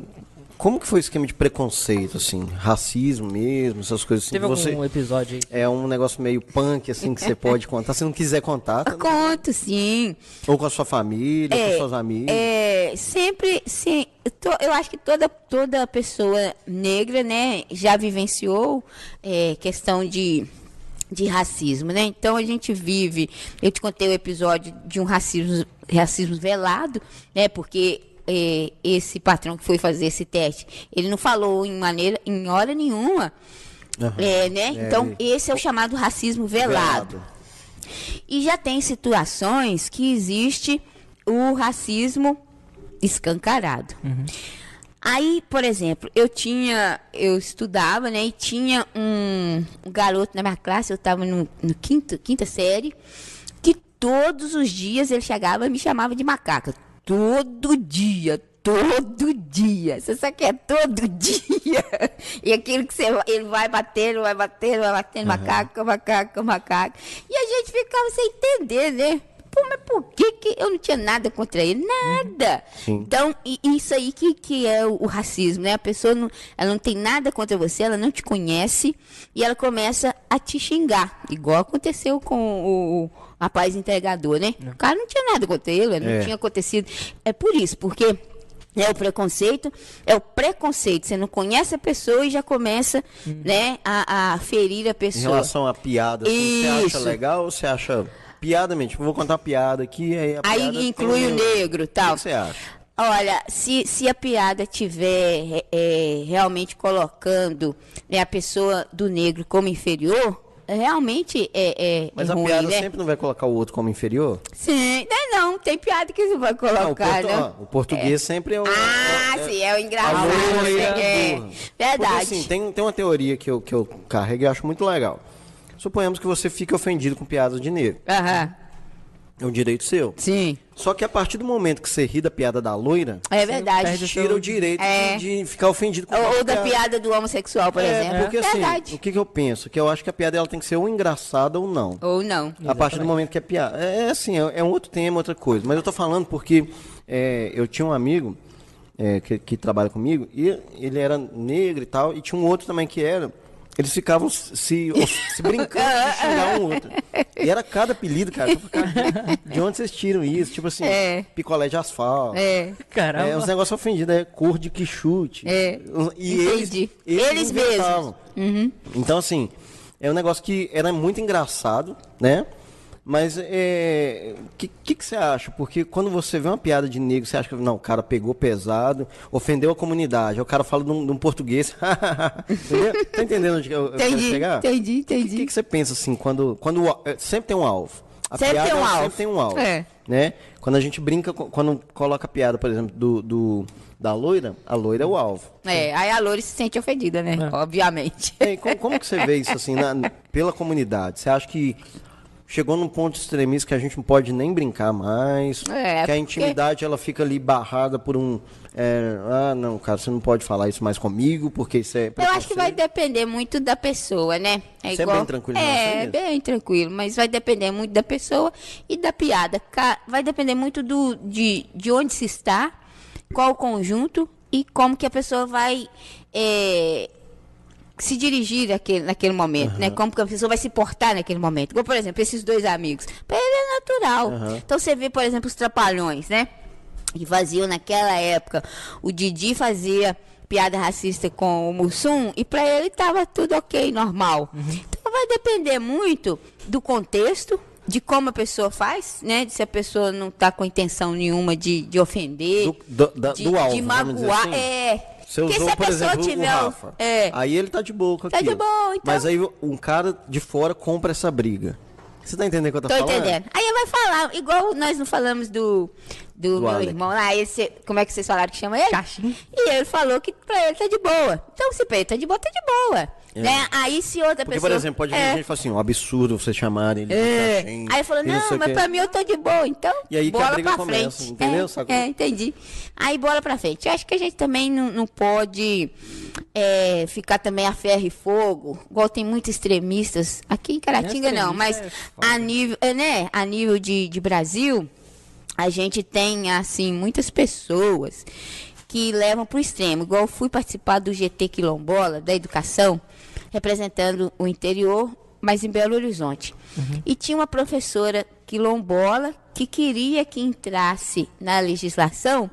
como que foi o esquema de preconceito, assim? Racismo mesmo, essas coisas assim? Teve você... algum episódio aí? É um negócio meio punk, assim, que você pode contar. Se não quiser contar, tá- Conto, sim. ou com a sua família, com suas amigas. É, sempre, sim. Eu acho que toda, toda pessoa negra, né, já vivenciou é, questão de, de racismo, né? Então a gente vive. Eu te contei o episódio de um racismo, racismo velado, né? Porque é, esse patrão que foi fazer esse teste, ele não falou em maneira, em hora nenhuma. Aham. É, né? É, então, ele- esse é o chamado racismo velado. E já tem situações que existe o racismo escancarado. Aí, por exemplo, eu tinha, eu estudava, né, e tinha um, um garoto na minha classe, eu estava no, no quinto, quinta série, que todos os dias ele chegava e me chamava de macaca. Todo dia, todo dia. Você sabe que é todo dia. E aquilo que você, vai- ele vai batendo, vai batendo, vai batendo, macaco, macaco, macaco. E a gente ficava sem entender, né? Pô, mas por que, que eu não tinha nada contra ele? Nada. Sim. Então, isso aí que, que é o, o racismo, né? A pessoa não, ela não tem nada contra você, ela não te conhece e ela começa a te xingar. Igual aconteceu com o, o rapaz entregador, né? O cara não tinha nada contra ele, não É. tinha acontecido. É por isso, porque é o preconceito, é o preconceito. Você não conhece a pessoa e já começa, né, a, a ferir a Em pessoa. relação à piada, assim, você acha legal ou você acha piada mesmo? Tipo, vou contar uma piada aqui, aí a Aí piada inclui tem o negro e O tal. que você acha? Olha, se, se a piada tiver é, realmente colocando né, a pessoa do negro como inferior, realmente é, é, Mas é a piada né? sempre não vai colocar o outro como inferior? Sim, não, não, tem piada que você vai Não, o, colocar, portu- né? ó, o português sempre é o. Ah, é- sim, é o a engraçado. loira É, verdade. Porque, assim, tem, tem uma teoria que eu, que eu carrego e acho muito legal. Suponhamos que você fique ofendido com piadas de negro. Aham, É um direito seu. sim, Só que a partir do momento que você ri da piada da loira, é verdade. tira o direito É. de, de ficar ofendido com Ou, ou da piada do homossexual, por É, exemplo. porque assim, verdade. o que, que eu penso? Que eu acho que a piada ela tem que ser ou engraçada ou não. Ou não. A partir do momento que é piada. É, é assim, é, é um outro tema, outra coisa. Mas eu tô falando porque é, eu tinha um amigo é, que, que trabalha comigo e ele era negro e tal, e tinha um outro também que era. Eles ficavam se, se brincando de xingar um outro. E era cada apelido, cara. De onde vocês tiram isso? Tipo assim, É. picolé de asfalto. É. Caramba. É, uns negócios ofendidos, é cor de que chute. É. E Entendi. eles, Eles mesmos. inventavam. Então, assim, é um negócio que era muito engraçado, né? Mas é. O que, que, que você acha? Porque quando você vê uma piada de negro, você acha que não, o cara pegou pesado, ofendeu a comunidade. Aí o cara fala de um, português. Entendeu? Tá entendendo onde eu, eu quero Entendi, chegar? entendi, O que, entendi. que, você pensa assim, quando. quando é, sempre tem um alvo. A Sempre piada tem um alvo. Sempre tem um alvo. É. Né? Quando a gente brinca, quando coloca a piada, por exemplo, do, do- da loira, a loira é o alvo. É, aí a Lore se sente ofendida, né? É. Obviamente. Aí, como, como que você vê isso assim na- pela comunidade? Você acha que chegou num ponto extremista que a gente não pode nem brincar mais? É, que a porque- intimidade ela fica ali barrada por um. é, ah, não, cara, você não pode falar isso mais comigo, porque isso é. Eu acho que vai preconceito." depender muito da pessoa, né? Você é bem tranquilo É, bem tranquilo, mas vai depender muito da pessoa e da piada. Vai depender muito do, de, de onde se está qual o conjunto e como que a pessoa vai é, se dirigir naquele, naquele momento, né? Como que a pessoa vai se portar naquele momento. Igual, por exemplo, esses dois amigos. Para ele é natural. Então você vê, por exemplo, os trapalhões, né? Que faziam naquela época. O Didi fazia piada racista com o Mussum e para ele tava tudo ok, normal. Então vai depender muito do contexto, de como a pessoa faz, né? De se a pessoa não tá com intenção nenhuma de, de ofender, Do- do- da- de, do alvo, de magoar. assim. É. Você Porque usou, se a por exemplo, tiver. o Rafa. É. Aí ele tá de boa com Tá de boa, então. Mas aí um cara de fora compra essa briga. Você tá entendendo o que eu tô, Tô falando? entendendo. Aí ele vai falar, igual nós não falamos do, do, Do meu Alec. irmão lá, esse, como é que vocês falaram que chama ele? Caxim. E ele falou que pra ele tá de boa. Então, se pra ele tá de boa, tá de boa. Né? Aí se outra É. Porque, pessoa. por exemplo, pode vir é, gente falar assim, um absurdo você chamarem ele de é. caxim, Aí ele falou, não, mas quê." pra mim eu tô de boa, então E aí que a bola briga pra começa, frente. entendeu, É, é, entendi. Aí bola pra frente. Eu acho que a gente também não, não pode é, ficar também a ferro e fogo, igual tem muitos extremistas, aqui em Caratinga não, mas é a nível, é, né, a nível de, de Brasil, a gente tem, assim, muitas pessoas que levam para o extremo. Igual fui participar do GT Quilombola, da educação, representando o interior, mas em Belo Horizonte. E tinha uma professora quilombola que queria que entrasse na legislação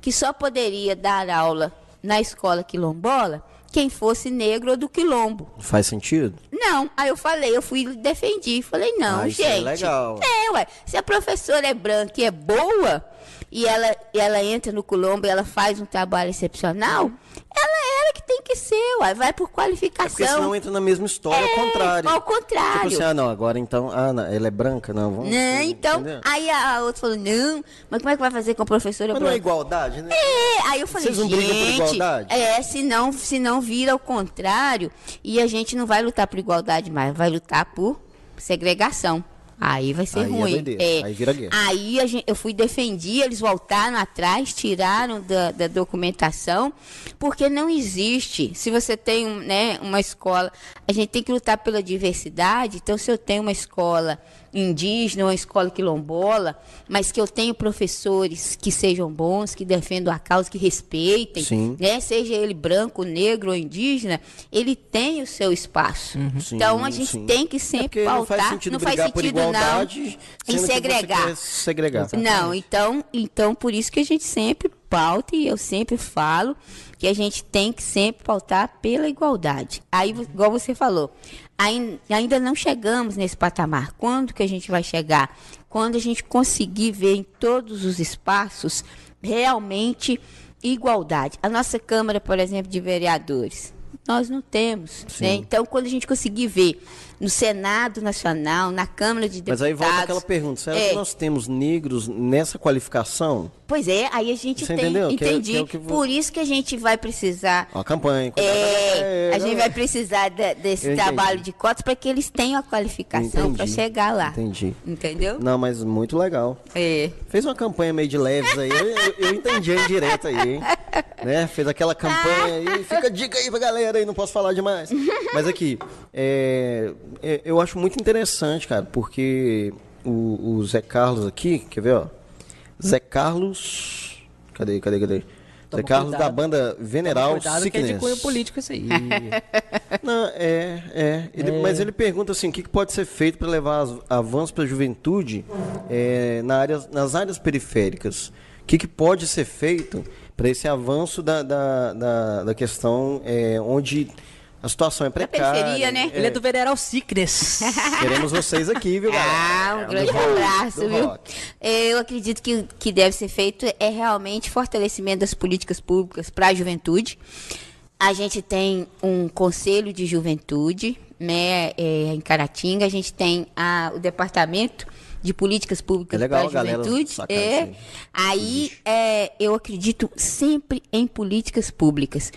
que só poderia dar aula na escola quilombola quem fosse negro ou do quilombo. Faz sentido? Não, aí eu falei, eu fui defendi. Falei, não, Ah, isso gente. é legal. É, ué. Se a professora é branca e é boa, e ela, e ela entra no Colombo e ela faz um trabalho excepcional, ela é ela que tem que ser, ué. Vai por É porque qualificação. senão entra na mesma história, ao contrário. ao contrário. Tipo assim, ah, não, agora então, ah, não, ela é branca, não, vamos... Não, então, entendeu? aí a outra falou, não, mas como é que vai fazer com a professora Mas não é igualdade, né? É, aí eu falei, Vocês não brigam por gente, igualdade? é, se não, se não vira ao contrário, e a gente não vai lutar por igualdade mais, vai lutar por segregação. Aí vai ser Aí é ruim. doideira, aí vira guerra. Aí gente, eu fui defendi, eles voltaram atrás, tiraram da, da documentação, porque não existe. Se você tem né, uma escola, a gente tem que lutar pela diversidade. Então, se eu tenho uma escola indígena, uma escola quilombola, mas que eu tenho professores que sejam bons, que defendam a causa, que respeitem, Sim. né? Seja ele branco, negro ou indígena, ele tem o seu espaço. Sim, Então a gente sim. tem que É sempre não pautar, faz sentido não faz sentido não você segregar. segregar. Não, então, então por isso que a gente sempre pauta e eu sempre falo que a gente tem que sempre pautar pela igualdade. Aí, igual você falou, ainda não chegamos nesse patamar. Quando que a gente vai chegar? Quando a gente conseguir ver em todos os espaços realmente igualdade. A nossa Câmara, por exemplo, de vereadores, nós não temos. Né? Então, quando a gente conseguir ver no Senado Nacional, na Câmara de Mas Deputados. aí volta aquela pergunta, será é, que nós temos negros nessa qualificação? Pois é, aí a gente Você tem. entendeu? Que é- Entendi. que é o que vo- Por isso que a gente vai precisar. Ó, a campanha. É, a gente vai precisar de- desse Eu entendi. trabalho de cotas para que eles tenham a qualificação para Entendi. chegar lá. Entendi. Entendeu? Não, mas muito legal. É. Fez uma campanha meio de leves aí, eu, eu, eu entendi a indireta aí, hein? Né? Fez aquela campanha aí, fica a dica aí pra galera aí, não posso falar demais. Mas aqui, é, é, eu acho muito interessante, cara, porque o, o Zé Carlos aqui, quer ver, ó? Zé Carlos. Cadê, cadê, cadê? Toma Zé Carlos cuidado. da banda Veneral Cuidado que é de Sickness. cunho político isso aí. Não, é, é. Ele- Mas ele pergunta assim, o que que pode ser feito para levar as- avanços para a juventude é, na área, nas áreas periféricas? O que, que pode ser feito para esse avanço da, da, da, da questão é, onde a situação é precária? periferia, né? Ele é do Veneral Sickness. Queremos vocês aqui, viu, galera? Ah, um Do grande rock, abraço, viu? rock. Eu acredito que o que deve ser feito é realmente fortalecimento das políticas públicas para a juventude. A gente tem um conselho de juventude, né, é, em Caratinga. A gente tem a- o departamento de políticas públicas É para a juventude. sacar É. Aí é, eu acredito sempre em políticas públicas.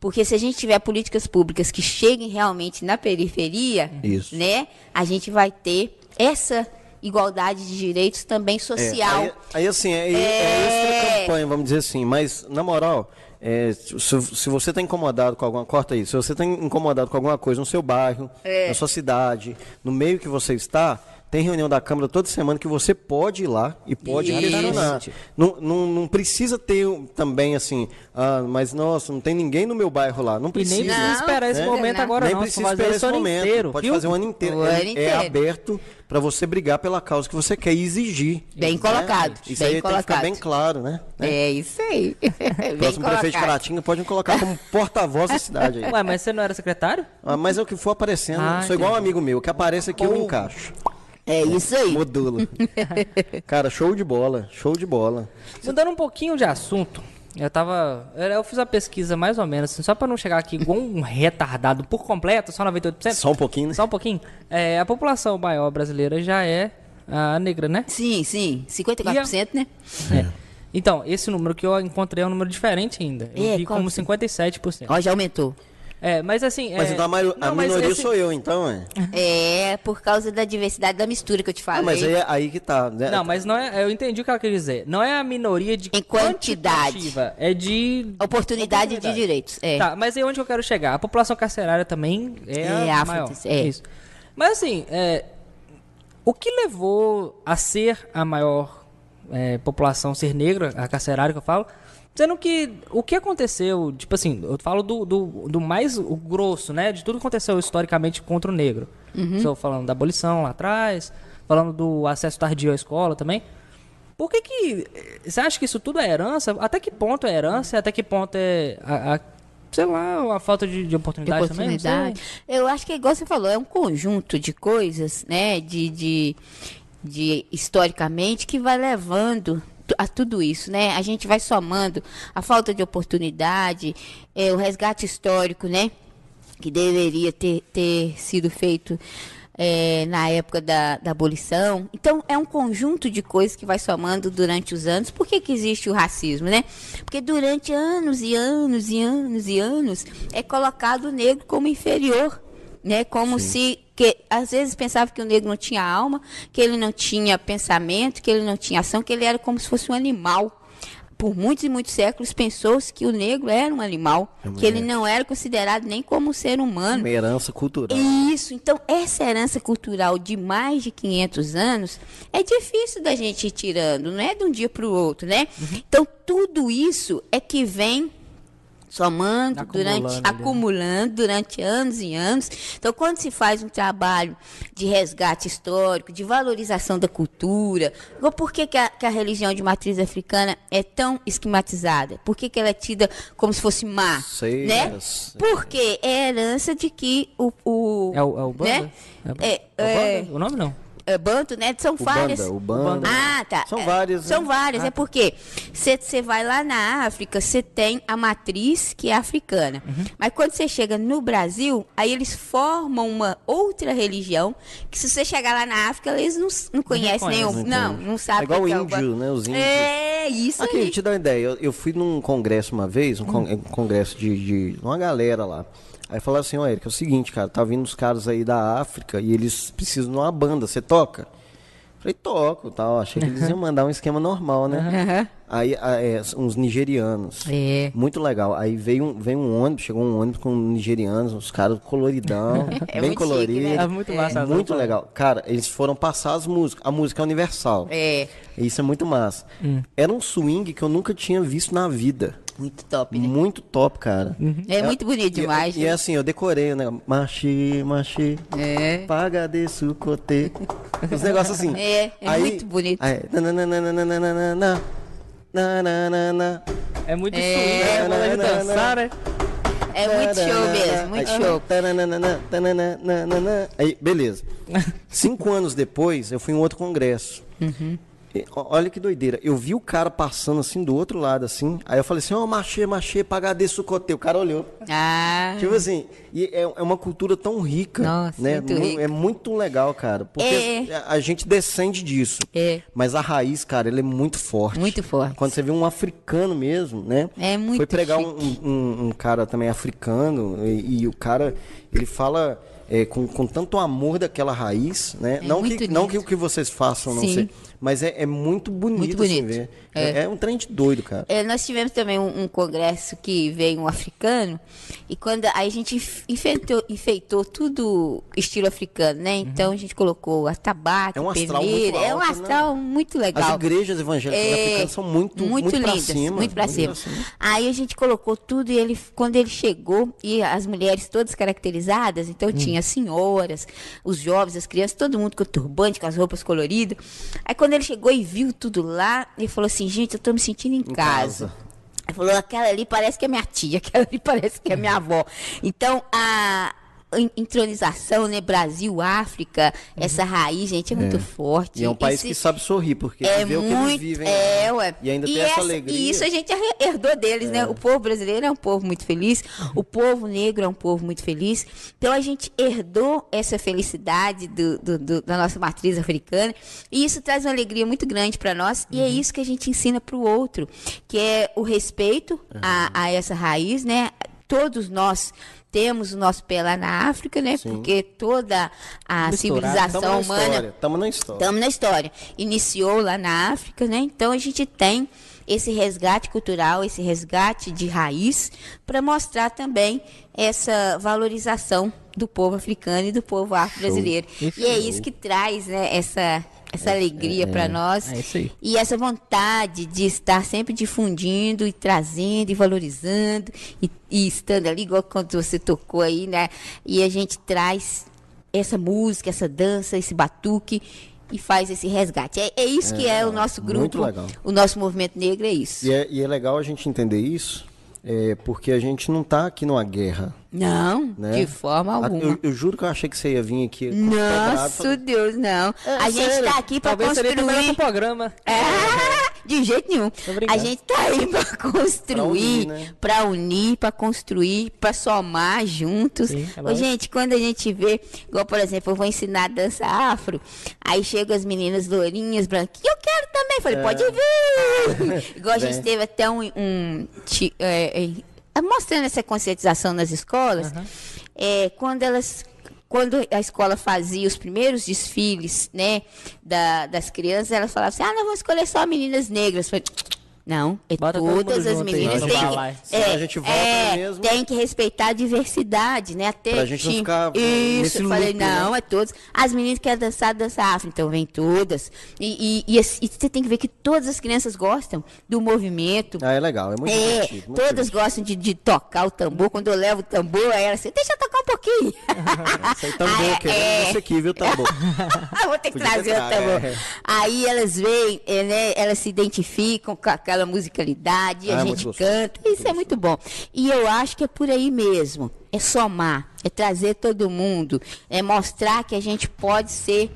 Porque se a gente tiver políticas públicas que cheguem realmente na periferia, Isso. né, a gente vai ter essa igualdade de direitos também social. É, aí, aí, assim, é, é... É. extra campanha, vamos dizer assim, mas na moral, é, se, se você está incomodado com alguma corta aí, se você está incomodado com alguma coisa no seu bairro, É. na sua cidade, no meio que você está, Tem reunião da Câmara toda semana que você pode ir lá e pode Isso. questionar. Não, não, não precisa ter também assim, ah, mas nossa, não tem ninguém no meu bairro lá. Não E precisa. nem precisa Não, esperar esse né? momento agora, Nem não. precisa fazer esse ano momento. inteiro, Pode viu? fazer o ano inteiro. O é, ano é inteiro. aberto para você brigar pela causa que você quer e exigir. Bem colocado, Isso bem aí tem que ficar colocado. bem claro, né? É isso aí. Bem Próximo prefeito de colocado. Caratinga pode me colocar como porta-voz da cidade aí. Ué, mas você não era secretário? Ah, mas é o que for aparecendo. Ah, Sou igual um amigo meu, que aparece aqui eu me encaixo. É isso aí. Modula. Cara, show de bola, show de bola. Mudando um pouquinho de assunto, eu tava. Eu fiz a pesquisa mais ou menos, assim, só pra não chegar aqui igual um retardado por completo, só 98%. Só um pouquinho, né? Só um pouquinho. É, a população maior brasileira já é a negra, né? Sim, sim. 54%, né? É. Então, esse número que eu encontrei é um número diferente ainda. Eu É, vi como que- 57%. Ó, já aumentou. É, mas assim. Mas é... então a, maio- a Não, mas minoria esse- sou eu, então, é. É, por causa da diversidade da mistura que eu te Ah, falei. mas aí, é aí que tá. Né? Não, mas não é. Eu entendi o que ela quer dizer. Não é a minoria de Em quantidade. É de. Oportunidade de direitos. É. Tá, mas aí onde eu quero chegar? A população carcerária também é, É, a afro- maior. é. Isso. Mas assim, é, o que levou a ser a maior é, população, ser negra, a carcerária que eu falo, sendo que o que aconteceu, tipo assim, eu falo do, do, do mais o grosso, né, de tudo que aconteceu historicamente contra o negro. Estou falando da abolição lá atrás, falando do acesso tardio à escola também. Por que que... Você acha que isso tudo é herança? Até que ponto é herança? Até que ponto é... A, a- sei lá, a falta de, de de oportunidade, também? Oportunidade. Eu acho que, igual você falou, é um conjunto de coisas, né? De, de, de historicamente que vai levando a tudo isso, né? A gente vai somando a falta de oportunidade, é, o resgate histórico, né? Que deveria ter, ter sido feito é, na época da, da abolição. Então, é um conjunto de coisas que vai somando durante os anos. Por que, que existe o racismo, né? Porque durante anos e anos e anos e anos é colocado o negro como inferior, né? Como se que às vezes pensava que o negro não tinha alma, que ele não tinha pensamento, que ele não tinha ação, que ele era como se fosse um animal. Por muitos e muitos séculos pensou-se que o negro era um animal, que ele não era considerado nem como um ser humano. Uma herança cultural. Isso, então essa herança cultural de mais de 500 anos é difícil da gente ir tirando, não é de um dia para o outro, né? Então tudo isso é que vem somando, Acumulando durante, né? acumulando durante anos e anos. Então, quando se faz um trabalho de resgate histórico, de valorização da cultura, por que, que, a, que a religião de matriz africana é tão esquematizada? Por que, que ela é tida como se fosse má? Sei, né? sei. Porque é herança de que o. o É o, é o Banda? Né? É, É, é o é, Banda? O nome não? É, Banto, né? São O várias. Banda, o Banda. Ah, tá. São É, várias, São né? várias. É porque você vai lá na África, você tem a matriz que é africana. Uhum. Mas quando você chega no Brasil, aí eles formam uma outra religião que se você chegar lá na África, eles não, não conhecem reconhecem, nenhum. Não, não, sabem É igual o é índio, né? Os índios. É, isso Aqui, aí. te dar uma ideia. Eu, eu fui num congresso uma vez, um, con- um congresso de, de uma galera lá. Aí falaram assim, ó, Eric, é o seguinte, cara, tá vindo os caras aí da África e eles precisam de uma banda, você toca? Falei, toco tal. Achei que eles iam mandar um esquema normal, né? Aham. Aí, ah, é, uns nigerianos. É. Muito legal. Aí veio um, veio um ônibus, chegou um ônibus com É nigerianos, os caras coloridão, bem muito chique, colorido. né? É muito massa. Muito legal. Cara, eles foram passar as músicas. A música é universal. É. Isso é muito massa. Era um swing que eu nunca tinha visto na vida. Muito top, né? Muito top, cara. É muito bonito E- demais. E, é assim, eu decorei, né? Machi, machi. É. Paga de sucote. Os negócios assim. É, é muito bonito. Aí, nananana, nananana. É muito É, swing, é, bola de dançar, né? É muito show mesmo, muito Aí, show. tananana, tananana. Aí, beleza. Cinco anos depois, eu fui em um outro congresso. Uhum. Olha que doideira. Eu vi o cara passando assim do outro lado, assim. Aí eu falei assim, ó, machê, machê, pagar de sucote. O cara olhou. Ah. Tipo assim, e é, é uma cultura tão rica. Nossa, né? muito Mu- rica. É muito legal, cara. Porque É. a- a gente descende disso. É. Mas a raiz, cara, ela é muito forte. Muito forte. Quando você vê um africano mesmo, né? É muito Foi pregar um, um- um cara também africano e, e o cara, ele fala é, com, com tanto amor daquela raiz, né? É não, que, não que o que vocês façam não Sim. sei, Mas é, é muito bonito, Muito assim, bonito. ver. É. é um trem de doido, cara. É, nós tivemos também um, um congresso que veio um africano e quando aí a gente enf- enfeitou, enfeitou tudo estilo africano, né? Então a gente colocou atabaque, É um astral peneira, muito é um alto, astral muito As legal. igrejas evangélicas É, africanas são muito, muito, pra lindas, cima. muito pra cima. Aí a gente colocou tudo e ele, quando ele chegou, e as mulheres todas caracterizadas, então Hum. tinha as senhoras, os jovens, as crianças, todo mundo com o turbante, com as roupas coloridas. Aí quando ele chegou e viu tudo lá, ele falou assim, gente, eu tô me sentindo em, casa. casa. Ele falou, aquela ali parece que é minha tia, aquela ali parece que é minha avó. Então, a entronização, né, Brasil, África, essa raiz, gente, é muito forte. Uhum. E é um país Esse- que sabe sorrir, porque é vê o que eles muito, vivem. é, ué. E ainda e tem essa, essa- alegria. É. E isso a gente her- herdou deles, né? O povo brasileiro é um povo muito feliz, o povo negro é um povo muito feliz. Então a gente herdou essa felicidade do- do- do- da nossa matriz africana e isso traz uma alegria muito grande para nós e é Uhum. isso que a gente ensina para o outro, que é o respeito a, a essa raiz, né? Todos nós temos o nosso pé lá na África, né? Porque toda a Misturado. civilização Tamo na humana. Tamo na história. Estamos na história. Iniciou lá na África, né? Então a gente tem esse resgate cultural, esse resgate de raiz, para mostrar também essa valorização do povo africano e do povo afro-brasileiro. E é isso que traz né, essa, essa alegria para nós. É isso aí. E essa vontade de estar sempre difundindo e trazendo e valorizando e, e estando ali, igual quando você tocou aí, né? E a gente traz essa música, essa dança, esse batuque e faz esse resgate. É, é isso que é o nosso muito grupo, legal. o nosso movimento negro é isso. E é, e é legal a gente entender isso, é, porque a gente não tá aqui numa guerra. Não, Né? de forma A- alguma. Eu, eu juro que eu achei que você ia vir aqui. Nossa, Deus, não. É, a gente sério. está aqui para construir. o programa. É, de jeito nenhum. A gente tá aí pra construir, unir, né? pra unir, pra construir, pra somar juntos. Sim, é Ô, gente, quando a gente vê, igual por exemplo, eu vou ensinar dança afro, aí chegam as meninas lourinhas, branquinhas, eu quero também. Falei, pode vir. igual a gente teve até um. um é, é, mostrando essa conscientização nas escolas, é, quando elas quando a escola fazia os primeiros desfiles, né, da- das crianças, elas falavam assim, ah, nós vamos escolher só meninas negras. Falei, não, é Bota todas as meninas têm que, é, a gente volta é, mesmo. tem que respeitar a diversidade, né? Até Pra gente não ficar Isso, falei, loop, né? não, é todos. As meninas querem dançar, dança afro, então vem todas. E, e, e assim, você tem que ver que todas as crianças gostam do movimento, Ah, é legal, é muito é, divertido. muito todas divertido. gostam de, de tocar o tambor. Quando eu levo o tambor, aí ela assim, deixa eu tocar um pouquinho. Aí, tambor, Ah, querendo é. você aqui, viu, tambor? Eu Vou ter que Podia trazer o tambor. é. Aí elas veem, é, né, elas se identificam com aquela musicalidade, Ah, a é gente canta. Isso é muito bom. E eu acho que é por aí mesmo. É somar, é trazer todo mundo, é mostrar que a gente pode ser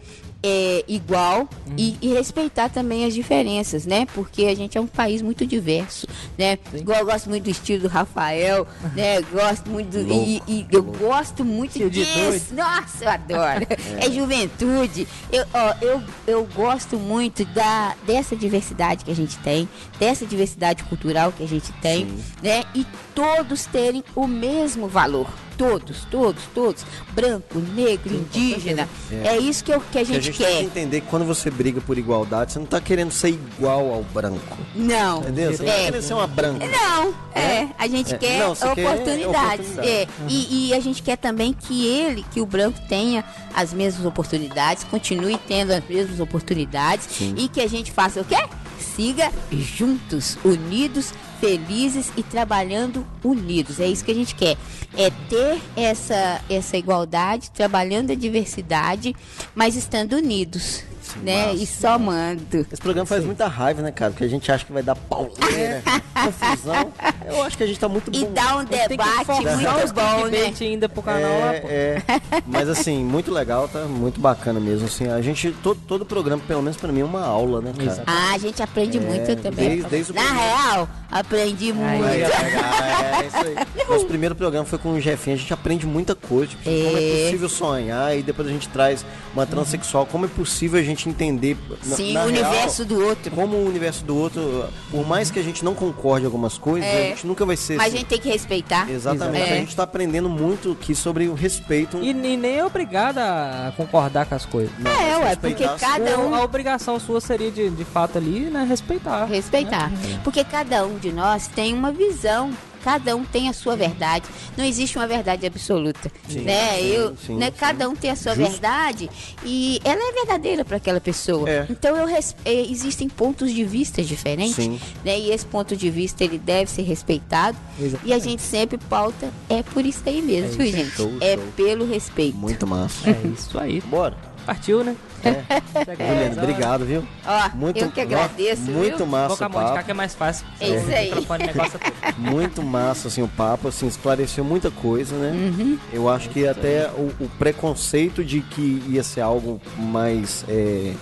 é, igual e, e respeitar também as diferenças, né? Porque a gente é um país muito diverso, né? Igual eu gosto muito do estilo do Rafael, né? Gosto muito do, e, e eu gosto muito Estilo de disso. Nossa, eu adoro. É, juventude. Eu, ó, eu, eu gosto muito da, dessa diversidade que a gente tem, dessa diversidade cultural que a gente tem, né? E todos terem o mesmo valor. Todos, todos, todos. Branco, negro, indígena. É. isso que, eu, que a Que a gente, gente tem que quer. entender que quando você briga por igualdade, você não tá querendo ser igual ao branco. Não. Entendeu? Você não tá É. querendo ser uma branca. Não, é. A gente É. quer Não, você quer oportunidades. oportunidade. É. E, e a gente quer também que ele, que o branco tenha as mesmas oportunidades, continue tendo as mesmas oportunidades e que a gente faça o quê? Siga juntos, unidos, felizes e trabalhando unidos. É isso que a gente quer. É ter essa, essa igualdade, trabalhando a diversidade, mas estando unidos. Né? massa. E somando. Esse programa faz muita raiva, né, cara? Porque a gente acha que vai dar pauleira, confusão. Eu acho que a gente tá muito E bom. dá um debate muito os bom, né? ainda pro canal lá, pô. É, é, mas assim, muito legal, tá? Muito bacana mesmo. Assim, a gente, todo, todo programa, pelo menos pra mim, é uma aula, né, cara? Ah, a gente aprende muito também. desde- desde o Na primeiro. real, aprendi muito. Aí, é, é isso aí. Nosso primeiro programa foi com o Jefinho, a gente aprende muita coisa, tipo, como é É. possível sonhar, e depois a gente traz uma transexual, como é possível a gente gente entender na- Sim, na o real, universo do outro. como o universo do outro, por mais que a gente não concorde algumas coisas, É. a gente nunca vai ser Mas a assim. gente tem que respeitar. Exatamente, É. a gente tá aprendendo muito aqui sobre o respeito. E, e nem é obrigada a concordar com as coisas. Não, É, ué, porque cada um A obrigação sua seria de, de fato ali, né, respeitar. Respeitar. Porque cada um de nós tem uma visão. Cada um tem a sua verdade. Não existe uma verdade absoluta. Sim, né? sim, eu, sim, né? sim. Cada um tem a sua Justo. verdade e ela é verdadeira para aquela pessoa. É. Então eu res- eh, existem pontos de vista diferentes. Sim. Né? E esse ponto de vista ele deve ser respeitado. Exatamente. E a gente sempre pauta é por isso aí mesmo, É viu, isso, gente? show, é show. pelo respeito. Muito massa. É isso aí. Bora. Partiu, né? Juliana, obrigado, viu? Ó, Muito, eu que agradeço, Muito viu? Massa com a o mão de cá papo. que é mais fácil. É isso aí. É. Muito massa, assim, o papo, assim, esclareceu muita coisa, né? Uhum. Eu acho que até o, o preconceito de que ia ser algo mais, é,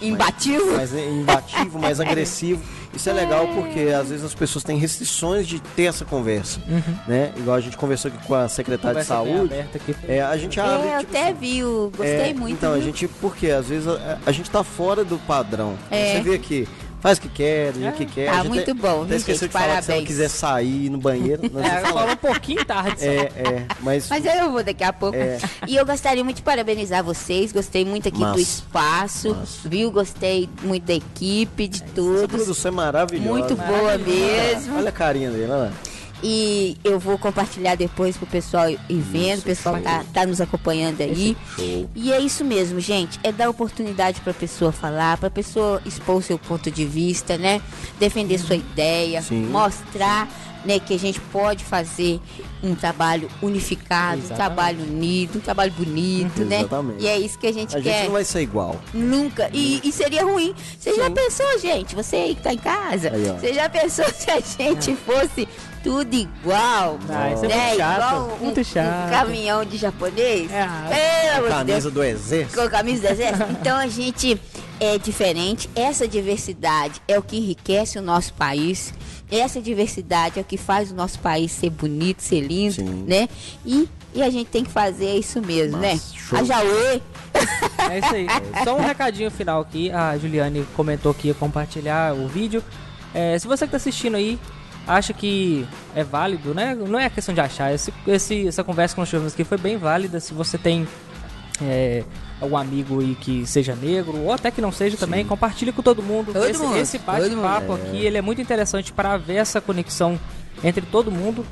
Imbatível. mais né, imbativo, mais agressivo. Isso é legal porque às vezes as pessoas têm restrições de ter essa conversa, né? Igual a gente conversou aqui com a secretária de saúde. aqui. É, a gente abre, É, eu tipo, até vi, gostei é, muito. Então, a viu? gente, porque às vezes a, a gente tá fora do padrão. É. Você vê aqui, faz o que quer, do jeito que quer. Tá muito até- bom, até viu, esqueceu gente? de falar que se ela Parabéns. quiser sair ir no banheiro, nós É, falou um pouquinho tarde. É, é, mas, Mas eu vou daqui a pouco. É. E eu gostaria muito de parabenizar vocês. Gostei muito aqui Massa. do espaço, Massa. viu? Gostei muito da equipe, de essa todos. produção é maravilhosa. Muito boa mesmo. Olha a carinha dele, olha lá. E eu vou compartilhar depois pro pessoal ir vendo. O pessoal tá, tá nos acompanhando aí. Show. E é isso mesmo, gente. É dar oportunidade pra pessoa falar, pra pessoa expor o seu ponto de vista, né? Defender sua ideia, Sim. mostrar né, que a gente pode fazer um trabalho unificado, um Exatamente. trabalho unido, um trabalho bonito, né? Exatamente. E é isso que a gente A quer. gente não vai ser igual. Nunca. E, e seria ruim. Você já Sim. pensou, gente? Você aí que tá em casa, Aí, você já pensou se a gente fosse tudo igual? Ah, isso é né? muito chato, Igual um, muito um chato. caminhão de japonês? Ah, Pelo amor de Deus. Camisa do exército. Com a camisa do exército. Então a gente é diferente. Essa diversidade é o que enriquece o nosso país. Essa diversidade é o que faz o nosso país ser bonito, ser lindo, Sim. né? E, e a gente tem que fazer isso mesmo, Massa, né? show. A Jaue. É isso aí. Só um recadinho final aqui. A Juliane comentou que ia compartilhar o vídeo. É, se você que tá assistindo aí acha que é válido, né? Não é questão de achar. Esse, esse- essa conversa que nós tivemos aqui foi bem válida. Se você tem é, algum amigo aí que seja negro, ou até que não seja também, compartilhe com todo mundo. Todo esse, mundo, esse bate-papo aqui, ele é muito interessante para ver essa conexão entre todo mundo.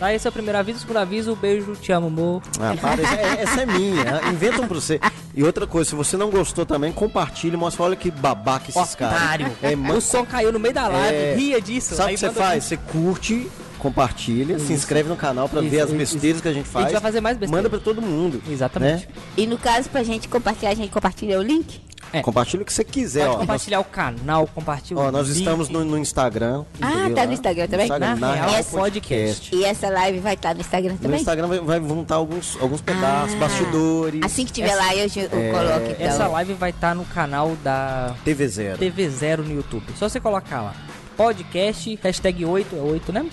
Tá? Esse é o primeiro aviso. Segundo aviso, beijo, te amo, amor. Ah, para, essa, é- essa é minha. Inventam pra você. E outra coisa, se você não gostou também, compartilhe, mostra, olha que babaca esses caras. Otário. É, O som caiu no meio da live, É. ria disso. Sabe o que você faz? Você curte, compartilha, se inscreve no canal pra Isso, ver as isso, besteiras que a gente A faz. gente vai fazer mais besteira. Manda pra todo mundo. Exatamente. Né? E no caso, pra gente compartilhar, a gente compartilha o link? É. Compartilha o que você quiser. Pode ó. compartilhar o canal, compartilha Ó, o nós link. estamos no, no Instagram. Ah, tá no Lá. Instagram também? Instagram, Na na Real Real Podcast. E essa live vai estar no Instagram No também? Instagram vai, vai juntar alguns, alguns pedaços, Ah. bastidores. Assim que tiver Essa- lá, eu, eu coloco então. Essa live vai estar no canal da TV Zero. TV Zero no YouTube. Só você colocar lá. Podcast, hashtag 8, é 8, né?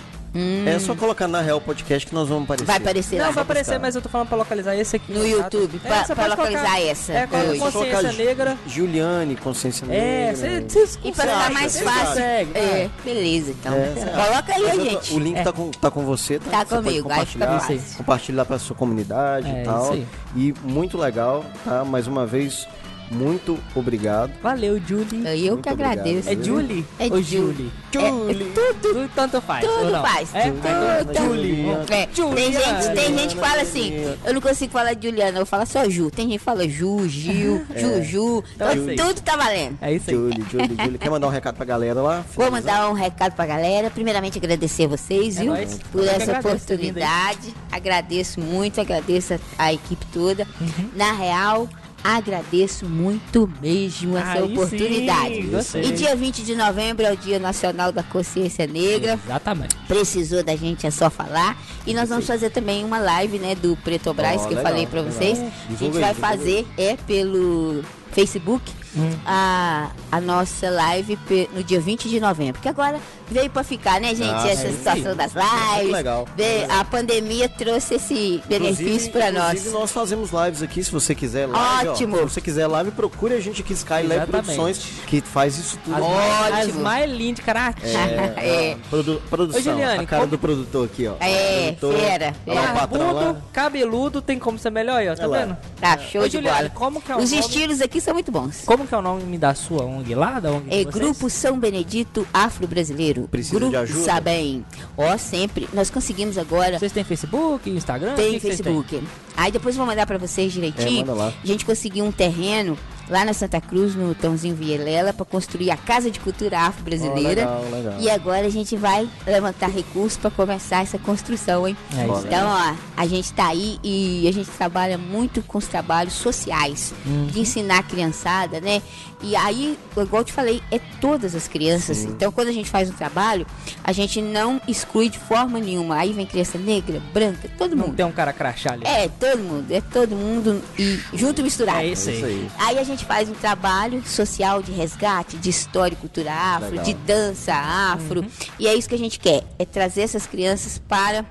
É só colocar na Real Podcast que nós vamos aparecer. Vai aparecer Não, lá. vai aparecer, buscar. mas eu tô falando pra localizar esse aqui. No? YouTube, pra- você pra pode colocar- localizar essa. É. Só consciência negra. Juliane, Consciência É, Negra. vocês E pra ficar mais Você fácil. consegue, É, beleza, então. É, Coloca aí, Mas eu tô- gente. O link É. tá, com, tá com você, tá? Tá comigo, aí fica compartilhar, compartilha lá pra sua comunidade É, e tal. isso aí. E muito legal, tá? Mais uma vez, muito obrigado. Valeu, Julie. Eu Muito que agradeço. É obrigado. Julie? É ou Julie. Julie? É, tudo, Tudo tanto faz. tudo faz. É? Tudo, Então, Julie. É, tem, gente, tem gente que fala assim, eu não consigo falar de Juliana, eu falo só Ju. Tem gente que fala Ju, Gil, Juju. Então Então, é tudo tá valendo. É isso aí. Julie, Julie, Julie. Quer mandar um recado pra galera lá? Vou Finalizar? mandar um recado pra galera. Primeiramente, agradecer a vocês, É viu? nóis. Por Eu essa oportunidade. Agradeço muito, agradeço a, a equipe toda. Uhum. Na real, agradeço muito mesmo essa Aí sim, oportunidade. gostei. e dia 20 de novembro é o Dia Nacional da Consciência Negra. Exatamente. Precisou da gente, é só falar. E nós vamos fazer também uma live, né, do Pretobras, Ó, que eu legal, falei pra legal. vocês. É. A gente vai fazer é pelo Facebook. a, a nossa live no dia 20 de novembro. Que agora veio pra ficar, né, gente? Ah, Essa sim. situação das Muito lives. legal. Veio- a pandemia trouxe esse benefício pra nós. Inclusive, nós fazemos lives aqui, se você quiser live. ó. Ótimo. se você quiser live, procure a gente aqui, Sky Lab Exatamente. Produções, que faz isso tudo. As, mais, as Ótimo. mais lindas de Karate. É. a produ- produção, Ô, Juliane, a cara como- do produtor aqui, ó. É, fera. Barbudo, cabeludo, tem como ser melhor aí, ó. Tá lá. vendo? Tá, show Ô, de Juliane, bola. como que é o Os nome? estilos aqui são muito bons. Como que é o nome da sua ONG lá, da ONG É? Grupo São Benedito Afro-Brasileiro. Precisa Grupo de ajuda? Sabem. Ó, sempre. Nós conseguimos agora. Vocês têm Facebook, Instagram? Tem que que vocês Facebook. Aí depois eu vou mandar pra vocês direitinho. É, manda lá. A gente conseguiu um terreno lá na Santa Cruz, no Tãozinho Vielela, pra construir a Casa de Cultura Afro-Brasileira. Ó, legal, legal. E agora a gente vai levantar recursos pra começar essa construção, hein? É isso aí. Então, ó, a gente tá aí e a gente trabalha muito com os trabalhos sociais, Uhum. de ensinar a criançada, né? E aí, igual eu te falei, é todas as crianças. Então, quando a gente faz um trabalho, a gente não exclui de forma nenhuma. Aí vem criança negra, branca, todo Não mundo. tem um cara crachá ali. É, todo mundo, é todo mundo e junto e misturado. É isso É isso aí. aí. Aí a gente faz um trabalho social de resgate, de história e cultura afro, Legal. de dança afro. E é isso que a gente quer, é trazer essas crianças para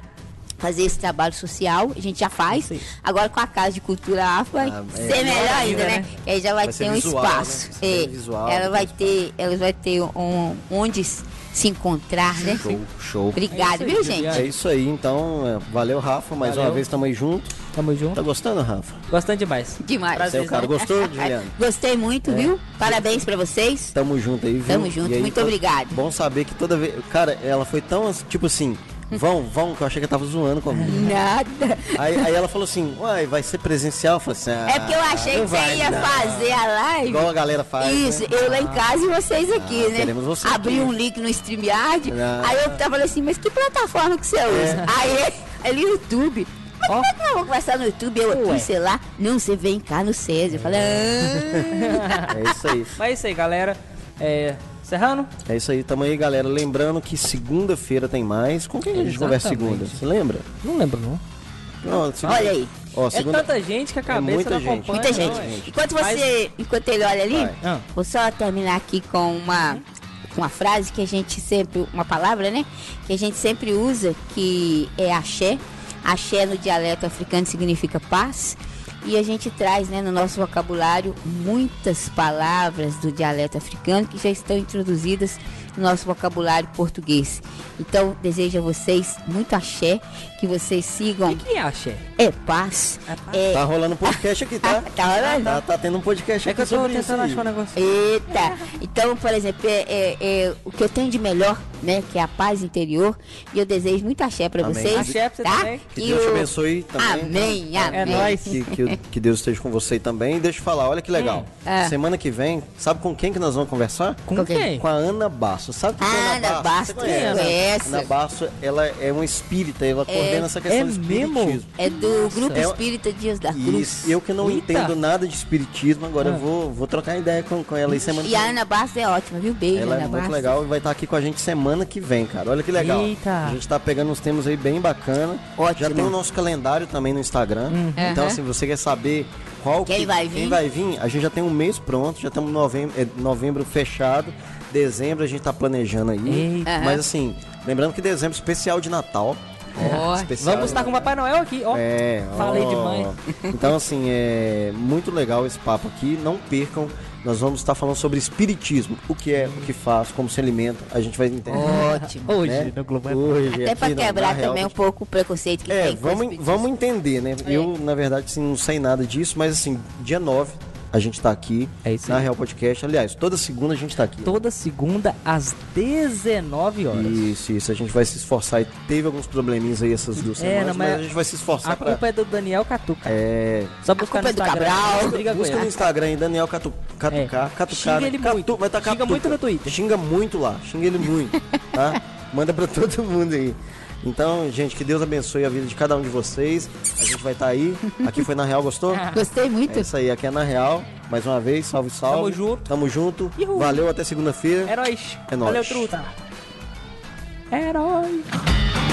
fazer esse trabalho social. A gente já faz. Aí. Agora com a Casa de Cultura Afro vai Ah, é. ser melhor ainda, né? né? Que aí já vai, Vai ter um visual, espaço. né? Vai ser É, visual, ela vai ter, ela vai ter um, onde se encontrar, né? Show, show. Obrigado, É viu, gente? É isso aí, então, é, valeu, Rafa, mais Valeu. uma vez tamo aí junto. Tamo junto. Tá gostando, Rafa? Gostando demais. Demais. Prazer. Seu cara, gostou, Juliano? Gostei muito, viu? Parabéns pra vocês. Tamo junto aí, viu? Tamo junto, aí, muito tá- obrigado. Bom saber que toda vez. Cara, ela foi tão tipo assim. Vão, vão, que eu achei que ela tava zoando comigo. Nada. Aí, aí ela falou assim, uai, vai ser presencial? Eu falei assim, ah, É porque eu achei não que você ia dar. fazer a live. Igual a galera faz. Isso, né? eu lá em casa e vocês aqui, Ah, né? queremos você Abri aqui. um link no StreamYard, Ah. aí eu tava falando assim, mas que plataforma que você usa? Aí, ali no YouTube. Mas Ó. como é que nós vamos conversar no YouTube? Eu Ué. aqui, sei lá. Não, você vem cá no César. Eu falei, ah. É isso aí. Mas é isso aí, galera. É. Serrano? É isso aí, tamo aí, galera. Lembrando que segunda-feira tem mais. Com quem a gente conversa segunda? Você lembra? Não lembro, não. Não, segunda- Olha aí. Ó, É segunda... tanta gente que a cabeça muita não gente. acompanha. Muita gente. não, é. Enquanto Mas- você, enquanto ele olha ali, Vai. Ah. vou só terminar aqui com uma, com uma frase que a gente sempre, uma palavra, né? Que a gente sempre usa, que é axé. Axé no dialeto africano significa paz. E a gente traz né, no nosso vocabulário muitas palavras do dialeto africano que já estão introduzidas no nosso vocabulário português. Então, desejo a vocês muito axé, que vocês sigam O que é axé? é paz. É paz. É, Tá rolando um podcast aqui, tá? Tá rolando? Tá, tá tendo um podcast É aqui que eu tô tentando achar um negócio. Eita! Então, por exemplo, é, é- é o que eu tenho de melhor, né? Que é a paz interior. E eu desejo muito axé pra Amém. vocês. Axé pra você tá? também. Que E Deus te o- abençoe também. Amém, tá? amém. É nóis. Que, que, que Deus esteja com você também. E deixa eu falar, olha que legal. É. Semana que vem, sabe com quem que nós vamos conversar? Com Com quem? Com a Ana Basso. Sabe quem é a Ana Ana Basso, conhece? conheço. Ana Basso, ela é uma espírita, ela coordena essa questão é do mesmo? espiritismo. É do Grupo É- Espírita Dias da Cruz. Isso, eu que não Eita. entendo nada de espiritismo, agora Ah. eu vou, vou trocar ideia com, com ela aí semana E que a vem. Ana Bastos é ótima, viu? Beijo, Ela é Ana muito Bastos. legal e vai estar aqui com a gente semana que vem, cara. Olha que legal. Eita. A gente tá pegando uns temas aí bem bacana. Ótimo. Já tem o nosso calendário também no Instagram. Então, Aham. assim, você quer saber qual Quem que- vai vir? Quem vai vir? A gente já tem um mês pronto, já estamos novembro, é, novembro fechado. Dezembro a gente tá planejando aí. Eita. Mas assim, lembrando que dezembro é especial de Natal. Especial Vamos estar com o Papai Noel aqui, ó. é, Falei ó. demais. Então, assim, é muito legal esse papo aqui. Não percam. Nós vamos estar falando sobre espiritismo. O que é, o que faz, como se alimenta. A gente vai entender. Ótimo. Hoje, né? no Globo. Hoje, Até na- quebrar Real também um Podcast. pouco o preconceito que É, tem vamos, vamos entender, né? Eu, na verdade, assim, não sei nada disso, mas assim, dia 9 a gente tá aqui É isso na. Real Podcast. Aliás, toda segunda a gente tá aqui. Toda segunda às 19 horas. Isso, isso. A gente vai se esforçar. E teve alguns probleminhas aí essas duas É, semanas, não, mas mas a gente vai se esforçar A pra... culpa é do Daniel Catuca. É, Só buscar culpa no é do Instagram. Cabral. Briga com Busca no. Instagram Daniel Catu, Catucar, É. Catucar. Xinga ele Catu, muito. Vai tá Xinga Catuca. muito no Twitter. Xinga muito lá, xinga ele muito, tá? Manda pra todo mundo aí. Então, gente, que Deus abençoe a vida de cada um de vocês. A gente vai estar aí. Aqui foi na Real, gostou? Gostei muito. É isso aí, aqui é na Real. Mais uma vez, salve, salve. Tamo junto. Tamo junto. Ihu. Valeu, até segunda-feira. É nóis. É nóis. Valeu, truta. Nóis.